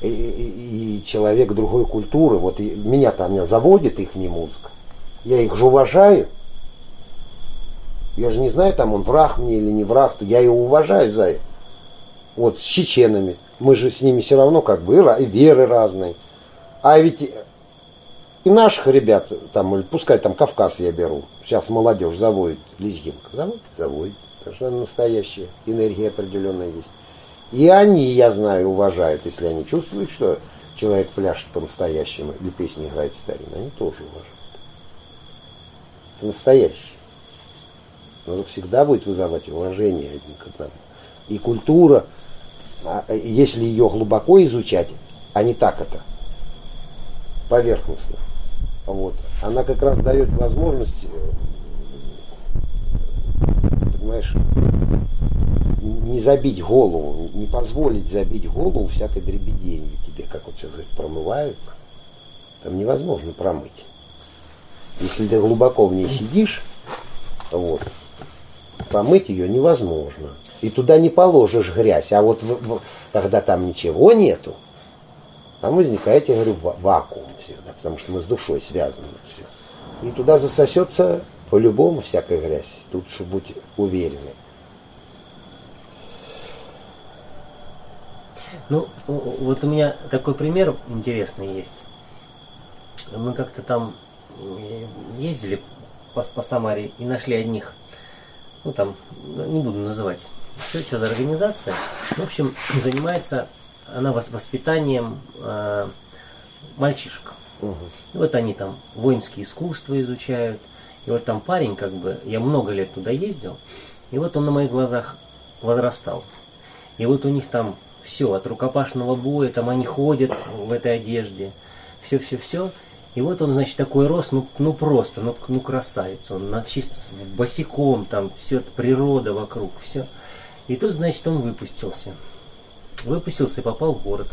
и, и- и человек другой культуры, вот и меня-то меня заводит их не музыка, я их же уважаю, я же не знаю, там он враг мне или не враг, я его уважаю за это. Вот с чеченами. Мы же с ними все равно как бы и веры разные. А ведь и- наших ребят, там, или пускай там Кавказ я беру, сейчас молодежь заводит лезгинка. Заводит, заводит. Потому что она настоящая, энергия определенная есть. И они, я знаю, уважают, если они чувствуют, что человек пляшет по-настоящему или песни играет старинно, они тоже уважают. Это настоящее но всегда будет вызывать уважение один к одному. И культура, а, э, если ее глубоко изучать, а не так это, поверхностно, вот, она как раз дает возможность, э, понимаешь, не забить голову, не позволить забить голову всякой дребеденью тебе, как вот сейчас промывают, там невозможно промыть. Если ты глубоко в ней сидишь, вот, помыть ее невозможно. И туда не положишь грязь. А вот когда там ничего нету, там возникает, я говорю, ва- вакуум всегда, потому что мы с душой связаны все. И туда засосется по-любому всякая грязь. Тут, чтобы быть уверены. Ну, вот у меня такой пример интересный есть. Мы как-то там ездили по, по Самаре и нашли одних, ну там, ну, не буду называть, что, что за организация. В общем, занимается она вос- воспитанием э, мальчишек. И вот они там воинские искусства изучают. И вот там парень, как бы, я много лет туда ездил, и вот он на моих глазах возрастал. И вот у них там все, от рукопашного боя, там они ходят в этой одежде, все-все-все. И вот он, значит, такой рос, ну, ну просто, ну, ну красавец. Он на, чисто босиком, там все природа вокруг, все. И тут, значит, он выпустился. Выпустился и попал в город.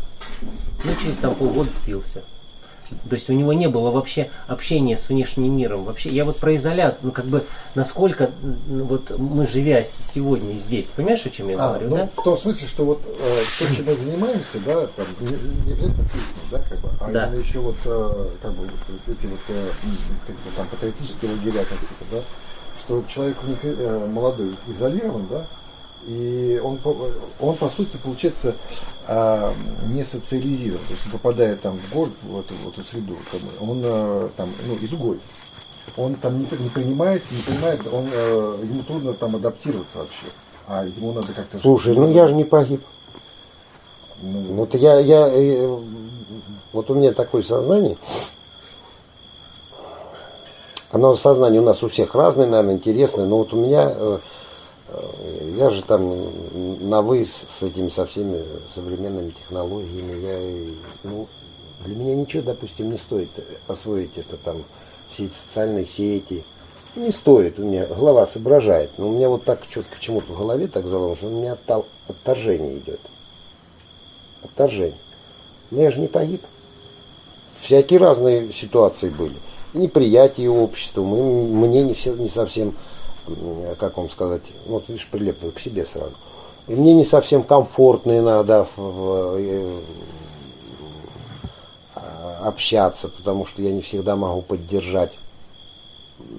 Ну, через там полгода спился. То есть у него не было вообще общения с внешним миром. Вообще, я вот про изолят, ну как бы, насколько вот мы живя сегодня здесь, понимаешь, о чем я А, говорю, ну, да? в том смысле, что вот э, то, чем мы занимаемся, да, там, не, не обязательно песни, да, как бы, а Да. именно еще вот, э, как бы, вот, эти вот, э, как бы, там, патриотические лагеря какие-то, да, что человек в них э, молодой изолирован, да, и он, он по сути, получается, э, не социализирован, то есть он попадает там в город, в эту, в эту среду, он э, там, ну, изгой. Он там не, не принимается, не понимает, он, э, ему трудно там адаптироваться вообще. А ему надо как-то... Слушай, ну я же не погиб. Ну, Вот я, я, э, вот у меня такое сознание. Оно сознание у нас у всех разное, наверное, интересное, но вот у меня э, я же там на вы с этими со всеми современными технологиями, я, и, ну, для меня ничего, допустим, не стоит освоить это там, все эти социальные сети. Не стоит, у меня голова соображает. Но у меня вот так что-то почему-то в голове так заложено, у меня оттал- отторжение идет. Отторжение. Но я же не погиб. Всякие разные ситуации были. Неприятие общества, мы, мне не, все, не совсем, как вам сказать, ну, вот видишь, прилепываю к себе сразу. И мне не совсем комфортно иногда в- в- э, а, общаться, потому что я не всегда могу поддержать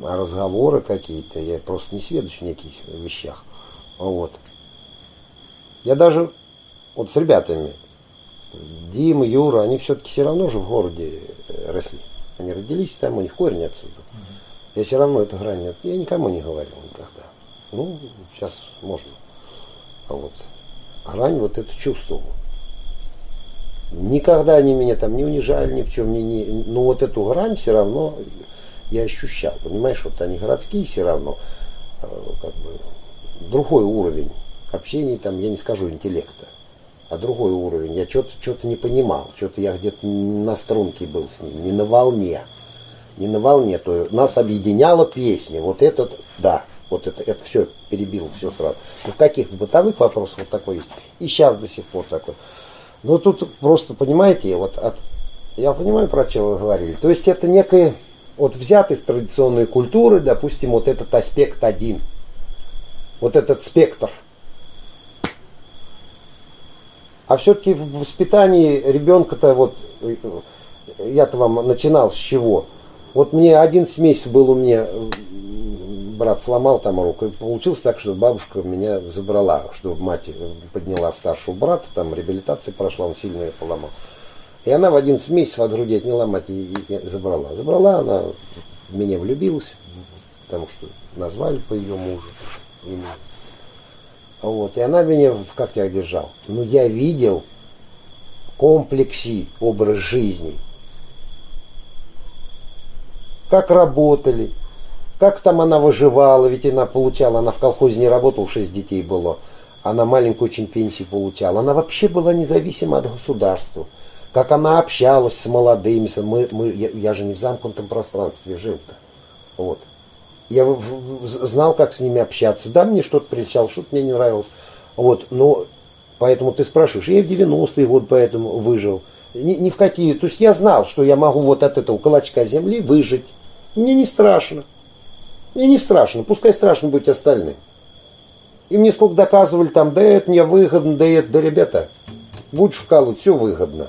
разговоры какие-то, я просто не сведущ в неких вещах. Вот. Я даже вот с ребятами, Дима, Юра, они все-таки все равно же в городе э, росли. Они родились там, у них корень отсюда. Я все равно эту грань, я никому не говорил никогда. Ну, сейчас можно. А вот грань вот эту чувствовал. Никогда они меня там не унижали ни в чем, не, не, но вот эту грань все равно я ощущал. Понимаешь, вот они городские все равно, э, как бы другой уровень общения, там, я не скажу интеллекта, а другой уровень. Я что-то что не понимал, что-то я где-то на струнке был с ним, не на волне. Не на волне, то нас объединяла песня. Вот этот, да, вот это, это все перебил, все сразу. Но в каких-то бытовых вопросах вот такой есть. И сейчас до сих пор такой. Но тут просто, понимаете, вот от, я понимаю, про что вы говорили. То есть это некое, вот взят из традиционной культуры, допустим, вот этот аспект один. Вот этот спектр. А все-таки в воспитании ребенка-то вот, э, я-то вам начинал с чего? Вот мне 11 месяцев был у меня, брат сломал там руку, и получилось так, что бабушка меня забрала, чтобы мать подняла старшего брата, там реабилитация прошла, он сильно ее поломал. И она в 11 месяцев от груди отняла мать и, и- и забрала. Забрала, она в меня влюбилась, потому что назвали по ее мужу имя. Вот, и она меня в когтях держала. Но я видел комплексе образ жизни. Как работали, как там она выживала, ведь она получала, она в колхозе не работала, 6 детей было. Она маленькую очень пенсию получала. Она вообще была независима от государства. Как она общалась с молодыми. Мы, мы, я, я же не в замкнутом пространстве жил-то. Вот. Я знал, как с ними общаться. Да, мне что-то приличало, что-то мне не нравилось. Вот, но поэтому ты спрашиваешь, я в 90-е год поэтому выжил. Ни, ни в какие. То есть я знал, что я могу вот от этого клочка земли выжить. Мне не страшно. Мне не страшно. Пускай страшно быть остальным. И мне сколько доказывали там, да это мне выгодно, да это, да ребята, будешь вкалывать, все выгодно.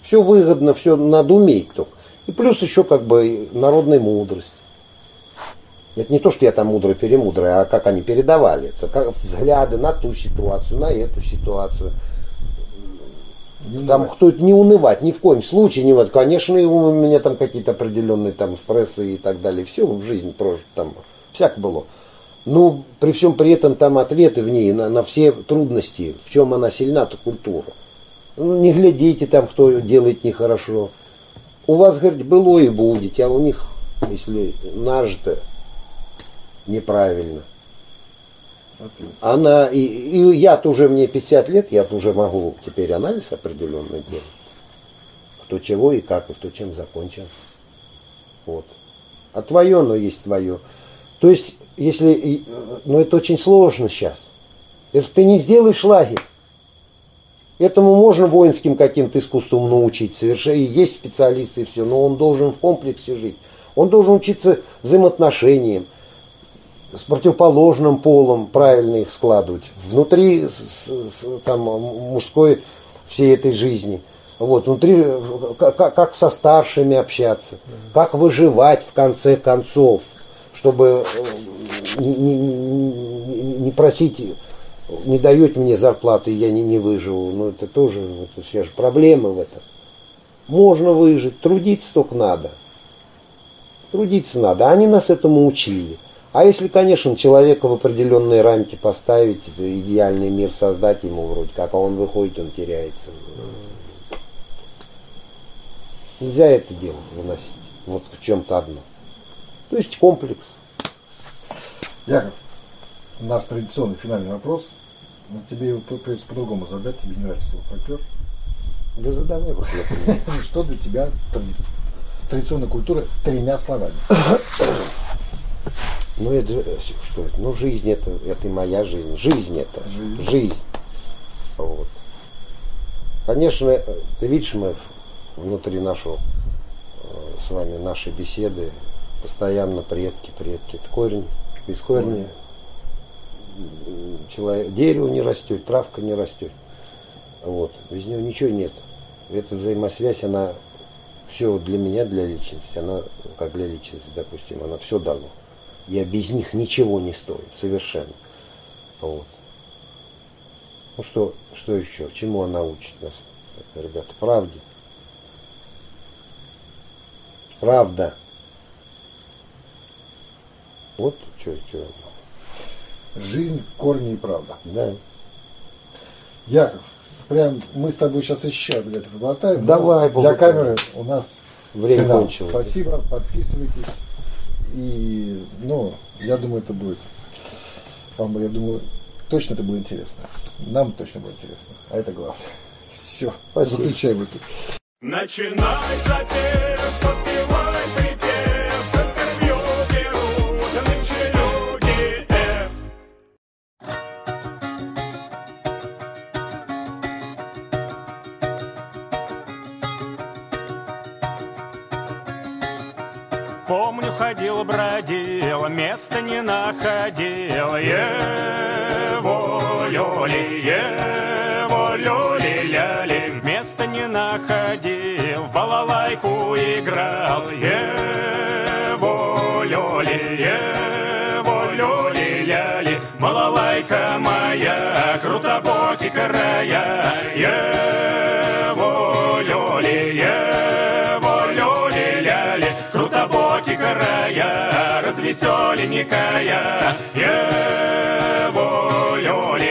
Все выгодно, все надо уметь только. И плюс еще как бы народная мудрость. Это не то, что я там мудрый-перемудрый, а как они передавали. Это как взгляды на ту ситуацию, на эту ситуацию. Там кто-то не унывать, ни в коем случае не вот, конечно, у меня там какие-то определенные там стрессы и так далее. Все в жизни прожито там, всяко было. Но при всем при этом там ответы в ней на, на все трудности, в чем она сильна-то культура. Ну, не глядите там, кто делает нехорошо. У вас, говорит, было и будет, а у них, если нажито неправильно. Она, и, и я-то уже, мне 50 лет, я уже могу теперь анализ определенный делать. Кто чего и как, и кто чем закончил. Вот. А твое, но есть твое. То есть, если, э, но это очень сложно сейчас. Это ты не сделаешь лагерь. Этому можно воинским каким-то искусством научить. Совершенно есть специалисты и все, но он должен в комплексе жить. Он должен учиться взаимоотношениям, с противоположным полом правильно их складывать. Внутри там, мужской всей этой жизни. Вот, внутри, как, как со старшими общаться, как выживать в конце концов, чтобы э, не, не- не- просить, не даете мне зарплаты, я не, не выживу. Ну, это тоже, это все же проблемы в этом. Можно выжить, трудиться только надо. Трудиться надо. Они нас этому учили. А если, конечно, человека в определенные рамки поставить, идеальный мир создать ему вроде как, а он выходит, он теряется. Нельзя это делать, выносить. Вот в чем-то одно. То есть комплекс. Яков, наш традиционный финальный вопрос. Ну, тебе его придется по-другому задать, тебе не нравится слово фольклор. Да задавай это. Что для тебя тради- традиционная культура тремя словами? Ну это же, э, что это? Ну жизнь это, это и моя жизнь. Жизнь это. Жизнь. Жизнь. Вот. Конечно, э, ты видишь, мы внутри нашего э, с вами нашей беседы постоянно предки, предки. Это корень, без корня человек, дерево не растет, травка не растет. Вот. Без него ничего нет. Эта взаимосвязь, она все для меня, для личности, она, как для личности, допустим, она все дано. Я без них ничего не стою, совершенно. Вот. Ну что, что еще? Чему она учит нас, ребята? Правде. Правда. Вот что, что. Жизнь, корни и правда. Да. Яков, прям мы с тобой сейчас еще обязательно поболтаем. Давай, Для поболтаем. камеры у нас Время кончилось. Спасибо, подписывайтесь. И, ну, я думаю, это будет, вам, я думаю, точно это будет интересно. Нам точно будет интересно. А это главное. Все, Спасибо. выключай выпуск. Начинай запев, места не находил. Его люли, его люли, ляли, места не находил, в балалайку играл. Его люли, его люли, ляли, балалайка моя, крутобоки края. веселенькая, э, его лёля.